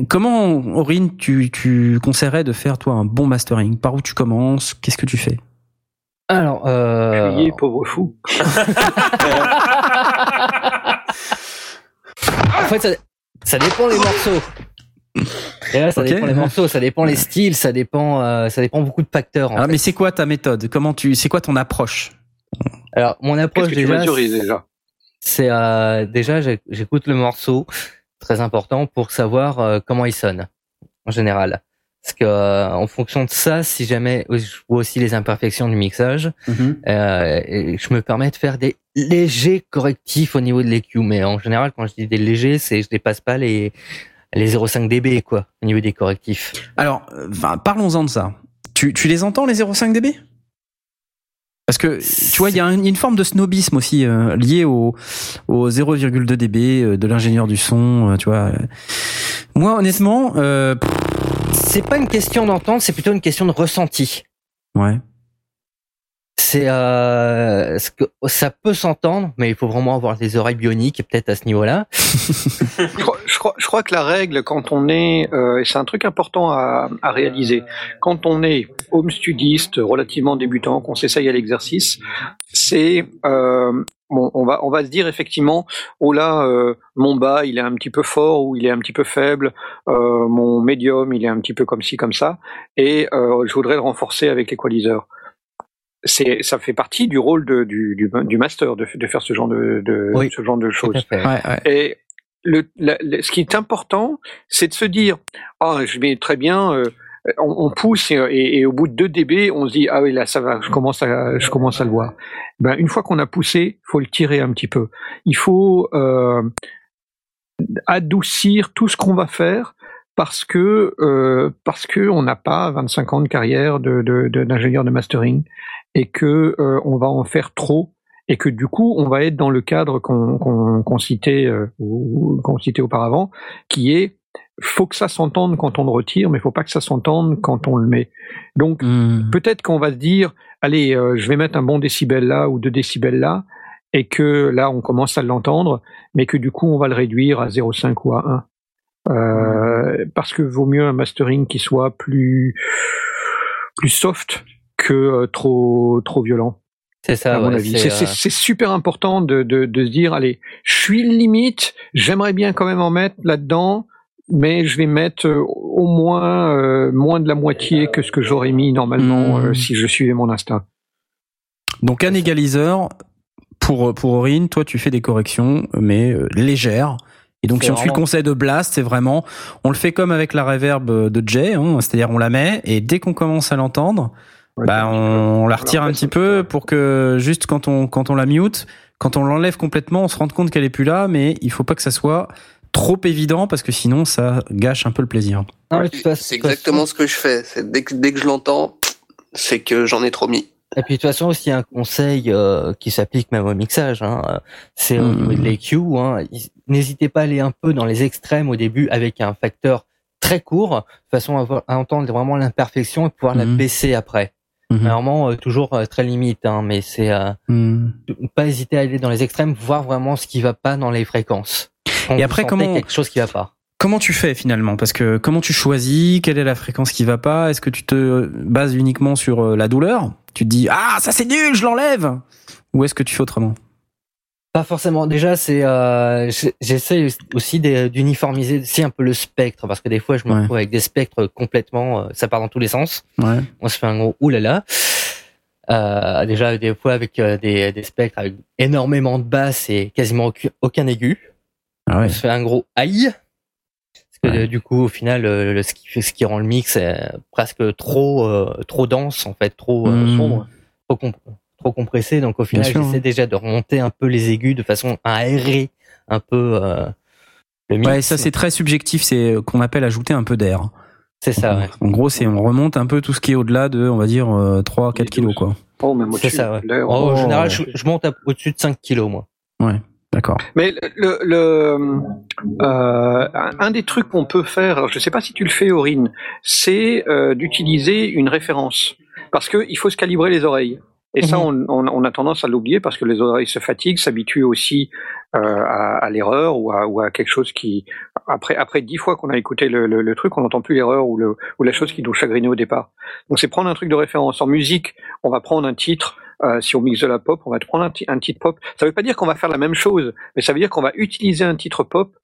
comment, Aurine, tu, tu conseillerais de faire, toi, un bon mastering? Par où tu commences? Qu'est-ce que tu fais? Alors, euh... Crier, pauvre fou. [laughs] [laughs] en fait, ça, ça dépend les morceaux. Et là, ça dépend les morceaux, ça dépend les styles, ça dépend, euh, ça dépend beaucoup de facteurs. en Alors, fait. Mais c'est quoi ta méthode? Comment tu, c'est quoi ton approche? Alors, mon approche déjà, c'est euh, déjà j'écoute le morceau, très important pour savoir euh, comment il sonne en général. Parce que euh, en fonction de ça, si jamais je vois aussi les imperfections du mixage, euh, et je me permets de faire des légers correctifs au niveau de l'EQ. Mais en général, quand je dis des légers, c'est je dépasse pas les les 0,5 dB quoi au niveau des correctifs. Alors, euh, enfin, parlons-en de ça. Tu, tu les entends, les 0,5 dB? Parce que, tu vois, il y a un- une forme de snobisme aussi euh, lié au, au 0,2 dB euh, de l'ingénieur du son, euh, tu vois. Moi, honnêtement, euh, pff, C'est pas une question d'entente, c'est plutôt une question de ressenti. ouais. C'est euh, ce que ça peut s'entendre, mais il faut vraiment avoir des oreilles bioniques peut-être à ce niveau-là. [laughs] je, crois, je, crois, je, crois, que la règle, quand on est, euh, c'est un truc important à, à, réaliser, quand on est home studiste, relativement débutant, qu'on s'essaye à l'exercice, c'est euh, bon, on va on va se dire effectivement, oh là, euh, mon bas il est un petit peu fort ou il est un petit peu faible, euh, mon médium il est un petit peu comme ci comme ça, et euh, je voudrais le renforcer avec l'équaliseur c'est ça fait partie du rôle de, du, du, du, master de, de, faire ce genre de, de oui, ce genre de choses. Ouais, ouais. Et le, la, le, ce qui est important, c'est de se dire ah je vais très bien. Euh, on, on, pousse et, et, et, au bout de 2 dB, on se dit ah oui là ça va, je commence à je commence à le voir. Ben une fois qu'on a poussé, faut le tirer un petit peu. Il faut euh, adoucir tout ce qu'on va faire parce que euh, parce que on n'a pas 25 ans de carrière de d'ingénieur de, de, mastering et que euh, on va en faire trop et que du coup on va être dans le cadre qu'on citait euh, qu'on citait auparavant qui est faut que ça s'entende quand on le retire mais faut pas que ça s'entende quand on le met donc mmh. peut-être qu'on va se dire allez euh, je vais mettre un bon décibel là ou deux décibels là et que là on commence à l'entendre mais que du coup on va le réduire à 0,5 ou à 1 euh, parce que vaut mieux un mastering qui soit plus plus soft que euh, trop trop violent. C'est ça, à mon ouais, avis. c'est, C'est, c'est, super important de, de, de se dire, allez, je suis limite, j'aimerais bien quand même en mettre là-dedans, mais je vais mettre euh, au moins euh, moins de la moitié que ce que j'aurais mis normalement Mmh. euh, si je suivais mon instinct. Donc un égaliseur pour pour Aurine, toi tu fais des corrections mais euh, légères. Et donc si on suit le conseil de Blast, c'est vraiment on le fait comme avec la reverb de Jay, hein, c'est-à-dire on la met et dès qu'on commence à l'entendre, Ouais, bah on, on la retire un petit peu pour que juste quand on quand on la mute, quand on l'enlève complètement, on se rende compte qu'elle est plus là, mais il faut pas que ça soit trop évident parce que sinon ça gâche un peu le plaisir. C'est exactement ce que je fais. C'est dès que, dès que je l'entends, c'est que j'en ai trop mis. Et puis de toute façon aussi un conseil euh, qui s'applique même au mixage, hein, euh, c'est au Mhm. niveau de l'EQ. Hein, N'hésitez pas à aller un peu dans les extrêmes au début avec un facteur très court, de façon à, avoir- à entendre vraiment l'imperfection et pouvoir la Mhm. baisser après. Mhm. Normalement euh, toujours euh, très limite, hein, mais c'est euh, Hmm. pas hésiter à aller dans les extrêmes, voir vraiment ce qui va pas dans les fréquences. Quand Et après, comment- quelque chose qui va pas. Comment tu fais finalement? Parce que comment tu choisis? Quelle est la fréquence qui va pas? Est-ce que tu te bases uniquement sur euh, la douleur? Tu te dis ah ça c'est nul, je l'enlève Ou est-ce que tu fais autrement? Pas forcément. Déjà, c'est euh, j'essaie aussi d'uniformiser aussi un peu le spectre parce que des fois, je me Ouais. retrouve avec des spectres complètement, euh, ça part dans tous les sens. Ouais. On se fait un gros oulala. Euh, déjà, des fois avec euh, des, des spectres avec énormément de basses et quasiment aucun, aigu. Ah ouais. On se fait un gros aïe. Parce que euh, du coup, au final, le, ce, qui, fait- ce qui rend le mix presque trop, euh, trop dense en fait, trop euh, Mmh. sombre, trop, trop compressé. Donc au final, j'essaie hein. déjà de remonter un peu les aigus de façon à aérer un peu euh, le mix. Ouais, ça c'est très subjectif, c'est euh, qu'on appelle ajouter un peu d'air. c'est ça. Ouais. En gros, c'est on remonte un peu tout ce qui est au-delà de, on va dire, 3 4 kilos quoi. Oh, même C'est au-dessus. ça. Ouais. En Oh. général, je, je monte au-dessus de 5 kilos moi. D'accord. Mais le, le euh, un des trucs qu'on peut faire, alors je ne sais pas si tu le fais, Aurine, c'est euh, d'utiliser une référence, parce que il faut se calibrer les oreilles. Et ça, on, on, on a tendance à l'oublier parce que les oreilles se fatiguent, s'habituent aussi euh, à, à l'erreur ou à, ou à quelque chose qui, après après dix fois qu'on a écouté le, le, le truc, on n'entend plus l'erreur ou, le, ou la chose qui nous chagrinait au départ. Donc c'est prendre un truc de référence. En musique, on va prendre un titre. euh, si on mixe de la pop, on va prendre un, un titre pop. Ça veut pas dire qu'on va faire la même chose, mais ça veut dire qu'on va utiliser un titre pop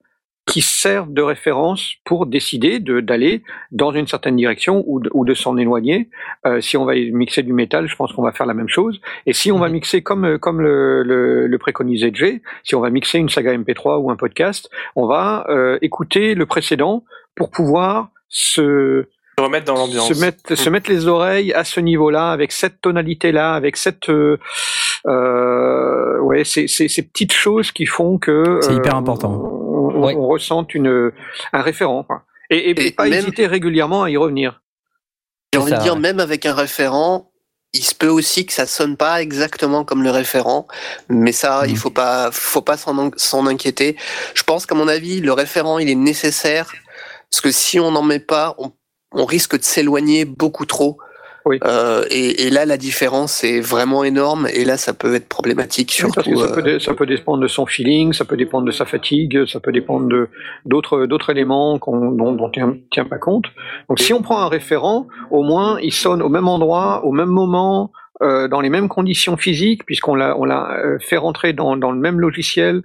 qui serve de référence pour décider de d'aller dans une certaine direction ou de, ou de s'en éloigner. Euh, si on va mixer du métal, je pense qu'on va faire la même chose. Et si on va mixer comme euh, comme le, le, le préconisait Jay, si on va mixer une saga MP3 ou un podcast, on va euh, écouter le précédent pour pouvoir se Se remettre dans l'ambiance. se mettre, se mettre les oreilles à ce niveau-là, avec cette tonalité-là, avec cette, euh, euh, ouais, ces, ces, ces petites choses qui font que C'est euh, hyper important. On, on, Ouais. on ressente une, un référent, quoi. Et, et, Et pas même- hésiter régulièrement à y revenir. J'ai envie de dire, ouais. même avec un référent, il se peut aussi que ça sonne pas exactement comme le référent, mais ça, il faut pas, faut pas s'en en- s'en inquiéter. Je pense qu'à mon avis, le référent, il est nécessaire, parce que si on n'en met pas, on, on risque de s'éloigner beaucoup trop. Oui. Euh, et, et là, la différence est vraiment énorme. Et là, ça peut être problématique, Oui, surtout. que ça, peut, euh, ça peut dépendre de son feeling, ça peut dépendre de sa fatigue, ça peut dépendre de d'autres d'autres éléments qu'on, dont, on ne tient pas compte. Donc si on prend un référent, au moins il sonne au même endroit, au même moment, euh, dans les mêmes conditions physiques, puisqu'on l'a on l'a fait rentrer dans, dans le même logiciel,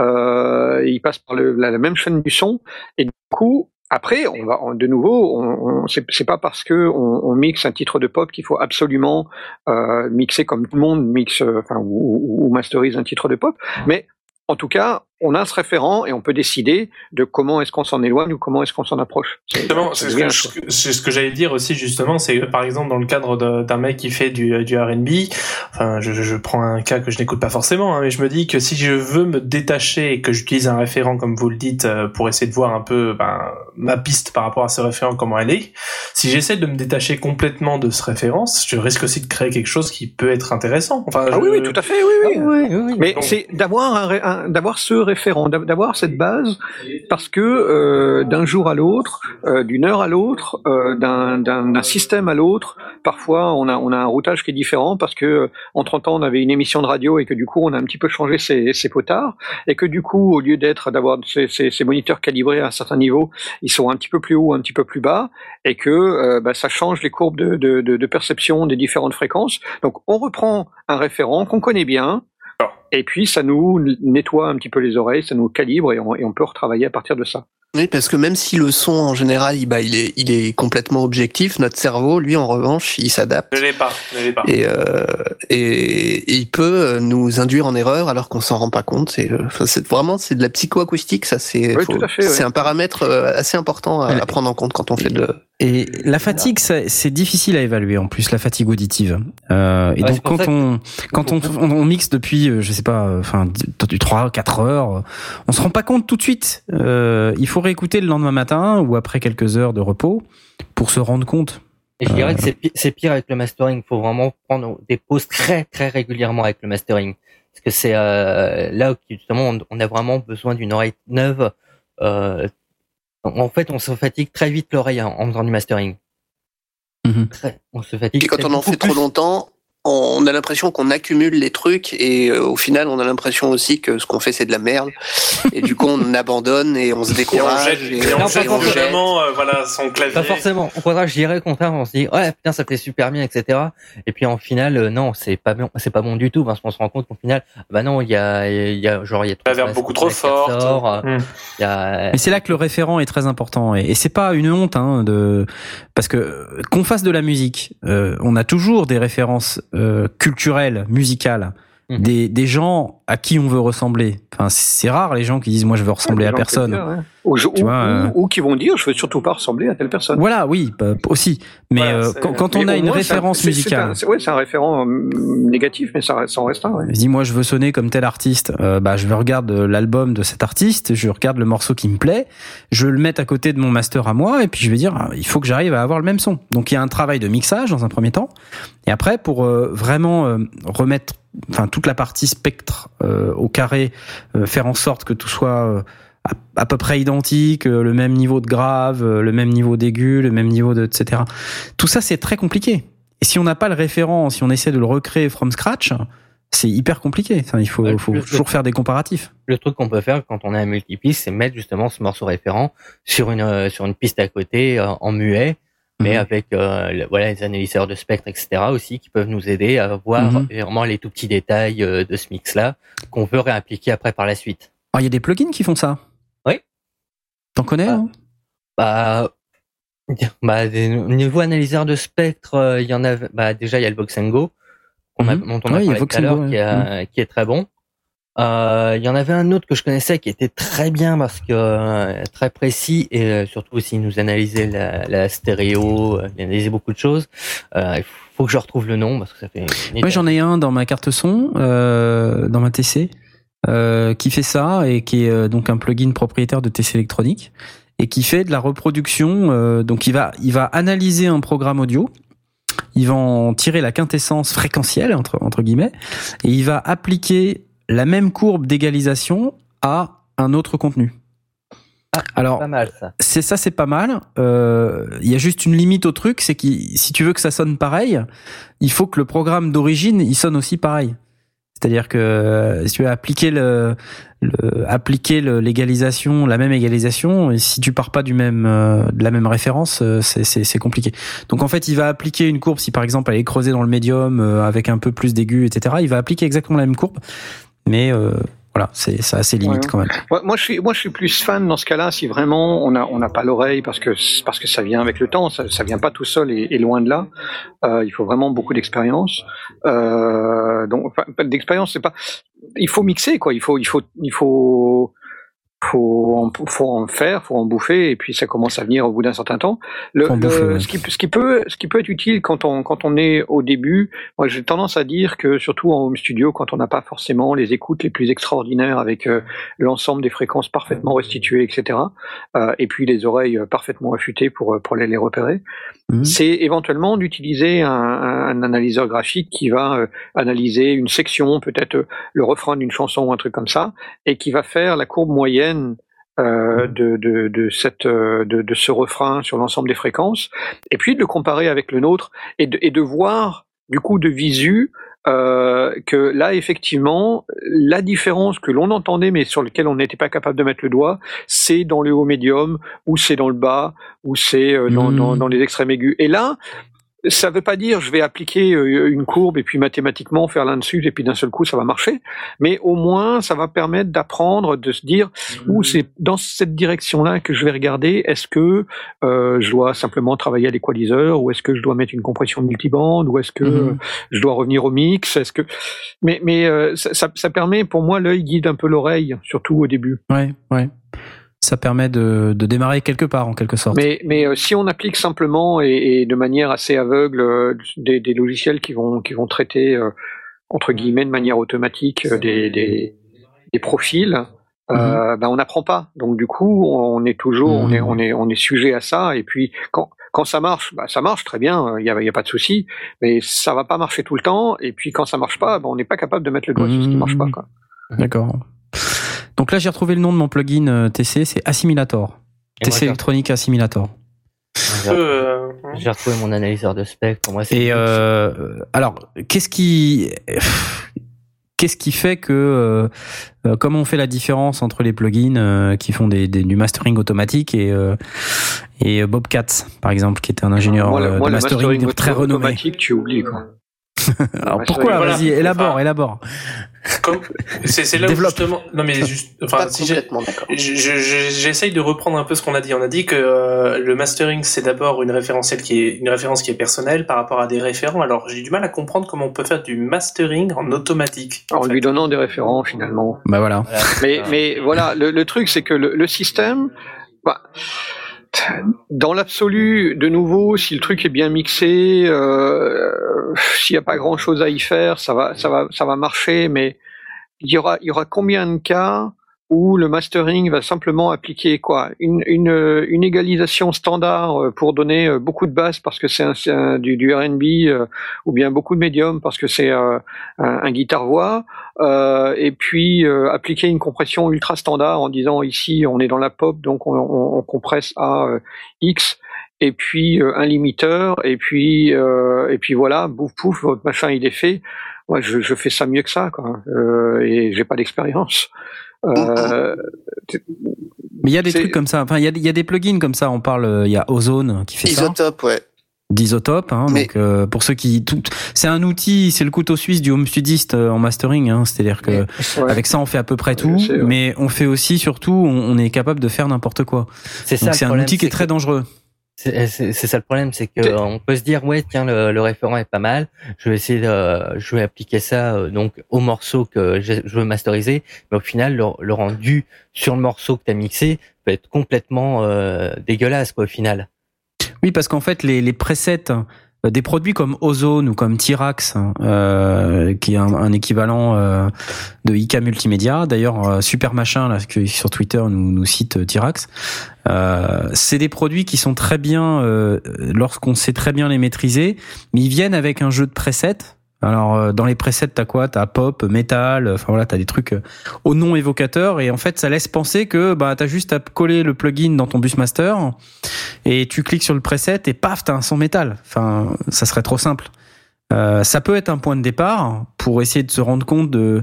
euh, il passe par le, la, la même chaîne du son, et du coup après, on va on- de nouveau, on, on, c'est pas parce que on, on mixe un titre de pop qu'il faut absolument euh, mixer comme tout le monde mixe, euh, enfin, ou, ou- ou masterise un titre de pop. Mais en tout cas, on a ce référent et on peut décider de comment est-ce qu'on s'en éloigne ou comment est-ce qu'on s'en approche. C'est- Justement, c'est ce que, ce j'allais dire aussi justement, c'est que par exemple dans le cadre d'un mec qui fait du, du R&B, enfin je, je prends un cas que je n'écoute pas forcément, hein, mais je me dis que si je veux me détacher et que j'utilise un référent comme vous le dites euh, pour essayer de voir un peu ben, ma piste par rapport à ce référent comment elle est, si j'essaie de me détacher complètement de ce référence, je risque aussi de créer quelque chose qui peut être intéressant. Enfin, Ah je- oui, oui, tout à fait, oui, oui. oui, oui, oui. Mais c'est d'avoir d'avoir ce référent, d'a- d'avoir cette base, parce que euh, d'un jour à l'autre, euh, d'une heure à l'autre, euh, d'un, système à l'autre, parfois on a on a un routage qui est différent parce que en 30 ans on avait une émission de radio et que du coup on a un petit peu changé ses, potards et que du coup au lieu d'être d'avoir ces, ces, moniteurs calibrés à un certain niveau, ils sont un petit peu plus haut, un petit peu plus bas et que bah, ça change les courbes de, de perception des différentes fréquences. Donc on reprend un référent qu'on connaît bien. Et puis ça nous nettoie un petit peu les oreilles, ça nous calibre et on, peut retravailler à partir de ça. Oui, parce que même si le son en général, il, bah, il est, il est complètement objectif, notre cerveau, lui, en revanche, il s'adapte. Ne l'est pas, ne l'est pas. Et, euh, et, et il peut nous induire en erreur alors qu'on s'en rend pas compte. C'est, euh, enfin, c'est vraiment c'est de la psychoacoustique, ça c'est Oui, faut- tout à fait, c'est un paramètre euh, assez important à, prendre en compte quand on fait de. Et la fatigue, ça- c'est difficile à évaluer en plus, la fatigue auditive. Euh, et Ouais, donc quand on quand on, on, on mixe depuis, euh, je sais pas, euh, enfin du 3 4 heures, euh, on se rend pas compte tout de suite. Euh, il faut réécouter le lendemain matin ou après quelques heures de repos pour se rendre compte. Et je Euh, dirais que c'est pi- c'est pire avec le mastering. Il faut vraiment prendre des pauses très très régulièrement avec le mastering, parce que c'est euh, là où justement on, on a vraiment besoin d'une oreille neuve. Euh, en fait, on se fatigue très vite l'oreille en, en faisant du mastering. Mhm. Très- on se fatigue. Et quand on en fait trop plus. longtemps, on a l'impression qu'on accumule les trucs et euh, au final, on a l'impression aussi que ce qu'on fait c'est de la merde. Et du coup, on abandonne et on se Et on décourage. jette, et et on Non, jette pas forcément. vraiment euh, voilà, son clavier. Pas forcément. Au contraire, je dirais contraire, on se dit ouais putain ça fait super bien, etc. Et puis en final, euh, non, c'est pas bon, c'est pas bon du tout parce qu'on se rend compte qu'au final, bah non, il y a, il y a genre il y a trop verbe beaucoup trop forte. euh. Il y a, Mais c'est là que le référent est très important et, et c'est pas une honte hein, de parce que qu'on fasse de la musique, euh, on a toujours des références euh, culturelles, Mhm. des, des gens à qui on veut ressembler. Enfin, c'est rare les gens qui disent moi je veux ressembler Ouais, à personne. peuvent dire, ouais. Ou, je- Tu ou- vois, euh, ou- ou qui vont dire je veux surtout pas ressembler à telle personne. Voilà, oui, bah, aussi. Mais Voilà, euh, quand, quand Mais on a une moins, c'est un- référence musicale, un- c'est- Ouais, c'est un référent hum, négatif, mais ça, ça en reste un. Ouais. je dis moi je veux sonner comme tel artiste, euh, bah je vais regarder l'album de cet artiste, je regarde le morceau qui me plaît, je le mets à côté de mon master à moi et puis je vais dire ah, il faut que j'arrive à avoir le même son. Donc il y a un travail de mixage dans un premier temps et après pour euh, vraiment euh, remettre enfin toute la partie spectre euh, au carré, euh, faire en sorte que tout soit euh, à, peu près identique, euh, le même niveau de grave, euh, le même niveau d'aigu, le même niveau de etc. Tout ça c'est très compliqué. Et si on n'a pas le référent, si on essaie de le recréer from scratch, c'est hyper compliqué. Il faut, Ouais, faut toujours faire des comparatifs. le truc qu'on peut faire quand on a un multipiste, c'est mettre justement ce morceau référent sur une euh, sur une piste à côté euh, en muet, mais Mhm. avec euh, le- voilà les analyseurs de spectre, etc. aussi qui peuvent nous aider à voir Mhm. vraiment les tout petits détails euh, de ce mix là qu'on veut réappliquer après par la suite. Alors, il y a des plugins qui font ça? Oui. T'en connais Ah. hein? Bah, [laughs] bah des- niveau analyseur de spectre, euh, il y en a. Bah déjà il y a le Voxengo qu'on a, Mhm. dont on a parlé tout à l'heure, a- qui est très bon. Euh, Il y en avait un autre que je connaissais qui était très bien parce que euh, très précis et euh, surtout aussi il nous analysait la, la stéréo, euh, il analysait beaucoup de choses. Euh, il faut que je retrouve le nom parce que ça fait. une Moi, j'en ai un dans ma carte son, euh, dans ma TC, euh, qui fait ça et qui est euh, donc un plugin propriétaire de TC électronique et qui fait de la reproduction. euh, donc, il va, il va analyser un programme audio. Il va en tirer la quintessence fréquentielle entre entre guillemets et il va appliquer la même courbe d'égalisation à un autre contenu. Alors, mal ça. c'est ça, c'est pas mal. Euh, Il y a juste une limite au truc, c'est que si tu veux que ça sonne pareil, il faut que le programme d'origine il sonne aussi pareil. C'est-à-dire que euh, si tu veux appliquer le, le appliquer l'égalisation, la même égalisation, et si tu pars pas du même euh, de la même référence, c'est compliqué. Donc en fait, il va appliquer une courbe si par exemple elle est creusée dans le médium euh, avec un peu plus d'aigu, etc. Il va appliquer exactement la même courbe, mais euh, voilà, c'est ça a ses limites Ouais. quand même. Ouais, moi, je suis, moi, je suis plus fan dans ce cas-là si vraiment on a, on n'a pas l'oreille parce que parce que ça vient avec le temps, ça, ça vient pas tout seul et, et loin de là. Euh, il faut vraiment beaucoup d'expérience. Euh, donc, d'expérience, c'est pas. Il faut mixer quoi. Il faut, il faut, il faut. Faut en, faut en faire, faut en bouffer, et puis ça commence à venir au bout d'un certain temps. Le, Faut en le- bouffer, ouais. ce, qui, ce qui peut, ce qui peut être utile quand on, quand on est au début, moi j'ai tendance à dire que surtout en home studio, quand on n'a pas forcément les écoutes les plus extraordinaires avec euh, l'ensemble des fréquences parfaitement restituées, etc. euh, et puis les oreilles euh, parfaitement affûtées pour, pour les, les repérer. Mhm. C'est éventuellement d'utiliser un, analyseur graphique qui va euh, analyser une section, peut-être le refrain d'une chanson ou un truc comme ça, et qui va faire la courbe moyenne euh, de, de, de, cette, euh, de, de ce refrain sur l'ensemble des fréquences, et puis de le comparer avec le nôtre, et de, et de voir du coup de visu euh, que là effectivement la différence que l'on entendait mais sur lequel on n'était pas capable de mettre le doigt c'est dans le haut médium ou c'est dans le bas ou c'est dans, Mhm. dans, dans les extrêmes aigus et là ça veut pas dire je vais appliquer euh, une courbe et puis mathématiquement faire l'un dessus et puis d'un seul coup ça va marcher mais au moins ça va permettre d'apprendre de se dire ou c'est dans cette direction-là que je vais regarder. Est-ce que euh, je dois simplement travailler à l'équaliseur, ou est-ce que je dois mettre une compression multibande, ou est-ce que euh, je dois revenir au mix? Est-ce que mais mais euh, ça, ça, ça permet pour moi l'œil guide un peu l'oreille, surtout au début. Ouais, ouais. Ça permet de, de démarrer quelque part en quelque sorte. Mais mais euh, si on applique simplement et, et de manière assez aveugle euh, des, des logiciels qui vont qui vont traiter euh, entre guillemets de manière automatique des, des des profils. Euh, ben on n'apprend pas. Donc du coup, on est toujours, on est, Mhm. on est, on est sujet à ça. Et puis quand, quand ça marche, bah, ça marche très bien. Il y a, pas de souci. Mais ça va pas marcher tout le temps. Et puis quand ça marche pas, ben, on n'est pas capable de mettre le doigt sur ce qui marche pas. Quoi. D'accord. Donc là, j'ai retrouvé le nom de mon plugin euh, TC, c'est Assimilator. Et TC Electronic Assimilator. j'ai- Euh, J'ai retrouvé mon analyseur de spectre. Pour moi, c'est Et euh, alors, qu'est-ce qui [sighs] qu'est-ce qui fait que euh, euh, comment on fait la différence entre les plugins euh, qui font des, des- du mastering automatique et euh, et Bobcat par exemple qui était un ingénieur moi, le- moi, de mastering, mastering très renommé. automatique, tu oublies. Quoi. [laughs] Alors Ouais, pourquoi voilà. Vas-y, élabore, Enfin, élabore. comme- c'est là où justement. Non mais juste. Enfin, si J'essaye de reprendre un peu ce qu'on a dit. On a dit que euh, le mastering c'est d'abord une référentielle qui est une référence qui est personnelle par rapport à des référents. Alors j'ai du mal à comprendre comment on peut faire du mastering en automatique. En en fait. lui donnant des référents finalement. Bah voilà. Voilà. Mais, mais voilà, le, le truc, c'est que le, le système, bah, dans l'absolu, de nouveau, si le truc est bien mixé, euh, s'il n'y a pas grand chose à y faire, ça va, ça va, ça va marcher. Mais il y aura, il y aura combien de cas où le mastering va simplement appliquer quoi? Une, une, une égalisation standard euh, pour donner euh, beaucoup de basses parce que c'est du, R&B euh, ou bien beaucoup de médium parce que c'est un, un guitare voix euh, et puis euh, appliquer une compression ultra standard en disant ici on est dans la pop donc on, on, on compresse à euh, X et puis euh, un limiteur et puis euh, et puis voilà bouf pouf votre machin il est fait moi je, je fais ça mieux que ça quoi euh, et j'ai pas d'expérience euh, Mais il y a des trucs comme ça. Enfin, il y a, il y a des plugins comme ça. On parle. Il y a Ozone qui fait ça. Isotope, ouais. D'isotope. Hein, Donc euh, pour ceux qui, tout, c'est un outil, c'est le couteau suisse du home studiste euh, en mastering. Hein, C'est-à-dire que ouais. avec ça on fait à peu près tout, Je sais, ouais. mais on fait aussi surtout, on, on est capable de faire n'importe quoi. C'est ça. C'est un problème, outil qui est très que- dangereux. C'est c'est- c'est ça le problème, c'est que on peut se dire ouais tiens le, le référent est pas mal, je vais essayer de, je vais appliquer ça euh, donc au morceau que je, je veux masteriser, mais au final le, le rendu sur le morceau que tu as mixé peut être complètement euh, dégueulasse quoi au final. Oui, parce qu'en fait, les, les presets euh, des produits comme Ozone ou comme Tirax, euh, qui est un, équivalent euh, de IK Multimédia. D'ailleurs, euh, super machin là, qui sur Twitter nous, nous cite Tirax. C'est des produits qui sont très bien lorsqu'on sait très bien les maîtriser, mais ils viennent avec un jeu de presets. Alors euh, dans les presets, t'as quoi? T'as pop, metal, enfin voilà, t'as des trucs euh, au nom évocateur et en fait ça laisse penser que bah t'as juste à coller le plugin dans ton Busmaster et tu cliques sur le preset et paf t'as un son métal. Enfin ça serait trop simple. Euh, ça peut être un point de départ pour essayer de se rendre compte de,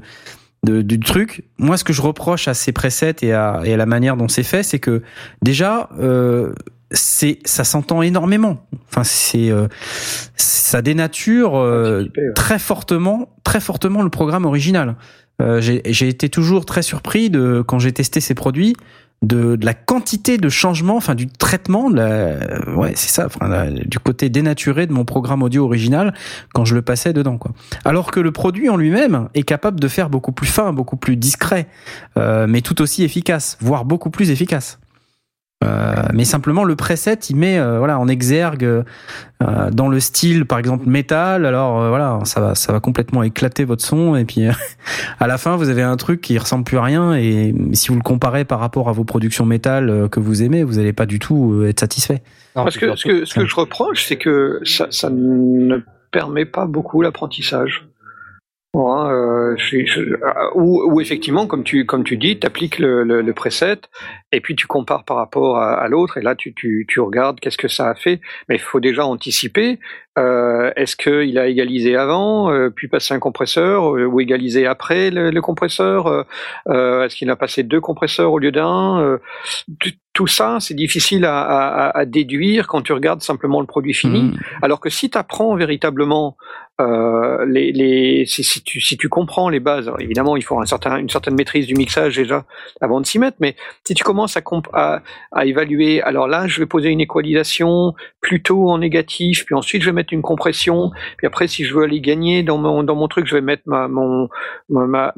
de- du truc. Moi, ce que je reproche à ces presets et à, et à la manière dont c'est fait, c'est que déjà, euh, c'est ça s'entend énormément. Enfin, c'est euh, ça dénature euh, très fortement, très fortement le programme original. Euh, j'ai été toujours très surpris de quand j'ai testé ces produits de, de la quantité de changements, enfin du traitement, de la, ouais c'est ça, enfin, la- du côté dénaturé de mon programme audio original quand je le passais dedans quoi. Alors que le produit en lui-même est capable de faire beaucoup plus fin, beaucoup plus discret, euh, mais tout aussi efficace, voire beaucoup plus efficace. Euh, mais simplement le preset il met euh, voilà en exergue euh, dans le style par exemple métal. Alors euh, voilà ça va ça va complètement éclater votre son. Et puis euh, [laughs] à la fin vous avez un truc qui ressemble plus à rien. Et si vous le comparez par rapport à vos productions métal euh, que vous aimez vous allez pas du tout euh, être satisfait. Non, Parce que ce que, ce que je reproche, c'est que ça, ça ne permet pas beaucoup l'apprentissage. Ouais, euh, je suis- je- euh, ou, ou effectivement, comme tu, comme tu dis, tu appliques le, le, le preset et puis tu compares par rapport à, à l'autre et là tu, tu, tu regardes qu'est-ce que ça a fait. Mais il faut déjà anticiper. Euh, Est-ce qu'il a égalisé avant, euh, puis passé un compresseur, euh, ou égalisé après le, le compresseur euh, Est-ce qu'il a passé deux compresseurs au lieu d'un euh, tout- ça, c'est difficile à, à, à déduire quand tu regardes simplement le produit fini. Mhm. Alors que si tu apprends véritablement euh, si, tu comprends les bases, évidemment il faut une certaine maîtrise du mixage déjà avant de s'y mettre, mais si tu commences à, évaluer, alors là je vais poser une équalisation plutôt en négatif, puis ensuite je vais mettre une compression, puis après si je veux aller gagner dans mon truc, je vais mettre mon ma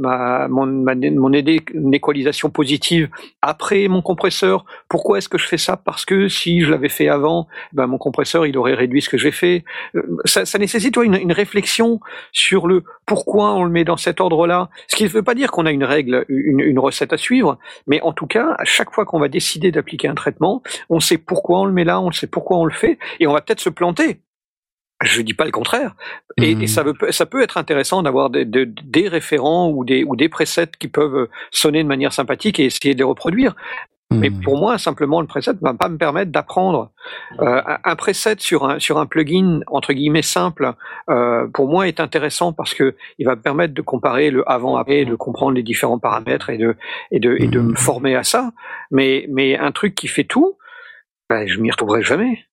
une équalisation positive après mon compresseur. Pourquoi est-ce que je fais ça? Parce que si je l'avais fait avant, ben mon compresseur il aurait réduit ce que j'ai fait euh, ça, ça nécessite ouais, une, une réflexion sur le pourquoi on le met dans cet ordre-là. Ce qui ne veut pas dire qu'on a une règle, une, une recette à suivre, mais en tout cas, à chaque fois qu'on va décider d'appliquer un traitement, on sait pourquoi on le met là, on sait pourquoi on le fait, et on va peut-être se planter. Je dis pas le contraire. Et, et ça, veut, ça peut être intéressant d'avoir des, de- des référents ou des, ou des presets qui peuvent sonner de manière sympathique et essayer de les reproduire. Mais Mhm. pour moi, simplement, le preset va pas me permettre d'apprendre. Euh, un- preset sur un, sur un plugin, entre guillemets, simple, euh, pour moi, est intéressant parce que il va me permettre de comparer le avant-après, de comprendre les différents paramètres et de, et de, et de me former à ça. Mais, mais un truc qui fait tout, ben, je m'y retrouverai jamais.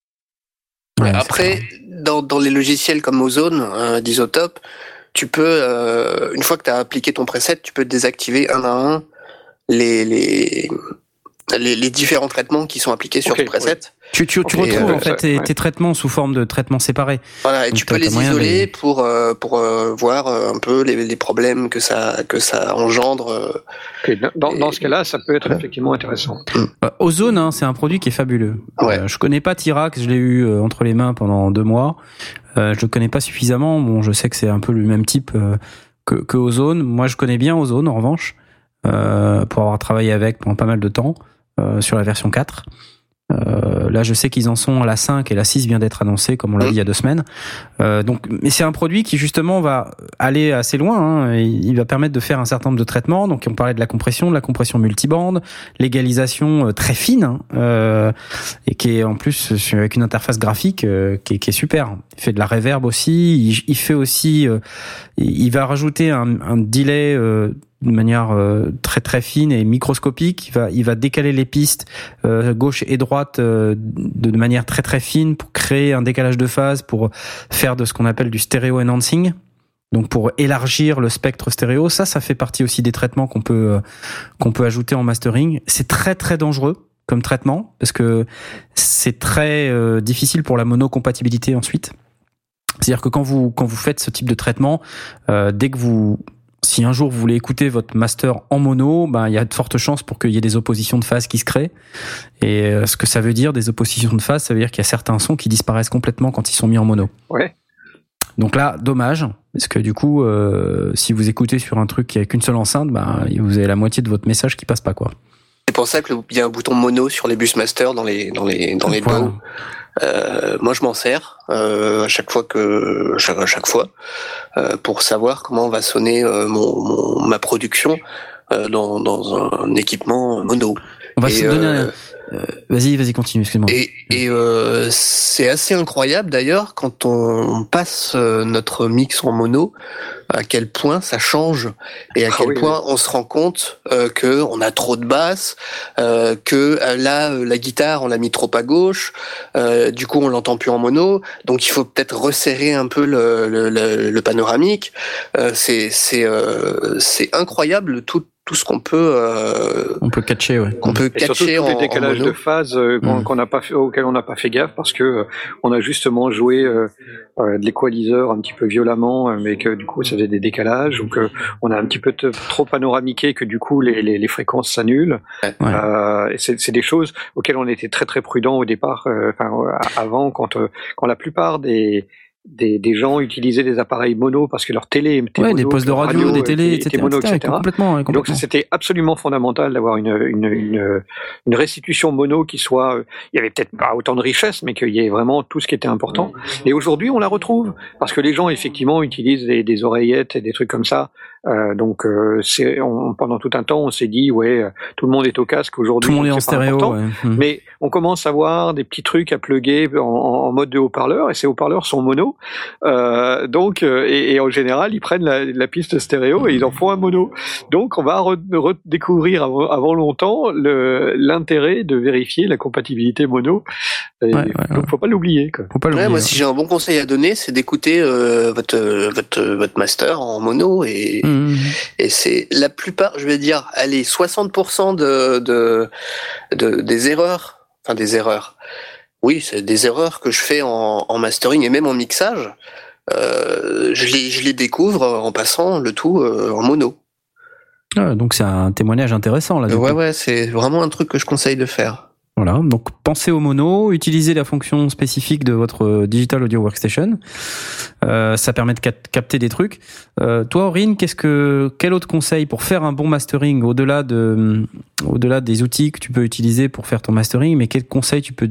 Ouais, Après, dans, dans les logiciels comme Ozone, euh, d'Isotope, tu peux, euh, une fois que tu as appliqué ton preset, tu peux désactiver un à un les, les, les, les différents traitements qui sont appliqués sur Ok, ton preset. tu, tu, tu Ok, retrouves euh, en fait tes, ouais. tes traitements sous forme de traitements séparés Voilà, et Donc tu peux les de isoler pour, euh, pour euh, voir euh, un peu les, les problèmes que ça, que ça engendre. dans, dans ce cas-là, ça peut être effectivement intéressant. Euh, Ozone, hein, c'est un produit qui est fabuleux. Ouais. Euh, je connais pas Tirax, je l'ai eu entre les mains pendant deux mois. Euh, je le connais pas suffisamment. Bon, je sais que c'est un peu le même type euh, que, que Ozone. Moi, je connais bien Ozone en revanche, euh, pour avoir travaillé avec pendant pas mal de temps euh, sur la version 4. Euh, là, je sais qu'ils en sont à la 5 et la 6 vient d'être annoncée, comme on l'a dit il y a deux semaines. Euh, donc, mais c'est un produit qui justement va aller assez loin. Hein, et il va permettre de faire un certain nombre de traitements. Donc, on parlait de la compression, de la compression multibande, l'égalisation euh, très fine, hein, euh, et qui est en plus avec une interface graphique euh, qui, est, qui est super. Il fait de la reverb aussi. Il, il fait aussi, euh, il il va rajouter un, un delay. De manière euh, très très fine et microscopique, il va il va décaler les pistes euh, gauche et droite euh, de manière très très fine pour créer un décalage de phase, pour faire de ce qu'on appelle du stéréo enhancing. Donc pour élargir le spectre stéréo, ça, ça fait partie aussi des traitements qu'on peut euh, qu'on peut ajouter en mastering. C'est très très dangereux comme traitement parce que c'est très euh, difficile pour la monocompatibilité ensuite. C'est-à-dire que quand vous quand vous faites ce type de traitement, euh, dès que vous si un jour vous voulez écouter votre master en mono, ben il y a de fortes chances pour qu'il y ait des oppositions de phase qui se créent. Et euh, ce que ça veut dire des oppositions de phase, ça veut dire qu'il y a certains sons qui disparaissent complètement quand ils sont mis en mono. Ouais. Donc là, dommage, parce que du coup, euh, si vous écoutez sur un truc qui a qu'une seule enceinte, ben vous avez la moitié de votre message qui passe pas quoi. C'est pour ça qu'il y a un bouton mono sur les Busmaster dans les dans les dans les Voilà. Euh, moi, je m'en sers euh, à chaque fois que chaque, à chaque fois euh, pour savoir comment va sonner euh, mon, mon- ma production euh, dans dans un équipement mono. On va Et, se donner. Euh, vas-y, vas-y, continue. Excuse-moi. Et, et euh, c'est assez incroyable d'ailleurs quand on passe euh, notre mix en mono, à quel point ça change et à Ah quel oui, point on se rend compte euh, que on a trop de basse, euh, que euh, là la guitare on l'a mis trop à gauche, euh, du coup on l'entend plus en mono, donc il faut peut-être resserrer un peu le, le, le- le panoramique. Euh, c'est c'est euh, c'est incroyable tout tout ce qu'on peut euh, On peut catcher, ouais. qu'on peut Et surtout catcher tous en, les décalages de phase euh, qu'on Mm. qu'on n'a pas fait, auxquels on n'a pas fait gaffe parce que euh, on a justement joué euh, euh, de l'équaliseur un petit peu violemment, euh, mais que du coup ça faisait des décalages ou que on a un petit peu trop panoramiqué que du coup les, les, les fréquences s'annulent. Ouais. Euh, c'est c'est des choses auxquelles on était très très prudent au départ, euh, enfin euh, avant quand euh, quand la plupart des des, des gens utilisaient des appareils mono parce que leur télé était Ouais, mono, des postes de radio, des télés, était- était etc. mono, etc. Complètement, donc c'était absolument fondamental d'avoir une, une, une, une restitution mono qui soit, il y avait peut-être pas autant de richesse, mais qu'il y ait vraiment tout ce qui était important. Et aujourd'hui on la retrouve parce que les gens effectivement utilisent des, des oreillettes et des trucs comme ça. Euh, donc euh, c'est, on, pendant tout un temps on s'est dit ouais euh, tout le monde est au casque aujourd'hui. Tout le monde est en stéréo. ouais. Mm. Mais on commence à voir des petits trucs à plugger en, en mode de haut-parleur et ces haut-parleurs sont mono. Euh, donc euh, et, et en général ils prennent la, la piste stéréo et ils en font un mono. Donc on va re- redécouvrir avant, avant longtemps l'intérêt de vérifier la compatibilité mono. Et Ouais, ouais, donc faut pas l'oublier. quoi. Faut pas Ouais, l'oublier. moi, si j'ai un bon conseil à donner, c'est d'écouter euh, votre, votre, votre master en mono et, Et c'est la plupart, je vais dire, allez, 60% de, de, de, des erreurs, enfin des erreurs. Oui, c'est des erreurs que je fais en, en mastering et même en mixage. Euh, je les, je les découvre en passant le tout euh, en mono. Ah, donc c'est un témoignage intéressant là. ouais, coup. ouais, c'est vraiment un truc que je conseille de faire. Voilà, donc pensez au mono, utilisez la fonction spécifique de votre euh, Digital Audio Workstation. Euh, ça permet de cap- capter des trucs. Euh, toi, Aurine, quel autre conseil pour faire un bon mastering au-delà de au-delà des outils que tu peux utiliser pour faire ton mastering, mais quel conseil tu peux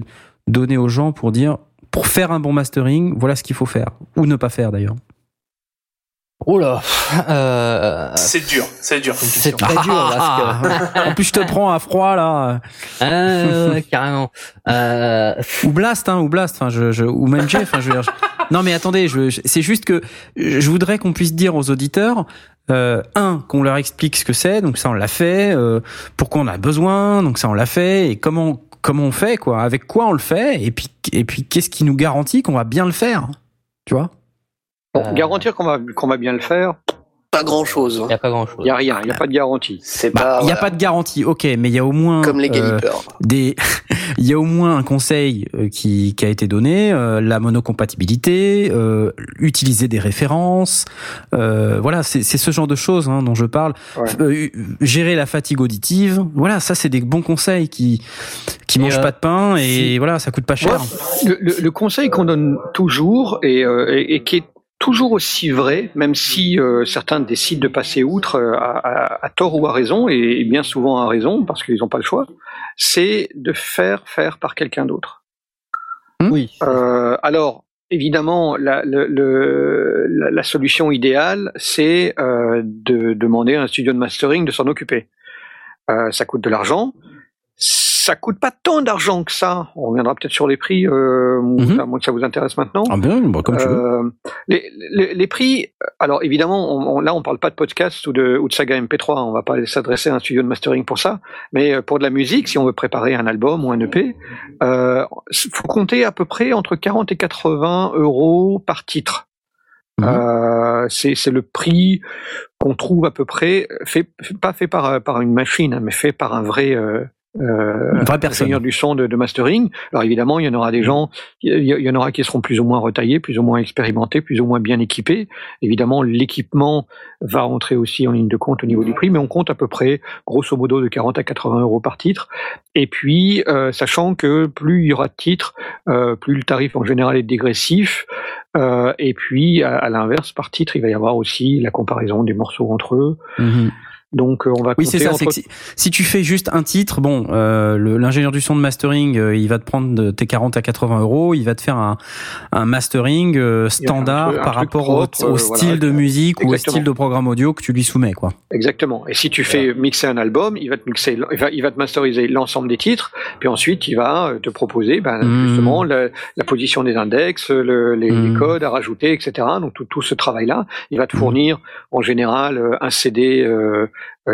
donner aux gens pour dire pour faire un bon mastering, voilà ce qu'il faut faire ou ne pas faire d'ailleurs? Oh là, euh, C'est dur, c'est dur. c'est question. très dur [laughs] parce que [laughs] en plus, je te prends à froid là. Ah, ouais, carrément. Euh, ou Blast, hein, ou Blast, enfin, je, je, ou même Jeff. Hein, je veux dire, je- Non, mais attendez, je, je- c'est juste que je voudrais qu'on puisse dire aux auditeurs, euh, un, qu'on leur explique ce que c'est, donc ça on l'a fait, euh, pourquoi on a besoin, donc ça on l'a fait, et comment comment on fait, quoi, avec quoi on le fait, et puis et puis qu'est-ce qui nous garantit qu'on va bien le faire, tu vois? Bon, Euh. Garantir qu'on va qu'on va bien le faire, Pas grand chose. il n'y a pas grand chose. il y a rien, il y a pas de garantie. C'est Bah, pas. il n'y a voilà, pas de garantie, ok, mais il y a au moins comme les euh, des il [laughs] y a au moins un conseil euh, qui, qui a été donné euh, la monocompatibilité euh, utiliser des références euh, voilà c'est c'est ce genre de choses hein, dont je parle Ouais. Euh, gérer la fatigue auditive voilà ça c'est des bons conseils qui qui Et, mangent euh, pas de pain et si- voilà ça coûte pas cher Le, le- le conseil qu'on donne toujours et, euh, et- et qui est toujours aussi vrai, même si euh, certains décident de passer outre euh, à, tort ou à raison, et bien souvent à raison parce qu'ils n'ont pas le choix, c'est de faire faire par quelqu'un d'autre. Oui. Euh, alors, évidemment, la, le- le- la, la solution idéale, c'est euh, de demander à un studio de mastering de s'en occuper. Euh, ça coûte de l'argent. Ça coûte pas tant d'argent que ça. On reviendra peut-être sur les prix, euh, à moins que ça vous intéresse maintenant. ah bien bah, comme tu veux Euh, les, les, les prix, alors évidemment, on, on- là on parle pas de podcast ou de, ou de saga MP3, on va pas s'adresser à un studio de mastering pour ça, mais euh, pour de la musique, si on veut préparer un album ou un EP, euh, faut compter à peu près entre 40 et 80 euros par titre. Mhm. Euh, c'est le prix qu'on trouve à peu près, fait, pas fait par, par une machine, hein, mais fait par un vrai euh, euh, Une vraie personne. ingénieur du son de, de mastering. Alors évidemment, il y en aura des gens, il y, en aura qui seront plus ou moins retaillés, plus ou moins expérimentés, plus ou moins bien équipés. Évidemment, l'équipement va rentrer aussi en ligne de compte au niveau du prix, mais on compte à peu près, grosso modo, de 40 à 80 euros par titre. Et puis, euh, sachant que plus il y aura de titres, euh, plus le tarif en général est dégressif. Euh, et puis, à, à l'inverse, par titre, il va y avoir aussi la comparaison des morceaux entre eux. Mhm. Donc euh, on va Oui, c'est ça. entre que si, si tu fais juste un titre, bon, euh, l'ingénieur du son de mastering, euh, il va te prendre de tes 40 à 80 euros, il va te faire un, un mastering euh, standard truc- un par rapport propre, au, au euh, style voilà. de musique ou au style de programme audio que tu lui soumets, quoi. Exactement. Et si tu fais mixer un album, il va te mixer, il va, il va te masteriser l'ensemble des titres, puis ensuite il va euh, te proposer ben, Mhm. justement la, la position des index, le- les, les codes à rajouter, etc. Donc tout, tout ce travail-là, il va te Mhm. fournir en général un CD euh,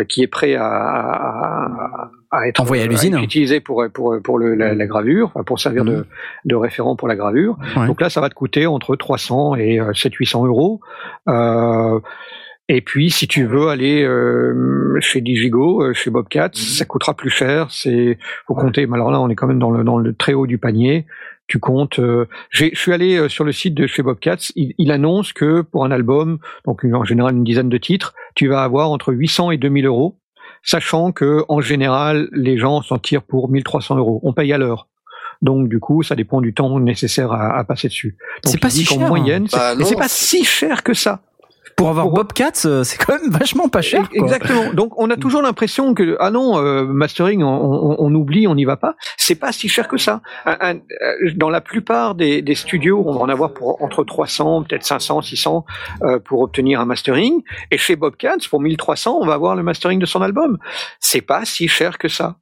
qui est prêt à, à, à- à être, Envoyé à l'usine. être utilisé pour pour pour le, la, la gravure, pour servir de, de référent pour la gravure. Ouais. Donc là, ça va te coûter entre 300 et 700-800 euros. Euh, et puis, si tu veux aller euh, chez Digigo, euh, chez Bobcat, ça coûtera plus cher. C'est faut compter. Mais alors là, on est quand même dans le dans le très haut du panier. Tu comptes. euh, j'ai- je suis allé euh, sur le site de chez Bobcats. Il, il annonce que pour un album, donc une- en général une dizaine de titres, tu vas avoir entre 800 et 2000 euros, sachant que en général les gens s'en tirent pour 1300 euros. On paye à l'heure. Donc du coup, ça dépend du temps nécessaire à, à passer dessus. Donc, C'est pas si qu'en cher, hein. moyenne, c'est- Bah, mais c'est non. pas si cher que ça. Pour avoir Pour- Bobcats, euh, c'est quand même vachement pas cher. quoi. Exactement. Donc on a toujours l'impression que ah non euh, mastering on, on- on oublie on n'y va pas. C'est pas si cher que ça. Un- un- euh, dans la plupart des, des studios on va en avoir pour entre 300 peut-être 500 600 euh, pour obtenir un mastering et chez Bobcats pour 1300 on va avoir le mastering de son album. C'est pas si cher que ça.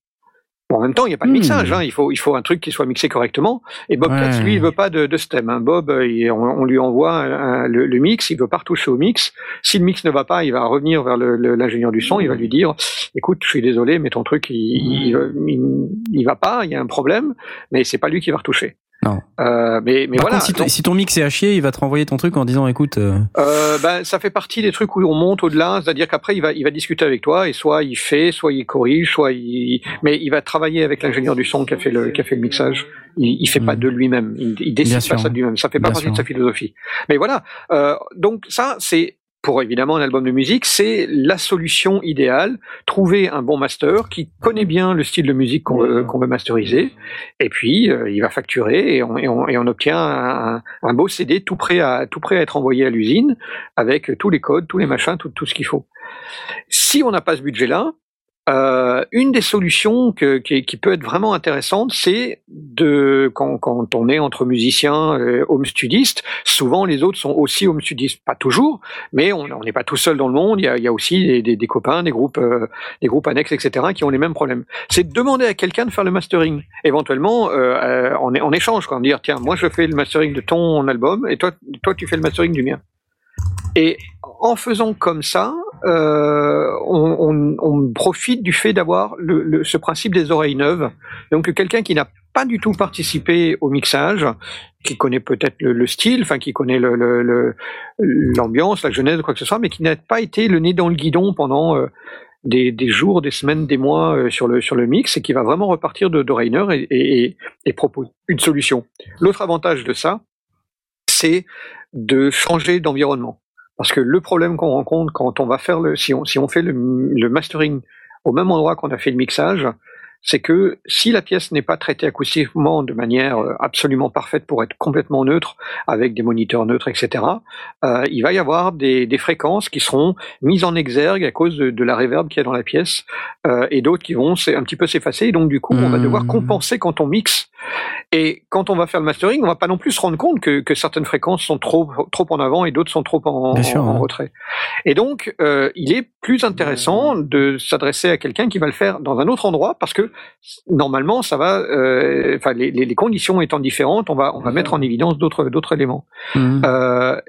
Bon, en même temps, il n'y a pas de Hmm. mixage. Hein. Il faut, il faut un truc qui soit mixé correctement. Et Bob Ouais. Katz, lui, il veut pas de, de stem. Hein. Bob, euh, il- on, on lui envoie un- le, le mix. Il veut pas retoucher au mix. Si le mix ne va pas, il va revenir vers l'ingénieur du son. Il va lui dire "Écoute, je suis désolé, mais ton truc, il, il, il, il va pas. Il y a un problème, mais c'est pas lui qui va retoucher." Non. Euh, mais mais Par voilà. contre, si, ton- Donc, si ton mix est à chier, il va te renvoyer ton truc en disant, écoute, euh, euh, ben, ça fait partie des trucs où on monte au-delà, c'est-à-dire qu'après il va, il va discuter avec toi et soit il fait, soit il corrige, soit il, mais il va travailler avec l'ingénieur du son qui a fait le, qui a fait le mixage. Il, il fait pas Mhm. de lui-même, il, il décide Bien pas sûr. ça de lui-même. Ça fait pas Bien partie sûr. de sa philosophie. Mais voilà, euh, donc ça c'est pour évidemment un album de musique, c'est la solution idéale. Trouver un bon master qui connaît bien le style de musique qu'on veut, masteriser, et puis euh, il va facturer et on, obtient un, un beau CD tout prêt à tout prêt à être envoyé à l'usine avec tous les codes, tous les machins, tout, tout ce qu'il faut. Si on n'a pas ce budget-là, euh, une des solutions que, qui, qui peut être vraiment intéressante, c'est de quand, quand on est entre musiciens, euh, home studistes, souvent les autres sont aussi home studistes, pas toujours, mais on n'est pas tout seul dans le monde. Il y a, il y a aussi des, des, des copains, des groupes, euh, des groupes annexes, etc., qui ont les mêmes problèmes. C'est de demander à quelqu'un de faire le mastering, éventuellement euh, en, en échange, quoi, dire tiens, moi je fais le mastering de ton album et toi, toi tu fais le mastering du mien. Et en faisant comme ça, euh, on, on- on profite du fait d'avoir le, le- ce principe des oreilles neuves. Donc quelqu'un qui n'a pas du tout participé au mixage, qui connaît peut-être le, le style, enfin qui connaît l'ambiance, la genèse, quoi que ce soit, mais qui n'a pas été le nez dans le guidon pendant euh, des, des jours, des semaines, des mois euh, sur le sur le mix, et qui va vraiment repartir de et, et, et, et propose une solution. L'autre avantage de ça, c'est de changer d'environnement. Parce que le problème qu'on rencontre quand on va faire le, si on, si on fait le, le mastering au même endroit qu'on a fait le mixage, c'est que si la pièce n'est pas traitée acoustiquement de manière euh, absolument parfaite pour être complètement neutre, avec des moniteurs neutres, etc., euh, il va y avoir des, des fréquences qui seront mises en exergue à cause de, de la réverb qu'il y a dans la pièce, euh, et d'autres qui vont un petit peu s'effacer, et donc du coup, on va Mmh. devoir compenser quand on mixe. Et quand on va faire le mastering, on va pas non plus se rendre compte que, que certaines fréquences sont trop, trop en avant et d'autres sont trop en, Bien sûr, en- en ouais. retrait. Et donc, euh, il est plus intéressant de s'adresser à quelqu'un qui va le faire dans un autre endroit parce que normalement, ça va, euh, enfin, les, les- les conditions étant différentes, on va, on va mettre en évidence d'autres, d'autres éléments. hum, Euh,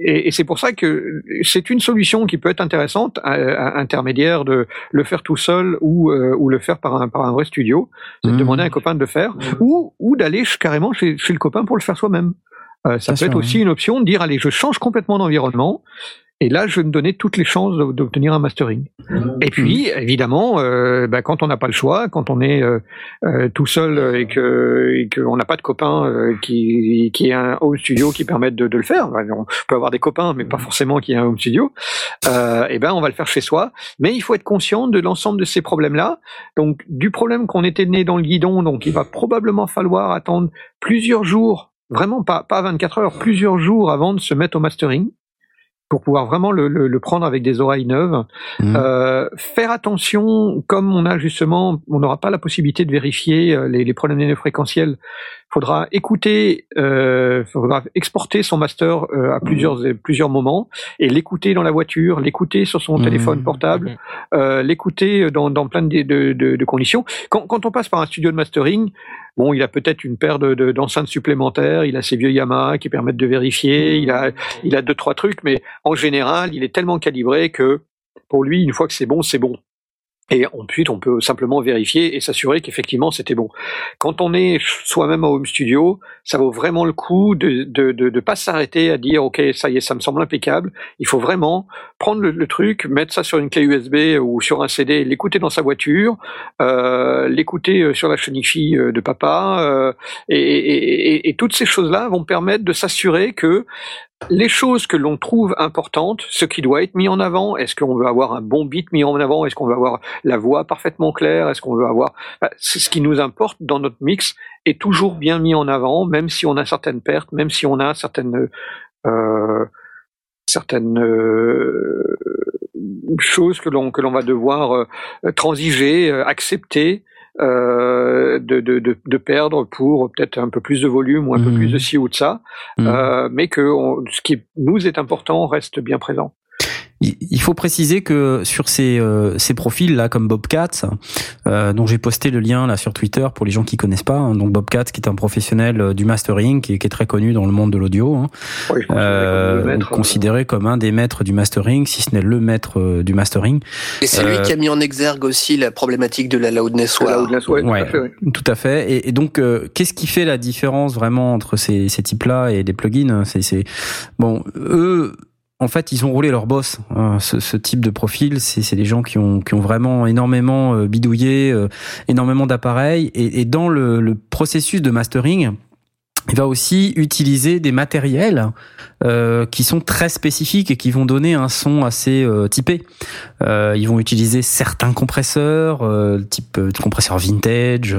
et, et c'est pour ça que c'est une solution qui peut être intéressante, intermédiaire de le faire tout seul ou, euh, ou le faire par un, par un vrai studio, de Mhm. demander à un copain de le faire, ou, ou d'aller carrément chez, chez le copain pour le faire soi-même. Euh, ça Bien peut être aussi une option de dire allez, je change complètement d'environnement. Et là, je vais me donner toutes les chances d'o- d'obtenir un mastering. Et puis, évidemment, euh, bah, quand on n'a pas le choix, quand on est euh, euh, tout seul et que et qu'on n'a pas de copain euh, qui qui ait un home studio qui permette de, de le faire, bah, on peut avoir des copains, mais pas forcément qui ait un home studio. Euh, et ben, on va le faire chez soi. Mais il faut être conscient de l'ensemble de ces problèmes-là. Donc, du problème qu'on était né dans le guidon, donc il va probablement falloir attendre plusieurs jours, vraiment pas pas 24 heures, plusieurs jours avant de se mettre au mastering. Pour pouvoir vraiment le, le, le prendre avec des oreilles neuves. Mhm. Euh, faire attention, comme on a justement, on n'aura pas la possibilité de vérifier euh, les, les problèmes néo-fréquentiels. Faudra écouter, euh, faudra exporter son master euh, à plusieurs plusieurs moments et l'écouter dans la voiture, l'écouter sur son Mhm. téléphone portable, euh, l'écouter dans, dans plein de, de, de, de conditions. Quand, quand on passe par un studio de mastering, bon, il a peut-être une paire de, de, d'enceintes supplémentaires, il a ses vieux Yamaha qui permettent de vérifier, il a, il a deux trois trucs, mais en général, il est tellement calibré que pour lui, une fois que c'est bon, c'est bon. Et ensuite, on peut simplement vérifier et s'assurer qu'effectivement c'était bon. Quand on est soi-même au home studio, ça vaut vraiment le coup de de, de, de pas s'arrêter à dire ok ça y est, ça me semble impeccable. Il faut vraiment prendre le, truc, mettre ça sur une clé USB ou sur un CD, l'écouter dans sa voiture, euh, l'écouter euh, sur la chenille euh, de papa, euh, et, et, et, et toutes ces choses-là vont permettre de s'assurer que les choses que l'on trouve importantes, ce qui doit être mis en avant, est-ce qu'on veut avoir un bon beat mis en avant, est-ce qu'on veut avoir la voix parfaitement claire, est-ce qu'on veut avoir, ce qui nous importe dans notre mix est toujours bien mis en avant, même si on a certaines pertes, même si on a certaines euh, certaines euh, choses que l'on que l'on va devoir euh, transiger, euh, accepter. Euh, de, de, de, de perdre pour peut-être un peu plus de volume ou un peu Mhm. plus de ci ou de ça, Mhm. euh, mais que on- ce qui nous est important reste bien présent. Il il faut préciser que sur ces, euh, ces profils là comme Bobcat, euh, dont j'ai posté le lien là sur Twitter pour les gens qui connaissent pas, hein, donc Bobcat qui est un professionnel euh, du mastering qui est, qui est très connu dans le monde de l'audio, hein, Oui, euh, comme maître, considéré comme un des maîtres du mastering, si ce n'est le maître euh, du mastering. Et c'est Euh, lui qui a mis en exergue aussi la problématique de la loudness euh, la ouais, tout Ouais. à fait, oui. Tout à fait. Et, et donc, euh, qu'est-ce qui fait la différence vraiment entre ces, ces types-là et des plugins C'est, c'est bon, eux. En fait, ils ont roulé leur boss. hein. ce, type de profil, c'est, des gens qui ont, vraiment énormément euh, bidouillé, euh, énormément d'appareils. Et, et dans le, le processus de mastering, il va aussi utiliser des matériels euh, qui sont très spécifiques et qui vont donner un son assez euh, typé. Euh, ils vont utiliser certains compresseurs, euh, type euh, compresseur vintage,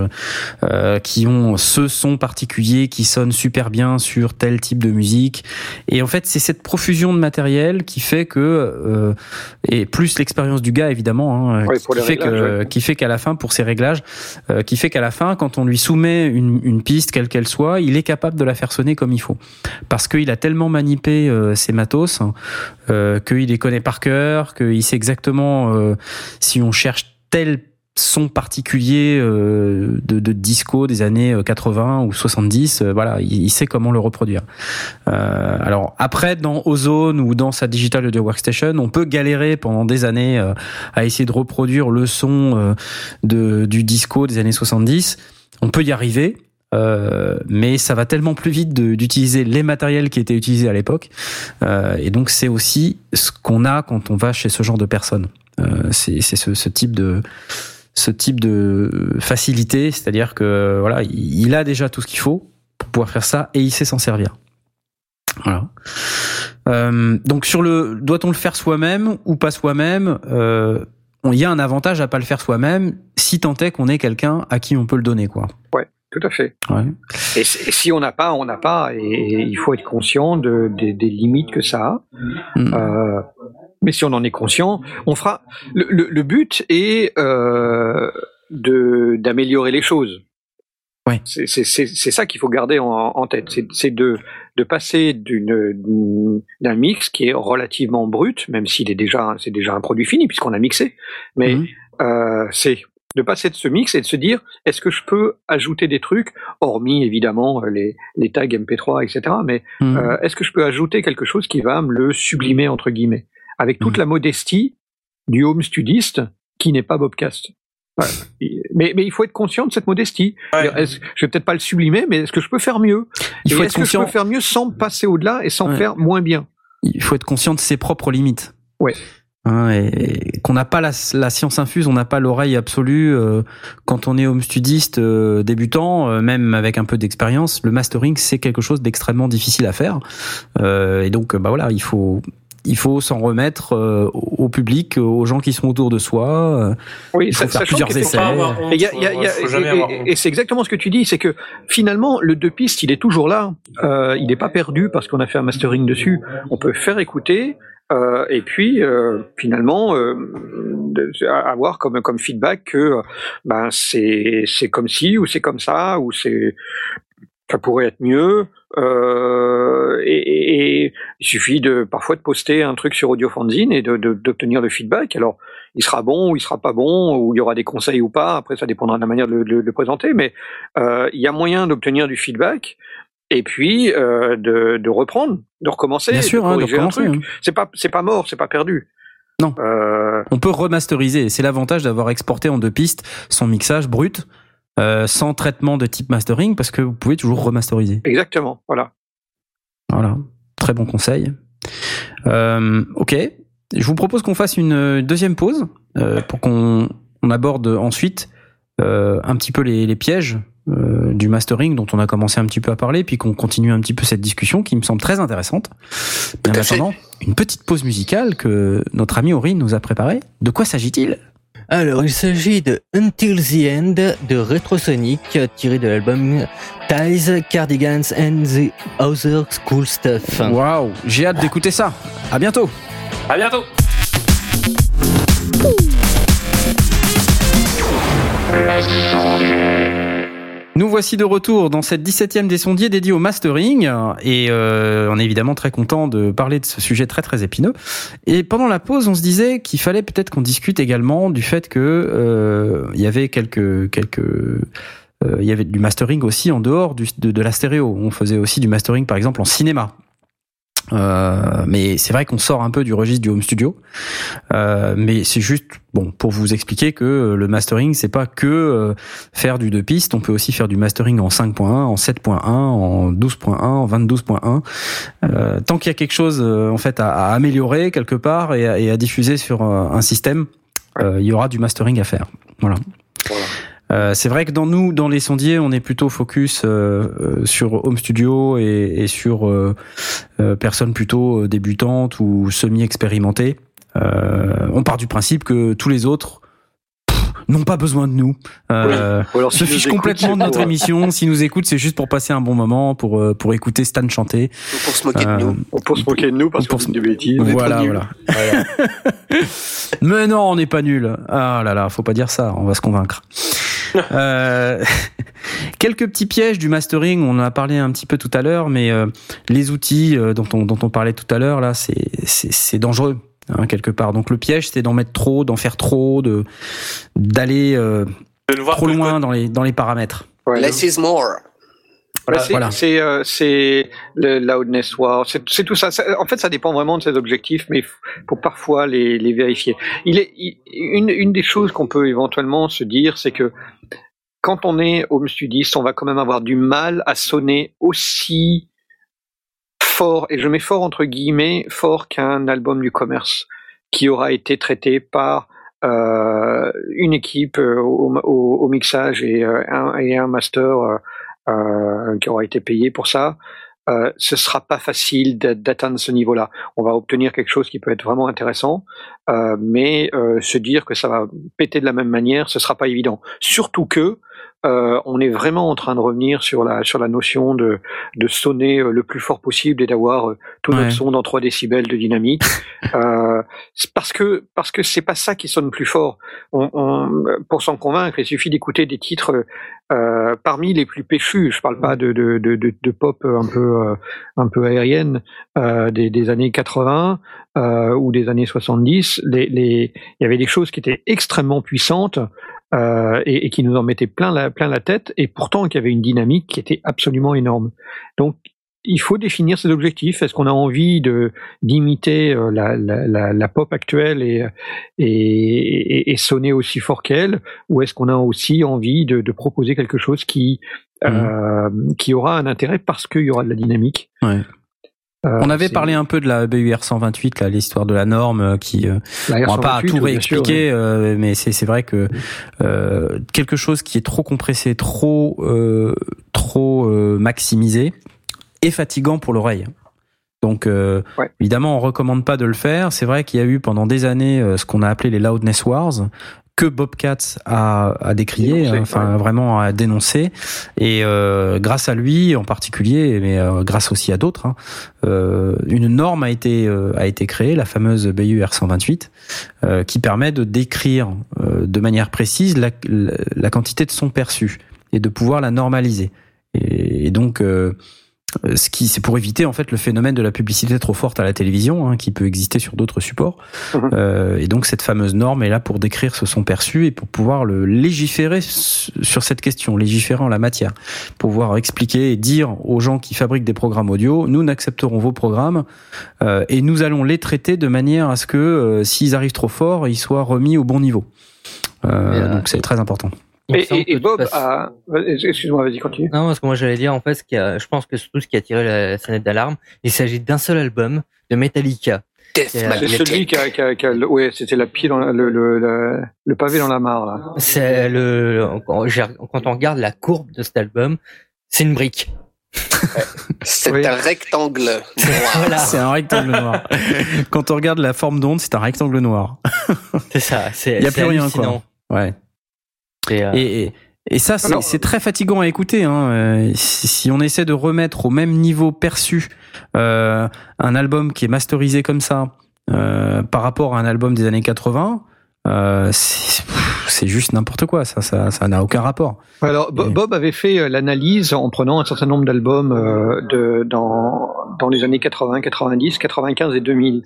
euh, qui ont ce son particulier qui sonne super bien sur tel type de musique. Et en fait, c'est cette profusion de matériel qui fait que, euh, et plus l'expérience du gars évidemment, hein, Ouais, qui, fait que, ouais. qui fait qu'à la fin, pour ses réglages, euh, qui fait qu'à la fin, quand on lui soumet une, une piste quelle qu'elle soit, il est capable de la faire sonner comme il faut, parce qu'il a tellement manipulé euh, ses matos euh, qu'il les connaît par cœur, qu'il sait exactement euh, si on cherche tel son particulier euh, de, disco des années euh, 80 ou 70, euh, voilà, il, sait comment le reproduire. Euh, alors après, dans Ozone ou dans sa Digital Audio Workstation, on peut galérer pendant des années euh, à essayer de reproduire le son euh, du disco des années 70. On peut y arriver. Euh, mais ça va tellement plus vite d'utiliser les matériels qui étaient utilisés à l'époque, Euh, et donc c'est aussi ce qu'on a quand on va chez ce genre de personnes. Euh, c'est ce, ce type de ce type de facilité, c'est-à-dire que voilà, il a déjà tout ce qu'il faut pour pouvoir faire ça et il sait s'en servir. Voilà. Euh, donc sur le, doit-on le faire soi-même ou pas soi-même? Euh, Il y a un avantage à pas le faire soi-même, si tant est qu'on est quelqu'un à qui on peut le donner, quoi. Tout à fait. Ouais. Et, si et si on n'a pas, on n'a pas, et il faut être conscient de, des- des limites que ça a. Mm. Euh, mais si on en est conscient, on fera. Le, le- le but est euh, d'améliorer les choses. Ouais. C'est ça qu'il faut garder en, en tête. C'est de de passer d'un mix qui est relativement brut, même s'il est déjà c'est déjà un produit fini puisqu'on a mixé. Mais Mhm. euh, c'est de passer de ce mix et de se dire est-ce que je peux ajouter des trucs, hormis évidemment euh, les, les tags MP3, etc. Mais Mhm. euh, est-ce que je peux ajouter quelque chose qui va me le sublimer entre guillemets, avec toute Mhm. la modestie du home studiste qui n'est pas Bobcast. Voilà. Mais, mais il faut être conscient de cette modestie. Ouais. Je vais peut-être pas le sublimer, mais est-ce que je peux faire mieux? Il faut être est-ce que je conscient. peux faire mieux sans passer au-delà et sans Ouais. faire moins bien? Il faut être conscient de ses propres limites. Ouais. Hein, et et qu'on n'a pas la, la science infuse, on n'a pas l'oreille absolue euh, quand on est home studiste euh, débutant, euh, même avec un peu d'expérience. Le mastering, c'est quelque chose d'extrêmement difficile à faire, Euh, et donc bah voilà, il faut il faut s'en remettre euh, au public, aux gens qui sont autour de soi. Oui, Il faut faire plusieurs essais. Et, c'est exactement ce que tu dis, c'est que finalement le deux pistes il est toujours là, Euh, il n'est pas perdu parce qu'on a fait un mastering dessus. On peut faire écouter, Euh, et puis euh, finalement euh, avoir comme comme feedback que euh, ben c'est c'est comme ci ou c'est comme ça ou c'est ça pourrait être mieux. Euh, et, il suffit de parfois de poster un truc sur Audiofanzine et d'obtenir le feedback. Alors il sera bon ou il sera pas bon ou il y aura des conseils ou pas. Après ça dépendra de la manière de le, présenter. Mais euh, il y a moyen d'obtenir du feedback et puis euh, de, de reprendre de recommencer Bien de sûr, hein, de corriger un recommencer, hein. c'est pas c'est pas mort, c'est pas perdu. Non. Euh, On peut remasteriser. C'est l'avantage d'avoir exporté en deux pistes son mixage brut, euh, sans traitement de type mastering, parce que vous pouvez toujours remasteriser. exactement. Voilà. Voilà, très bon conseil. Euh, ok, je vous propose qu'on fasse une deuxième pause euh, pour qu'on on aborde ensuite euh, un petit peu les, les pièges euh, du mastering dont on a commencé un petit peu à parler, puis qu'on continue un petit peu cette discussion qui me semble très intéressante. Mais en Tout à fait. attendant, une petite pause musicale que notre ami Aurine nous a préparée. De quoi s'agit-il? Alors, il s'agit de Until the End de Retrosonic, tiré de l'album Ties, Cardigans and the Other Cool Stuff. Waouh, j'ai hâte d'écouter ça. À bientôt. À bientôt. Nous voici de retour dans cette 17e des sondiers dédiée au mastering et euh, on est évidemment très content de parler de ce sujet très très épineux. Et pendant la pause, on se disait qu'il fallait peut-être qu'on discute également du fait que euh, il y avait quelques quelques euh, il y avait du mastering aussi en dehors de, de la stéréo. On faisait aussi du mastering par exemple en cinéma. Euh, mais c'est vrai qu'on sort un peu du registre du home studio. Euh, mais c'est juste bon pour vous expliquer que euh, le mastering c'est pas que euh, faire du deux pistes, on peut aussi faire du mastering en 5.1, en 7.1, en 12.1, en 22.1. Euh, tant qu'il y a quelque chose en fait à, améliorer quelque part et à, diffuser sur un système, il y aura du mastering à faire. Voilà. Voilà. Euh, c'est vrai que dans nous, dans les sondiers, on est plutôt focus euh, euh, sur home studio et, et sur euh, euh, personnes plutôt débutantes ou semi-expérimentées. Euh, on part du principe que tous les autres n'ont pas besoin de nous. Euh, alors, se fichent complètement de notre émission. S'ils nous écoutent, c'est juste pour passer un bon moment, pour euh, pour écouter Stan chanter. Pour se moquer Euh, de nous. Pour se moquer de nous parce qu'on se- des bêtises. Voilà, nuls. voilà. [laughs] Mais non, on n'est pas nul. Ah là là, faut pas dire ça. On va se convaincre. [laughs] Euh, [laughs] quelques petits pièges du mastering. On en a parlé un petit peu tout à l'heure, mais euh, les outils euh, dont on dont on parlait tout à l'heure là, c'est dangereux. hein, quelque part. Donc le piège, c'est d'en mettre trop, d'en faire trop, de d'aller euh, trop le loin dans les dans les paramètres. Ouais. Less is more. C'est Voilà. c'est euh, le loudness war, c'est tout ça. En fait, ça dépend vraiment de ses objectifs, mais pour parfois les, les vérifier. Il est il- une une des choses qu'on peut éventuellement se dire, c'est que quand on est home studiste, on va quand même avoir du mal à sonner aussi fort, et je mets fort entre guillemets, fort qu'un album du commerce qui aura été traité par euh, une équipe euh, au, mixage et, euh, un, master qui aura été payé pour ça. Euh, ce sera pas facile d'a- d'atteindre ce niveau-là. On va obtenir quelque chose qui peut être vraiment intéressant, mais se dire que ça va péter de la même manière, ce sera pas évident. Surtout que euh, on est vraiment en train de revenir sur la sur la notion de de sonner euh, le plus fort possible et d'avoir euh, tout Ouais. notre son dans 3 décibels de dynamique. [laughs] euh, parce que parce que c'est pas ça qui sonne plus fort. On, on- pour s'en convaincre, il suffit d'écouter des titres euh, parmi les plus péchus. Je parle pas de de, de, de, pop un peu euh, un peu aérienne euh, des, des années 80 euh, ou des années 70. Les, les, il y avait des choses qui étaient extrêmement puissantes euh, et, et qui nous en mettaient plein la, plein la tête, et pourtant qu'il y avait une dynamique qui était absolument énorme. Donc, il faut définir ses objectifs. Est-ce qu'on a envie de d'imiter euh, la, la, la, la pop actuelle et, et, et, et sonner aussi fort qu'elle, ou est-ce qu'on a aussi envie de, de proposer quelque chose qui euh, qui aura un intérêt parce qu'il y aura de la dynamique? Ouais. Euh, On avait parlé un peu de la BUR 128, là, l'histoire de la norme euh, qui euh, la On va pas R128, tout sûr, réexpliquer, euh, mais c'est c'est vrai que euh, quelque chose qui est trop compressé, trop trop maximisé, est fatigant pour l'oreille. Donc Ouais. évidemment, on recommande pas de le faire. C'est vrai qu'il y a eu pendant des années ce qu'on a appelé les loudness wars, que Bobcat a, a décrié, Dénoncé, hein, enfin ouais. vraiment a dénoncé. Et euh, grâce à lui en particulier, mais euh, grâce aussi à d'autres, hein, euh, une norme a été a été créée, la fameuse BUR 128, euh, qui permet de décrire de manière précise la, la, la quantité de son perçu et de pouvoir la normaliser. Et, et donc ce qui c'est pour éviter en fait le phénomène de la publicité trop forte à la télévision hein, qui peut exister sur d'autres supports. Mhm. Euh, et donc cette fameuse norme est là pour décrire ce son perçu et pour pouvoir le légiférer sur cette question légiférer en la matière. Pour pouvoir expliquer et dire aux gens qui fabriquent des programmes audio nous n'accepterons vos programmes euh, et nous allons les traiter de manière à ce que euh, s'ils arrivent trop fort ils soient remis au bon niveau. Euh, euh, donc c'est très important Et, Bob a. Excuse-moi, vas-y, continue. Non, parce que moi j'allais dire en fait, ce qui a, je pense que surtout ce qui a tiré la sonnette d'alarme, il s'agit d'un seul album de Metallica. Death C'est celui qui a, qui a, qui a- ouais, c'était la dans la- le, le, le, le pavé dans la mare là. C'est le quand on regarde la courbe de cet album, c'est une brique. [laughs] C'est Oui. un rectangle noir. [laughs] Voilà, c'est un rectangle noir quand on regarde la forme d'onde c'est un rectangle noir c'est ça. C'est Il y a plus rien, hallucinant. ouais Euh, Et, et, et ça, c'est très fatigant à écouter. Hein. Euh, Si, on essaie de remettre au même niveau perçu euh, un album qui est masterisé comme ça euh, par rapport à un album des années 80, euh, c'est juste n'importe quoi. Ça, ça, ça n'a aucun rapport. Alors Bob avait fait l'analyse en prenant un certain nombre d'albums euh, dans dans les années 80, 90, 95 et 2000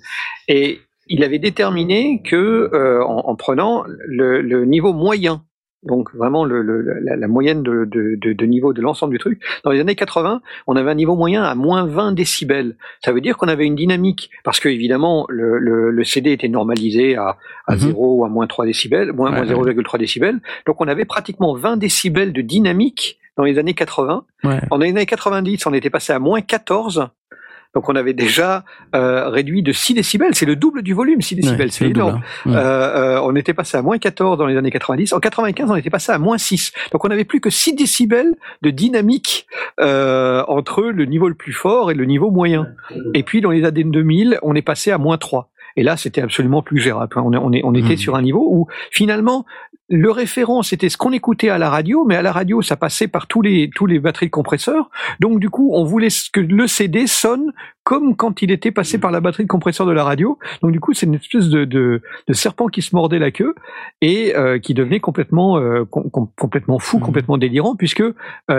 et il avait déterminé que euh, en, en prenant le, le niveau moyen donc vraiment le, le- la, la moyenne de, de, de, de niveau de l'ensemble du truc. Dans les années 80, on avait un niveau moyen à moins 20 décibels. Ça veut dire qu'on avait une dynamique, parce que évidemment le, le, le CD était normalisé à, à Mhm. 0 ou à moins 3 décibels, moins, Ouais, moins ouais. 0,3 décibels. Donc on avait pratiquement 20 décibels de dynamique dans les années 80. Ouais. En les années 90, on était passé à moins 14. Donc on avait déjà euh, réduit de 6 décibels. C'est le double du volume, 6 décibels. Ouais, c'est énorme. hein. Euh, euh, on était passé à moins 14 dans les années 90. En 95, on était passé à moins 6. Donc on avait plus que 6 décibels de dynamique euh, entre le niveau le plus fort et le niveau moyen. Et puis dans les années 2000, on est passé à moins 3. Et là, c'était absolument plus gérable. On, est- on, est- on était Mhm. sur un niveau où finalement le référent c'était ce qu'on écoutait à la radio, mais à la radio ça passait par tous les tous les batteries de compresseurs. Donc du coup, on voulait que le CD sonne comme quand il était passé par la batterie de compresseur de la radio. Donc du coup, c'est une espèce de, de, de serpent qui se mordait la queue et euh, qui devenait complètement euh, com- com- complètement fou, Mhm. complètement délirant, puisque euh,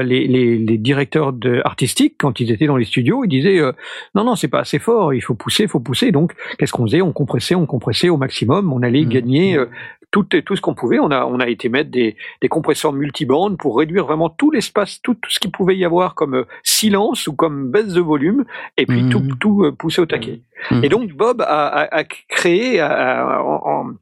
les, les, les directeurs de, artistiques, quand ils étaient dans les studios, ils disaient euh, non non c'est pas assez fort, il faut pousser, il faut pousser. Donc qu'est-ce qu'on faisait? On compressait, on compressait au maximum, on allait Mhm. gagner euh, tout, tout ce qu'on pouvait. On a on a été mettre des, des compresseurs multibandes pour réduire vraiment tout l'espace, tout, tout ce qu'il pouvait y avoir comme euh, silence ou comme baisse de volume, et puis tout tout euh, pousser au taquet. Mhm. Et donc Bob a, a- a créé a- en,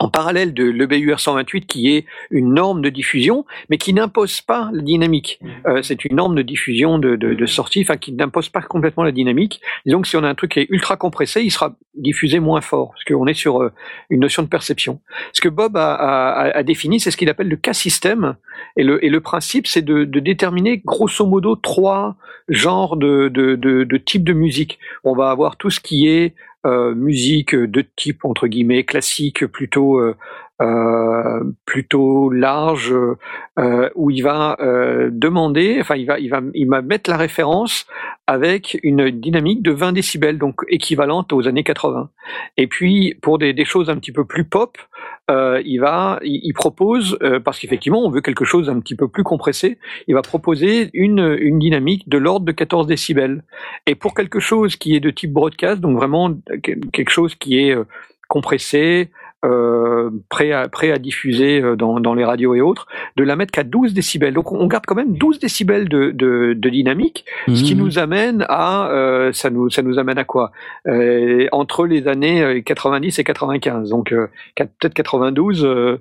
en- parallèle de l'EBUR 128 qui est une norme de diffusion, mais qui n'impose pas la dynamique. Euh, c'est une norme de diffusion de, de, de sortie, enfin qui n'impose pas complètement la dynamique. Disons que si on a un truc qui est ultra compressé, il sera diffusé moins fort, parce qu'on est sur euh, une notion de perception. Ce que Bob a, a- a défini, c'est ce qu'il appelle le K-système, et le, et le principe, c'est de, de déterminer grosso modo trois genres de, de, de, de types de musique. On va avoir tout ce qui est musique de type entre guillemets classique, plutôt euh, plutôt large, euh, où il va euh, demander, enfin il va il va il va mettre la référence avec une dynamique de 20 décibels, donc équivalente aux années 80. Et puis pour des, des choses un petit peu plus pop, euh, il va il, il propose parce qu'effectivement on veut quelque chose un petit peu plus compressé, il va proposer une une dynamique de l'ordre de 14 décibels. Et pour quelque chose qui est de type broadcast, donc vraiment quelque chose qui est compressé, euh, prêt, à, prêt à diffuser euh, dans, dans les radios et autres, de la mettre qu'à 12 décibels. Donc on garde quand même 12 décibels de, de, de dynamique, ce qui Mhm. nous amène à euh, ça nous ça nous amène à quoi? Euh, Entre les années euh, 90 et 95, donc peut-être 92. euh,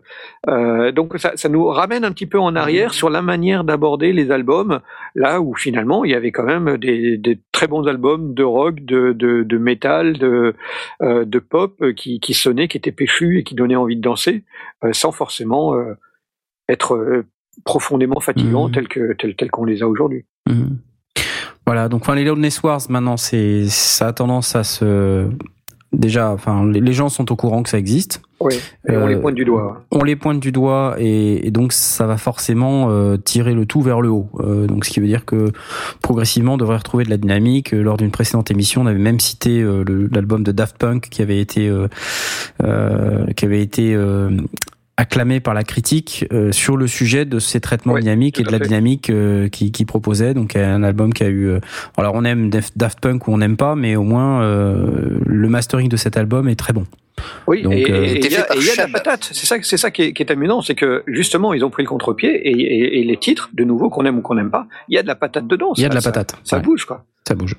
euh, donc ça, ça nous ramène un petit peu en arrière sur la manière d'aborder les albums, là où finalement il y avait quand même des, des très bons albums de rock, de, de, de métal, de, de pop qui, qui sonnaient, qui étaient péchus et qui donnaient envie de danser, euh, sans forcément euh, être euh, profondément fatigants Mhm. tels que tels, tels qu'on les a aujourd'hui. Mhm. Voilà, donc enfin les Loudness Wars maintenant, c'est ça a tendance à se déjà, enfin les, gens sont au courant que ça existe. Oui, et on les Euh, pointe du doigt. on les pointe du doigt et, et donc ça va forcément euh, tirer le tout vers le haut. Euh, donc ce qui veut dire que progressivement on devrait retrouver de la dynamique. Lors d'une précédente émission, on avait même cité l'album de Daft Punk qui avait été euh, euh, qui avait été euh, acclamé par la critique euh, sur le sujet de ces traitements Ouais, dynamiques et de la fait. dynamique euh, qui, qui proposait. Donc un album qui a eu. euh, alors on aime Daft Punk ou on n'aime pas, mais au moins euh, le mastering de cet album est très bon. Oui, Donc, et il y a, y de la patate. C'est ça, c'est ça qui est, qui est amusant, c'est que justement ils ont pris le contre-pied et, et- et les titres, de nouveau qu'on aime ou qu'on n'aime pas, il y a de la patate dedans. Il y a de la ça- patate. Ça, Ouais. bouge quoi. ça bouge.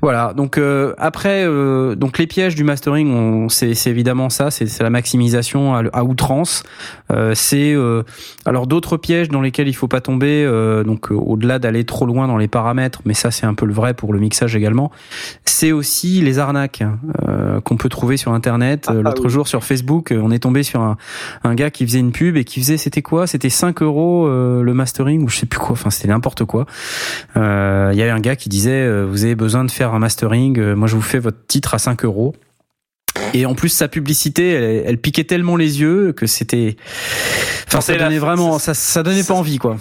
Voilà. Donc euh, après, euh, donc les pièges du mastering, on- c'est c'est évidemment ça, c'est la maximisation à, à outrance. Euh, c'est euh, alors d'autres pièges dans lesquels il faut pas tomber. euh, donc euh, au-delà d'aller trop loin dans les paramètres, mais ça c'est un peu le vrai pour le mixage également. C'est aussi les arnaques euh, qu'on peut trouver sur Internet. Ah, Euh, ah L'autre oui. jour sur Facebook, on est tombé sur un, un gars qui faisait une pub et qui faisait, c'était quoi? C'était 5 euros euh, le mastering ou je sais plus quoi. Enfin, c'était n'importe quoi. Euh, Il y avait un gars qui disait, euh, vous avez besoin de faire un mastering. euh, moi, je vous fais votre titre à 5 euros. Et en plus, sa publicité, elle, elle piquait tellement les yeux que c'était. Enfin, ça la- donnait vraiment, ça, ça donnait pas envie, quoi.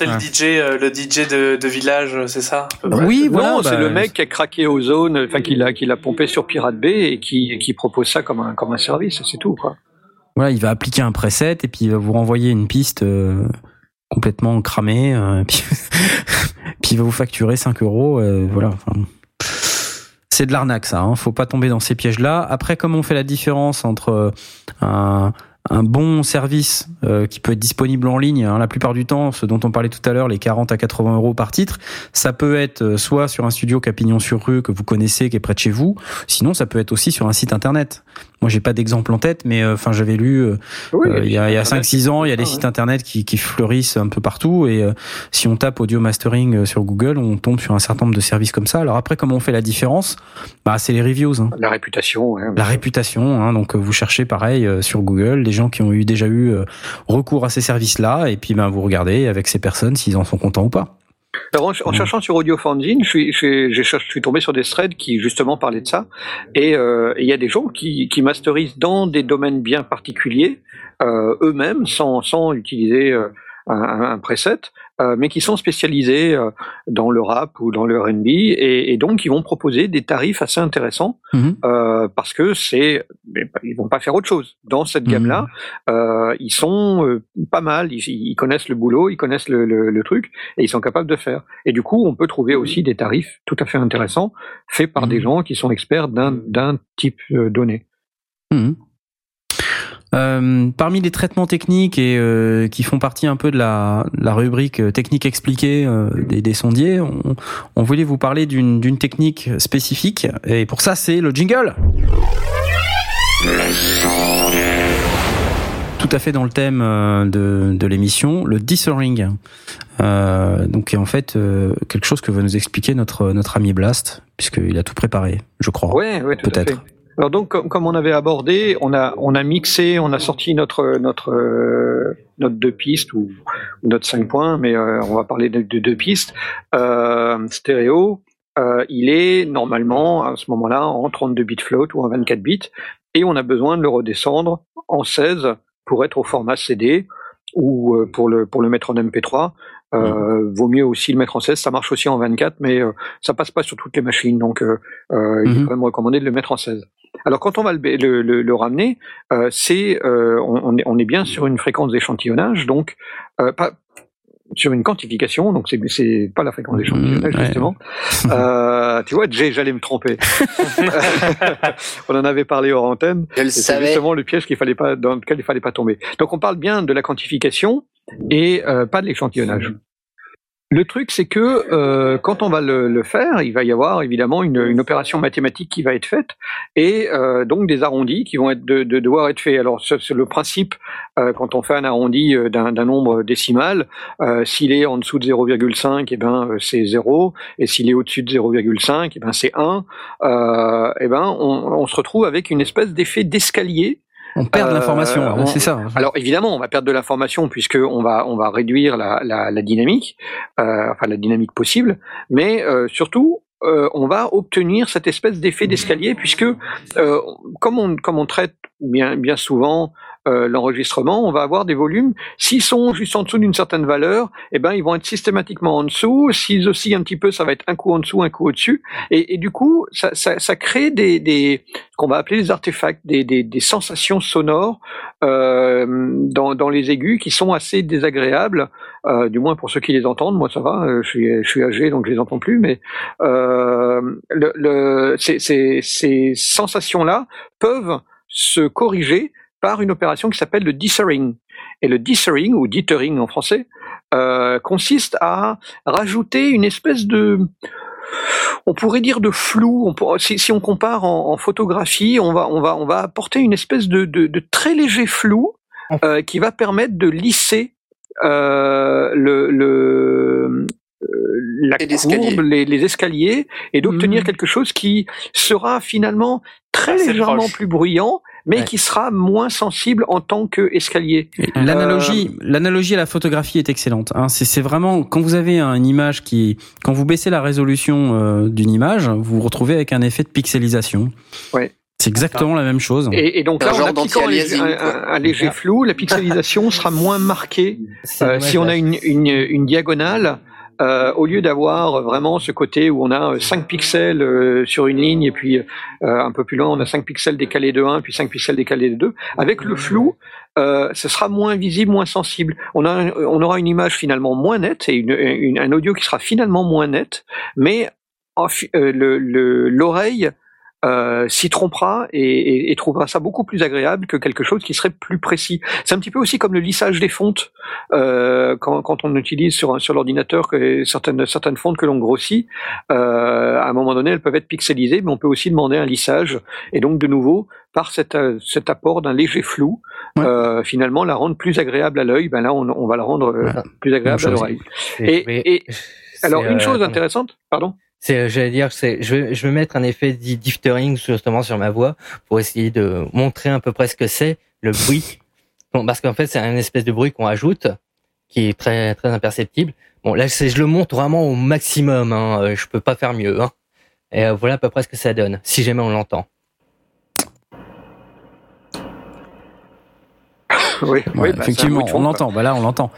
Ouais. le DJ, euh, le DJ de, de village, euh, c'est ça Oui, voilà. non, c'est bah, le mec qui a craqué aux zones, enfin qui l'a qui l'a pompé sur Pirate Bay et qui, qui propose ça comme un comme un service, c'est tout quoi. Voilà, il va appliquer un preset et puis il va vous renvoyer une piste euh, complètement cramée. euh, puis, [laughs] puis il va vous facturer 5 euros. euh, voilà. enfin, c'est de l'arnaque, ça. Hein. Faut pas tomber dans ces pièges-là. Après, comme on fait la différence entre euh, un, bon service euh, qui peut être disponible en ligne, hein, la plupart du temps, ce dont on parlait tout à l'heure, les 40 à 80 euros par titre, ça peut être euh, soit sur un studio qui a pignon sur rue que vous connaissez, qui est près de chez vous. Sinon, ça peut être aussi sur un site internet. Moi, j'ai pas d'exemple en tête, mais euh, enfin, j'avais lu euh, Oui, euh, il y a, il y a Internet, 5-6 ans, il y a des Ah, sites internet qui, qui fleurissent un peu partout et euh, si on tape audio mastering sur Google, on tombe sur un certain nombre de services comme ça. Alors après, comment on fait la différence? Bah, c'est les reviews, hein. La réputation. hein. la réputation. Hein, donc vous cherchez pareil euh, sur Google les gens qui ont eu déjà eu euh, recours à ces services-là et puis ben vous regardez avec ces personnes s'ils en sont contents ou pas. Alors, en, en Mm. cherchant sur Audio Fanzine, je suis, je, je tombé sur des threads qui justement parlaient de ça. Et euh, il y a des gens qui, qui masterisent dans des domaines bien particuliers, euh, eux-mêmes, sans, sans utiliser euh, un- un preset, euh, mais qui sont spécialisés euh, dans le rap ou dans le R&B, et, et donc ils vont proposer des tarifs assez intéressants Mhm. euh, parce que c'est, bah, ils vont pas faire autre chose dans cette Mhm. gamme-là. Euh, ils sont euh, pas mal, ils, ils connaissent le boulot, ils connaissent le, le, le truc, et ils sont capables de faire. Et du coup, on peut trouver aussi des tarifs tout à fait intéressants faits par Mhm. des gens qui sont experts d'un d'un type donné. Euh, parmi les traitements techniques et euh, qui font partie un peu de la, la rubrique euh, technique expliquée euh, des, des sondiers, on, on voulait vous parler d'une technique spécifique et pour ça c'est le jingle. Tout à fait dans le thème euh, de, de l'émission, le dithering. Euh, donc en fait euh, quelque chose que va nous expliquer notre notre ami Blast puisqu'il a tout préparé, je crois. Ouais, ouais, Peut-être. Alors donc, comme, comme on avait abordé, on a on a mixé, on a sorti notre notre euh, notre deux pistes ou, ou notre cinq points, mais euh, on va parler de, de deux pistes euh, stéréo. Euh, il est normalement à ce moment-là en 32 bits float ou en 24 bits, et on a besoin de le redescendre en 16 pour être au format CD ou euh, pour le pour le mettre en MP3. Euh, Vaut mieux aussi le mettre en 16, ça marche aussi en 24, mais euh, ça passe pas sur toutes les machines, donc euh, euh, il est Mhm. quand même recommandé de le mettre en 16. Alors quand on va le, le, le- le ramener, euh, c'est euh, on, on est, on est bien sur une fréquence d'échantillonnage, donc euh, pas sur une quantification, donc c'est c'est pas la fréquence d'échantillonnage ouais. justement. [laughs] Euh, tu vois, Jay, j'allais me tromper. [laughs] on en avait parlé hors antenne. Je le Et C'est justement le piège qu'il fallait pas, dans lequel il fallait pas tomber. Donc on parle bien de la quantification et euh, pas de l'échantillonnage. Le truc, c'est que euh, quand on va le, le faire, il va y avoir évidemment une, une opération mathématique qui va être faite et euh, donc des arrondis qui vont être de, de devoir être faits. Alors c'est le principe euh, quand on fait un arrondi euh, d'un nombre décimal, euh, s'il est en dessous de 0,5, et ben euh, c'est 0, et s'il est au-dessus de 0,5, et ben c'est 1. Euh, et ben on, on se retrouve avec une espèce d'effet d'escalier On perd de Euh, l'information, on- c'est ça. alors évidemment, on va perdre de l'information puisque on va on va réduire la, la, la dynamique, euh, enfin la dynamique possible, mais euh, surtout euh, on va obtenir cette espèce d'effet d'escalier puisque euh, comme on comme on traite bien bien souvent euh, l'enregistrement, on va avoir des volumes. S'ils sont juste en dessous d'une certaine valeur, eh ben ils vont être systématiquement en dessous. S'ils oscillent un petit peu, ça va être un coup en dessous, un coup au-dessus. Et, du coup, ça, crée des, des qu'on va appeler des artefacts, des, sensations sonores euh, dans, les aigus qui sont assez désagréables. Euh, du moins pour ceux qui les entendent. Moi, ça va. Je suis, âgé, donc je les entends plus. Mais ces sensations-là peuvent se corriger par une opération qui s'appelle le dithering. Et le dithering, ou dithering en français, euh, consiste à rajouter une espèce de, on pourrait dire de flou. On pour- si, si on compare en, en photographie, on va, on va, on va apporter une espèce de, de, de très léger flou euh, qui va permettre de lisser euh, le, le euh, la Et courbe, les, les escaliers, et d'obtenir Mhm. quelque chose qui sera finalement très Assez légèrement proche. plus bruyant, mais Ouais. qui sera moins sensible en tant qu'escalier. Et L'analogie, l'analogie à la photographie est excellente. Hein. C'est, vraiment quand vous avez une image qui, quand vous baissez la résolution euh, d'une image, vous vous retrouvez avec un effet de pixelisation. Ouais. C'est exactement la même chose. Et, et donc là, en appliquant un, léger- un- un- flou, la pixelisation sera moins marquée Euh, si on a une, une, une diagonale, euh, au lieu d'avoir vraiment ce côté où on a euh, 5 pixels euh, sur une ligne et puis euh, un peu plus loin on a 5 pixels décalés de 1 puis 5 pixels décalés de 2, avec le flou, euh, ce sera moins visible, moins sensible. On, a, on aura une image finalement moins nette et une, une- un audio qui sera finalement moins net, mais euh, le- le- l'oreille euh, s'y trompera et, et- et trouvera ça beaucoup plus agréable que quelque chose qui serait plus précis. C'est un petit peu aussi comme le lissage des fontes euh, quand, quand on utilise sur, un- sur l'ordinateur que certaines, certaines fontes que l'on grossit, euh, à un moment donné, elles peuvent être pixelisées, mais on peut aussi demander un lissage. Et donc, de nouveau, par cet, cet apport d'un léger flou, Ouais. euh, finalement, la rendre plus agréable à l'œil, ben là, on, on va la rendre euh, Voilà. plus agréable à l'oreille. Et, et alors, une euh, chose intéressante, pardon C'est, euh, j'allais dire, c'est, je vais, je vais mettre un effet di- diphthering justement sur ma voix pour essayer de montrer à peu près ce que c'est le bruit. Bon, parce qu'en fait, c'est un espèce de bruit qu'on ajoute qui est très très imperceptible. Bon, là, c'est, je le monte vraiment au maximum. Hein, euh, je peux pas faire mieux. Hein. Et euh, voilà à peu près ce que ça donne, si jamais on l'entend. Oui, Ouais, oui, bah, effectivement, on l'entend. Bah là, on l'entend.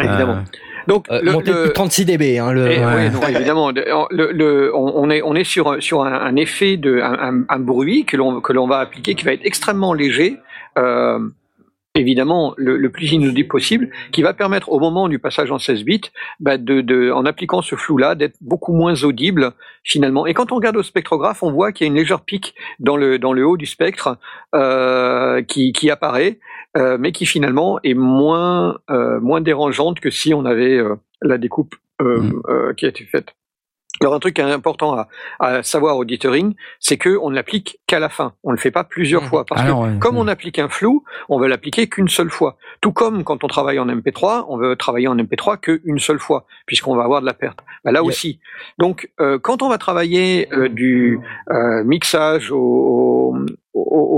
Évidemment. Euh, Donc, Euh, le- monter le- plus de 36 dB. Hein, le, Et, Ouais. oui, non, évidemment. Le, on, on est, on est sur, sur un, un effet de, un, un- un bruit que l'on, que l'on va appliquer qui va être extrêmement léger, euh, évidemment le, le plus inaudible possible, qui va permettre au moment du passage en 16 bits, bah, de, de, en appliquant ce flou-là, d'être beaucoup moins audible finalement. Et quand on regarde au spectrographe, on voit qu'il y a une légère pique dans le, dans le haut du spectre euh, qui, qui apparaît, euh, mais qui finalement est moins, euh, moins dérangeante que si on avait euh, la découpe euh, Mm. euh, qui a été faite. Alors un truc important à, à savoir au dithering, c'est que on ne l'applique qu'à la fin. On ne le fait pas plusieurs Mhm. fois parce Alors, que ouais, comme ouais. on applique un flou, on veut l'appliquer qu'une seule fois. Tout comme quand on travaille en MP3, on veut travailler en MP3 qu'une seule fois puisqu'on va avoir de la perte. Bah, là Yeah. aussi. Donc euh, quand on va travailler euh, du euh, mixage au, au,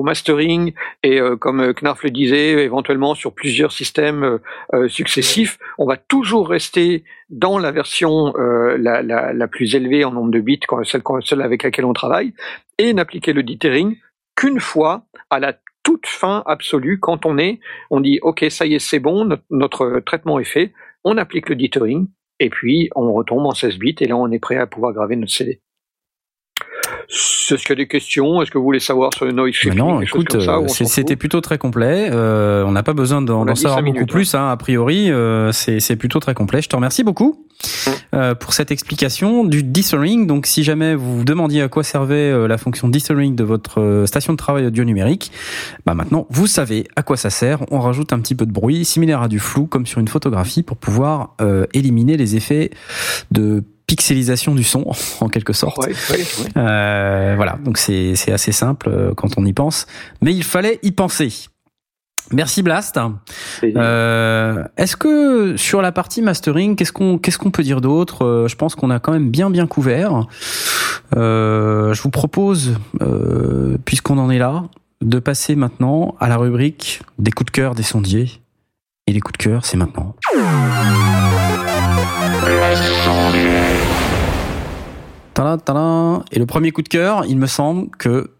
au mastering et euh, comme euh, Knarf le disait, éventuellement sur plusieurs systèmes euh, successifs, on va toujours rester dans la version la, plus élevée en nombre de bits, celle, avec laquelle on travaille, et n'appliquer le dithering qu'une fois à la toute fin absolue, quand on est, on dit ok ça y est c'est bon, notre, notre traitement est fait, on applique le dithering, et puis on retombe en 16 bits, et là on est prêt à pouvoir graver notre CD. Est-ce qu'il y a des questions Est-ce que vous voulez savoir sur le noise shifting non, écoute, euh, c'était plutôt très complet. Euh, on n'a pas besoin d'en savoir beaucoup plus. Hein, a priori, euh, c'est plutôt très complet. Je te remercie beaucoup euh, pour cette explication du dithering. Donc, si jamais vous vous demandiez à quoi servait euh, la fonction dithering de votre station de travail audio numérique, bah maintenant vous savez à quoi ça sert. On rajoute un petit peu de bruit, similaire à du flou, comme sur une photographie, pour pouvoir euh, éliminer les effets de pixelisation du son, [laughs] en quelque sorte. Ouais, ouais, ouais. Euh, voilà, donc c'est c'est assez simple euh, quand on y pense, mais il fallait y penser. Merci Blast. Euh, Est-ce que sur la partie mastering, qu'est-ce qu'on qu'est-ce qu'on peut dire d'autre? Je pense qu'on a quand même bien bien couvert. Euh, je vous propose, euh, puisqu'on en est là, de passer maintenant à la rubrique des coups de cœur des sondiers. Et les coups de cœur, c'est maintenant. Et le premier coup de cœur, il me semble que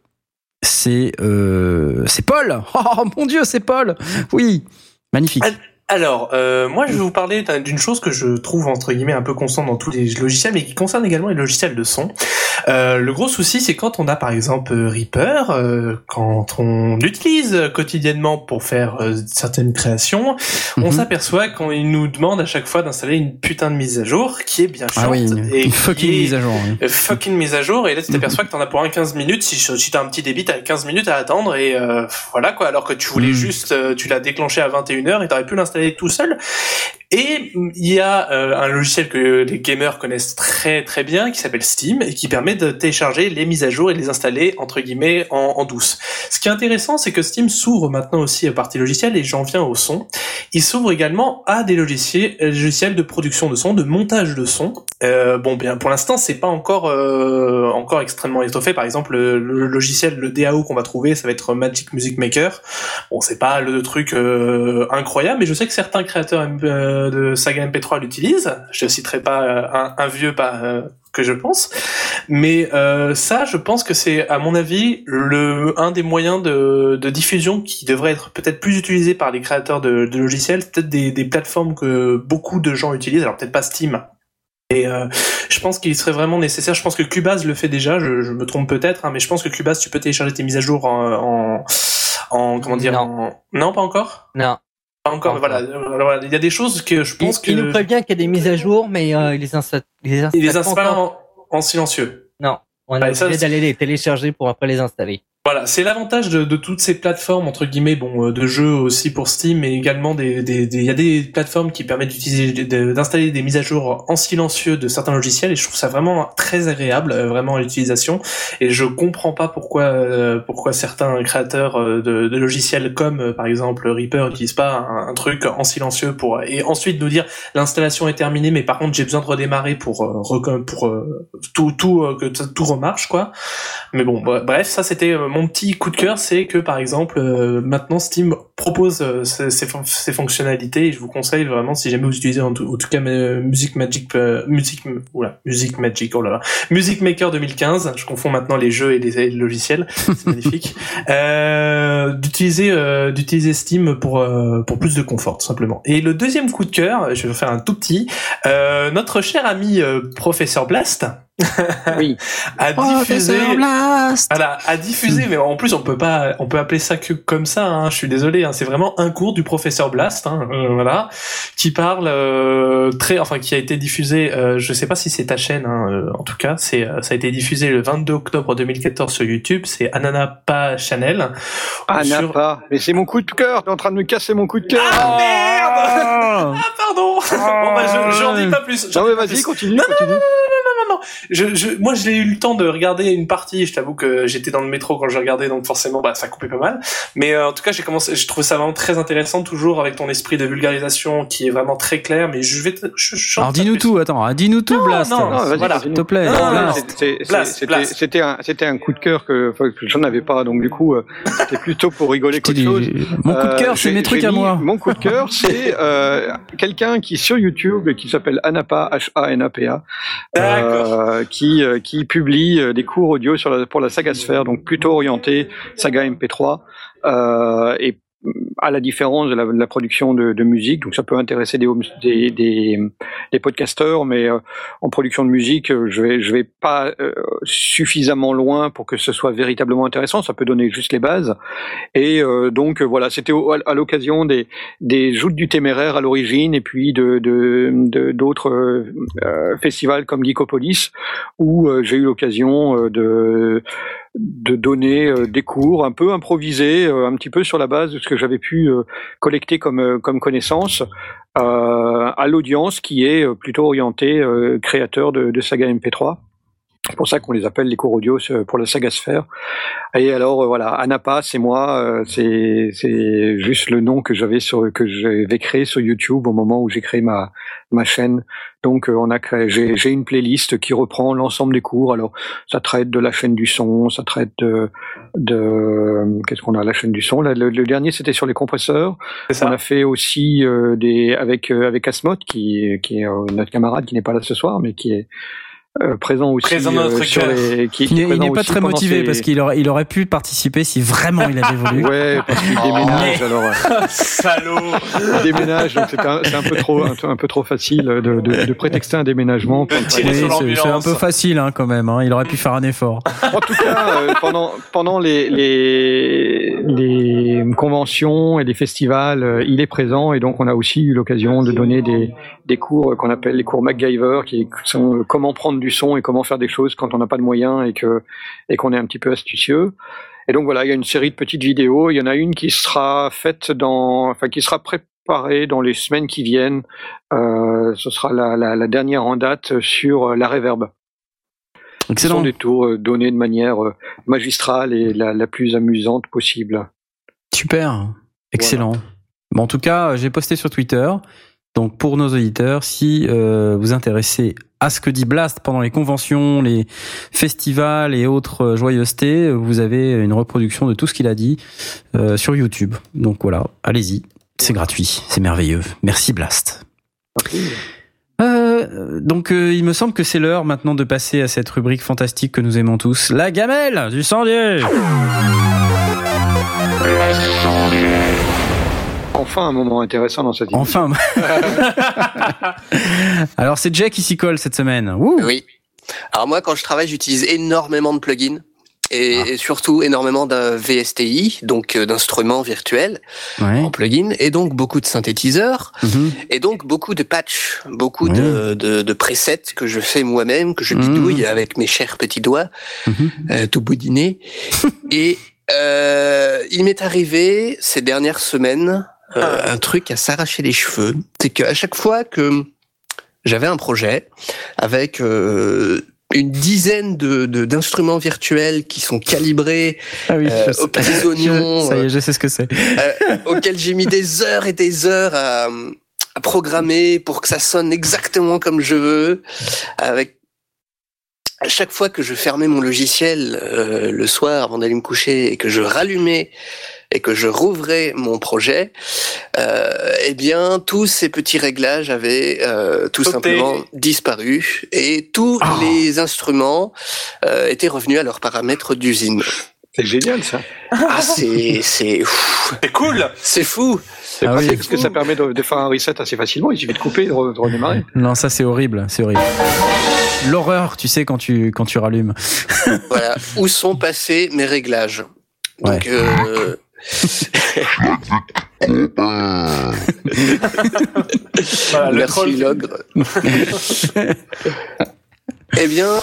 c'est euh, c'est Paul. [laughs] Oh mon Dieu, c'est Paul. Oui, magnifique. Alors, euh, moi, je vais vous parler d'un- d'une chose que je trouve entre guillemets un peu constante dans tous les logiciels, mais qui concerne également les logiciels de son. Euh, le gros souci, c'est quand on a par exemple Reaper, euh, quand on l'utilise quotidiennement pour faire euh, certaines créations, on Mhm. s'aperçoit qu'il nous demande à chaque fois d'installer une putain de mise à jour qui est bien chiante Ah oui, une, et une fucking mise à jour. oui. euh, fucking mise à jour et là tu t'aperçois que t'en as pour un 15 minutes si, si t'as un petit débit t'as 15 minutes à attendre et euh, voilà quoi alors que tu voulais Mm. juste euh, tu l'as déclenché à 21h et t'aurais pu l'installer tout seul et il y a euh, un logiciel que les gamers connaissent très très bien qui s'appelle Steam et qui permet de télécharger les mises à jour et les installer entre guillemets en, en douce. Ce qui est intéressant c'est que Steam s'ouvre maintenant aussi à partie logicielle et j'en viens au son. Il s'ouvre également à des logiciels, euh, logiciels de production de son, de montage de son. Euh, bon, bien, pour l'instant, c'est pas encore euh, encore extrêmement étoffé. Par exemple, le, le logiciel, le DAO qu'on va trouver, ça va être Magic Music Maker. Bon, c'est pas le truc euh, incroyable, mais je sais que certains créateurs euh, de saga MP3 l'utilisent. Je citerai pas euh, un, un vieux pas euh, que je pense, mais euh, ça, je pense que c'est, à mon avis, le un des moyens de, de diffusion qui devrait être peut-être plus utilisé par les créateurs de, de logiciels, peut-être des, des plateformes que beaucoup de gens utilisent. Alors peut-être pas Steam. Et euh, je pense qu'il serait vraiment nécessaire. Je pense que Cubase le fait déjà. Je, je me trompe peut-être, hein, mais je pense que Cubase, tu peux télécharger tes mises à jour en, en, en- comment dire Non. en- non, pas encore? Non. Pas encore. Voilà. encore. Alors, voilà. Il y a des choses que je Il, pense que il nous prévient qu'il y a des mises à jour, mais euh, il les installe. Il les installe, il les pas installe encore. en, en silencieux. Non. On Ouais, ça, obligé d'aller les télécharger pour après les installer. Voilà, c'est l'avantage de, de toutes ces plateformes entre guillemets, bon, euh, de jeux aussi pour Steam, mais également des, des, des- y a des plateformes qui permettent d'utiliser, d'installer des mises à jour en silencieux de certains logiciels, et je trouve ça vraiment très agréable, euh, vraiment à l'utilisation. Et je comprends pas pourquoi, euh, pourquoi certains créateurs euh, de, de logiciels comme par exemple Reaper n'utilisent pas un, truc en silencieux pour et ensuite nous dire l'installation est terminée, mais par contre j'ai besoin de redémarrer pour euh, pour tout tout que tout remarche quoi. Mais bon, bre- bref, ça c'était mon petit coup de cœur, c'est que par exemple euh, maintenant Steam propose euh, fon- ces fonctionnalités et je vous conseille vraiment si jamais vous utilisez en tout, en tout cas euh, Music Magic euh, Music oula, Music Magic oh là là Music Maker 2015, je confonds maintenant les jeux et les, et les logiciels, c'est [laughs] magnifique. Euh, d'utiliser euh, d'utiliser Steam pour euh, pour plus de confort tout simplement. Et le deuxième coup de cœur, je vais faire un tout petit, euh, notre cher ami euh, professeur Blast Oui. a diffusé voilà, à diffuser, mais en plus on peut pas, on peut appeler ça que comme ça. Hein, je suis désolé, hein, c'est vraiment un cours du professeur Blast, hein, euh, voilà, qui parle euh, très, enfin qui a été diffusé. Euh, je sais pas si c'est ta chaîne, hein, euh, en tout cas, c'est, euh, ça a été diffusé le 22 octobre 2014 sur YouTube. C'est Anana Pa Channel. Ah, Sur-. Mais c'est mon coup de cœur. T'es en train de me casser mon coup de cœur. Ah merde Ah pardon. bon bah je, j'en dis pas plus. j'en non, mais vas-y, continue, Non, continue. non, non. Je, je, moi, j'ai eu le temps de regarder une partie. Je t'avoue que j'étais dans le métro quand je regardais, donc forcément, bah, ça coupait pas mal. Mais euh, en tout cas, j'ai commencé. Je trouve ça vraiment très intéressant, toujours avec ton esprit de vulgarisation qui est vraiment très clair. Mais je vais. Te, je, je- Alors dis-nous tout, attends, hein, dis-nous tout, Non, Blast. non, Non, vas-y, voilà. S'il te plaît, Non, non, non, Blast. C'est- c'est- Blast, C'était Blast. c'était un, c'était un coup de cœur que, j'en avais pas, donc du coup, euh, c'était plutôt pour rigoler qu'autre chose. Mon coup de Euh, cœur, c'est j'ai- mes trucs à moi. Mon coup de cœur, c'est [laughs] euh, quelqu'un qui sur YouTube qui s'appelle Anapa H A N A P A, D'accord. Euh, qui euh, qui publie euh, des cours audio pour la saga Sphere, donc plutôt orienté saga MP3 euh, et à la différence de la, de la production de, de musique, donc ça peut intéresser des, des, des, des podcasteurs, mais euh, en production de musique, euh, je vais, je vais pas euh, suffisamment loin pour que ce soit véritablement intéressant. Ça peut donner juste les bases. Et euh, donc euh, voilà, c'était à l'occasion des, des joutes du téméraire à l'origine, et puis de de- de- d'autres euh, festivals comme Geekopolis, où j'ai eu l'occasion de de donner euh, des cours un peu improvisés, euh, un petit peu sur la base de ce que j'avais pu euh, collecter comme comme connaissances à l'audience qui est plutôt orientée créateur de saga MP3. C'est pour ça qu'on les appelle les cours audio euh, pour la saga Sphère. Et alors euh, voilà, Anapa, c'est moi, euh, c'est c'est juste le nom que j'avais sur que j'avais créé sur YouTube au moment où j'ai créé ma ma chaîne. Donc on a j'ai j'ai une playlist qui reprend l'ensemble des cours. Alors ça traite de la chaîne du son, ça traite de de qu'est-ce qu'on a la chaîne du son. Le, le dernier c'était sur les compresseurs. On a fait aussi euh, des avec euh, avec Asmod qui qui est euh, notre camarade qui n'est pas là ce soir mais qui est euh, présent aussi Présent dans notre sur les qui, qui Il est n'est- pas très motivé parce qu'il aurait, il aurait pu participer si vraiment il avait voulu. [laughs] Ouais, parce qu'il déménage alors. euh, [laughs] Salaud Il déménage, donc c'est un, peu trop, un, peu- un peu trop facile de, de, de prétexter un déménagement. Oui, c'est- un peu facile hein, quand même. Hein. Il aurait pu faire un effort. En tout cas, euh, pendant pendant les, les les conventions et les festivals, euh, il est présent et donc on a aussi eu l'occasion de donner des des cours qu'on appelle les cours MacGyver, qui sont euh, comment prendre du son et comment faire des choses quand on n'a pas de moyens et que et qu'on est un petit peu astucieux. Et donc voilà, il y a une série de petites vidéos. Il y en a une qui sera faite dans, enfin qui sera préparée dans les semaines qui viennent. Euh, ce sera la, la, la dernière en date sur euh, la reverb. Ce sont Excellent. des tours euh, donnés de manière magistrale et la, la plus amusante possible. Super. Excellent. Bon, en tout cas, j'ai posté sur Twitter. Donc pour nos auditeurs, si euh, vous intéressez à ce que dit Blast pendant les conventions, les festivals et autres euh, joyeusetés, vous avez une reproduction de tout ce qu'il a dit euh, sur YouTube. Donc voilà, allez-y, c'est gratuit, c'est merveilleux. Merci Blast. Euh, donc il me semble que c'est l'heure maintenant de passer à cette rubrique fantastique que nous aimons tous, la gamelle du sandier. Enfin, un moment intéressant dans cette émission. Enfin. [laughs] Alors c'est Jay qui s'y colle cette semaine. Oui. Alors moi, quand je travaille, j'utilise énormément de plugins et, et surtout énormément d'un VSTI, donc euh, d'instruments virtuels Ouais. en plugin, et donc beaucoup de synthétiseurs, Mhm. et donc beaucoup de patchs, beaucoup Ouais. de, de, de presets que je fais moi-même, que je Mhm. bidouille avec mes chers petits doigts, Mhm. euh, tout boudinés. [laughs] et euh, il m'est arrivé ces dernières semaines un truc à s'arracher les cheveux, c'est qu'à chaque fois que j'avais un projet avec euh, une dizaine de de- d'instruments virtuels qui sont calibrés Ah oui, euh, je sais. aux petits [laughs] oignons, Ça y est, je sais ce que c'est. euh, auxquels j'ai mis des heures et des heures à, à programmer pour que ça sonne exactement comme je veux. Avec à chaque fois que je fermais mon logiciel euh, le soir avant d'aller me coucher et que je rallumais et que je rouvrais mon projet, euh, eh bien tous ces petits réglages avaient euh, tout Sauté. simplement disparu et tous Ah. les instruments euh, étaient revenus à leurs paramètres d'usine. C'est génial ça. Ah c'est c'est C'est cool c'est fou. C'est Ah oui. parce que ça permet de, de faire un reset assez facilement. Il suffit de couper et de, re- de redémarrer. Non, ça c'est horrible, c'est horrible. L'horreur, tu sais quand tu quand tu rallumes. Voilà, où sont passés mes réglages? Donc, euh, [laughs] Voilà, merci l'ogre. [laughs] [laughs] eh bien,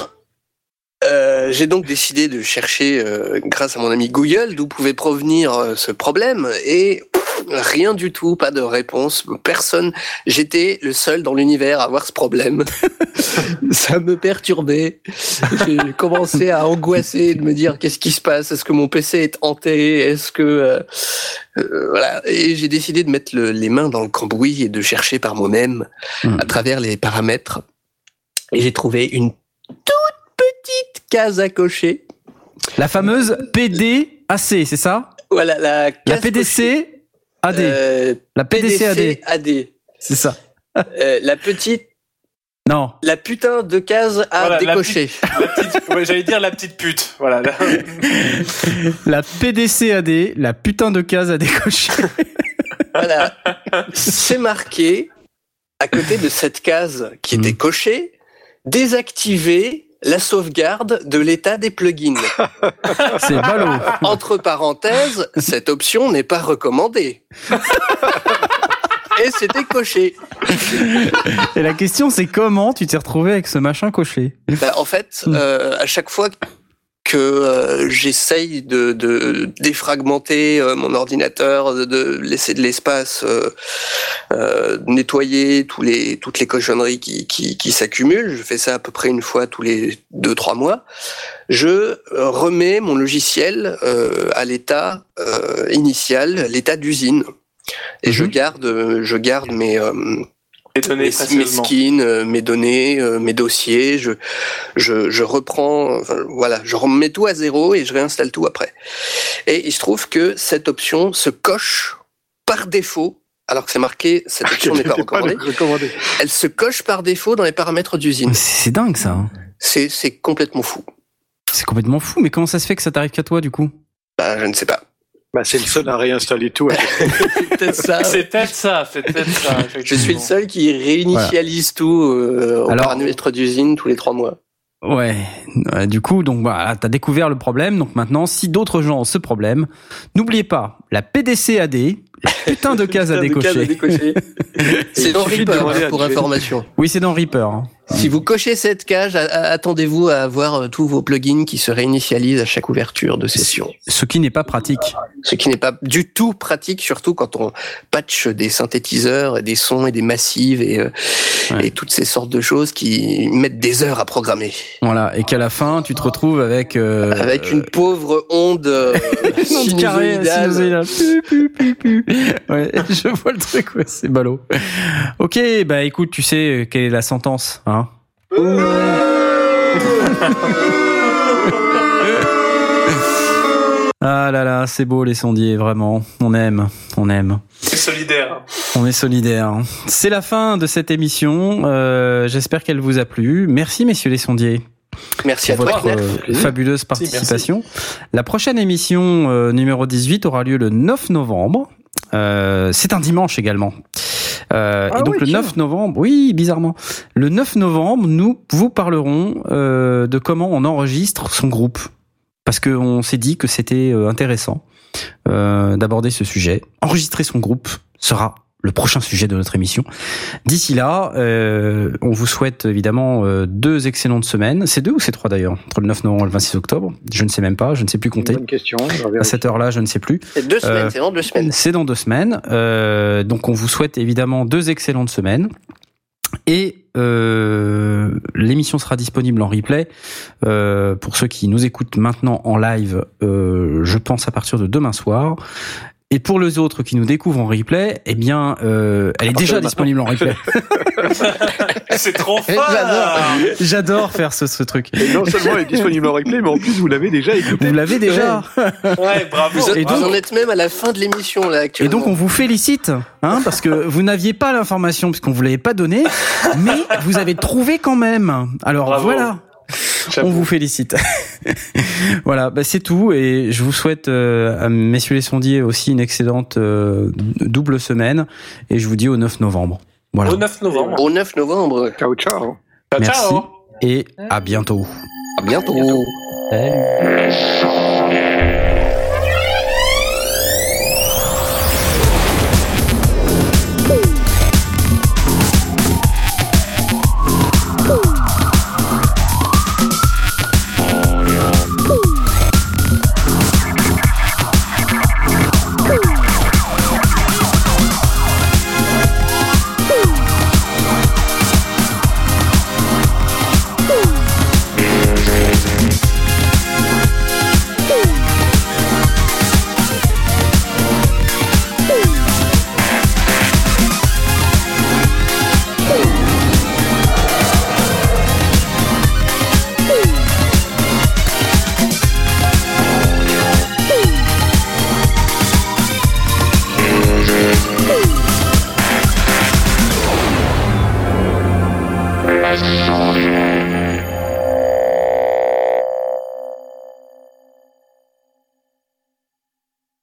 euh, j'ai donc décidé de chercher, euh, grâce à mon ami Google, d'où pouvait provenir euh, ce problème, et pff, rien du tout, pas de réponse, personne. J'étais le seul dans l'univers à avoir ce problème. [laughs] Ça me perturbait. J'ai commencé à angoisser, de me dire qu'est-ce qui se passe, est-ce que mon PC est hanté, est-ce que voilà. Et j'ai décidé de mettre le- les mains dans le cambouis et de chercher par moi-même Hmm. à travers les paramètres. Et j'ai trouvé une toute petite case à cocher. La fameuse PDAC, c'est ça? Voilà la La PDC AD. euh, la PDC AD, PDC AD. c'est ça. Euh, la petite, [laughs] Non. la putain de case à Voilà, la décocher. La ouais, J'allais dire la petite pute. Voilà. là. [laughs] [laughs] La PDC AD, la putain de case à décocher. Voilà. C'est marqué à côté de cette case qui était cochée, désactiver la sauvegarde de l'état des plugins. [laughs] C'est ballot. Entre parenthèses, cette option n'est pas recommandée. Et c'était coché. Et la question c'est comment tu t'es retrouvé avec ce machin coché? Bah, en fait, Hmm. euh, à chaque fois que euh, j'essaye de, de défragmenter euh, mon ordinateur, de, de laisser de l'espace, euh, euh, de nettoyer tous les, toutes les cochonneries qui, qui, qui s'accumulent, je fais ça à peu près une fois tous les deux trois mois, je euh, remets mon logiciel euh, à l'état euh, initial, l'état d'usine. Et je Mhm. garde, je garde mes, Les données mes, mes skins, euh, mes données, euh, mes dossiers. Je, je, je reprends, enfin, voilà, je remets tout à zéro et je réinstalle tout après. Et il se trouve que cette option se coche par défaut, alors que c'est marqué cette option n'est pas recommandée. recommandé. Elle se coche par défaut dans les paramètres d'usine. C'est dingue ça. hein. C'est c'est complètement fou. C'est complètement fou, mais comment ça se fait que ça t'arrive qu'à toi du coup? Bah, je ne sais pas. Bah, c'est le seul à réinstaller tout. [laughs] C'est peut-être ça. C'est peut-être ça, c'est peut-être ça. Je suis le seul qui réinitialise tout euh, au Alors- paramètre d'usine tous les trois mois. Ouais, du coup, donc voilà, t'as découvert le problème. Donc maintenant, si d'autres gens ont ce problème, n'oubliez pas la PDCAD, la [laughs] putain de case à décocher. [laughs] C'est dans Reaper, hein, pour information. Oui, c'est dans Reaper. hein. Si vous cochez cette cage, attendez-vous à avoir euh, tous vos plugins qui se réinitialisent à chaque ouverture de session. Ce qui n'est pas pratique. Ce qui n'est pas du tout pratique, surtout quand on patch des synthétiseurs, et des sons et des massives et, euh, Ouais. et toutes ces sortes de choses qui mettent des heures à programmer. Voilà, et qu'à la fin, tu te retrouves avec euh, Avec une pauvre onde [laughs] sinusoïdale. sinusoïdale. Ouais, [laughs] je vois le truc, ouais, c'est ballot. Ok, bah écoute, tu sais quelle est la sentence, hein Ah là là, c'est beau les sondiers, vraiment. On aime, on aime. C'est solidaire. On est solidaires. C'est la fin de cette émission. Euh, J'espère qu'elle vous a plu. Merci messieurs les sondiers Merci à pour toi, votre Knef. euh, fabuleuse merci. participation. La prochaine émission euh, numéro 18 aura lieu le 9 novembre. Euh, c'est un dimanche également. Euh, Ah et donc oui, le tiens. 9 novembre, oui, bizarrement, le 9 novembre, nous vous parlerons euh, de comment on enregistre son groupe. Parce qu'on s'est dit que c'était euh, intéressant euh, d'aborder ce sujet. Enregistrer son groupe sera le prochain sujet de notre émission. D'ici là, euh, on vous souhaite évidemment euh, deux excellentes semaines. C'est deux ou c'est trois d'ailleurs Entre le 9 novembre et le 26 octobre? Je ne sais même pas, je ne sais plus compter. Bonne question. À cette heure-là, je ne sais plus. C'est deux semaines, Euh, c'est dans deux semaines. C'est dans deux semaines. Euh, donc on vous souhaite évidemment deux excellentes semaines. Et euh, l'émission sera disponible en replay euh, pour ceux qui nous écoutent maintenant en live. euh, je pense à partir de demain soir. Et pour les autres qui nous découvrent en replay, eh bien, euh, elle est partir déjà disponible en replay. [laughs] C'est trop fort. J'adore. J'adore faire ce, ce truc. Et non seulement elle est disponible en replay, mais en plus vous l'avez déjà écouté. Vous l'avez déjà. Ouais, bravo. Vous, Et vous donc- en êtes même à la fin de l'émission là Et actuellement. donc on vous félicite, hein, parce que vous n'aviez pas l'information puisqu'on vous l'avait pas donnée, mais vous avez trouvé quand même. Alors Bravo. voilà, on vous félicite. [laughs] voilà, bah, c'est tout et je vous souhaite euh, à messieurs les sondiers aussi une excellente euh, double semaine et je vous dis au 9 novembre. Voilà. Au 9 novembre. Au 9 novembre. Ciao, ciao. Ciao, Merci ciao. et à bientôt. À bientôt. Salut.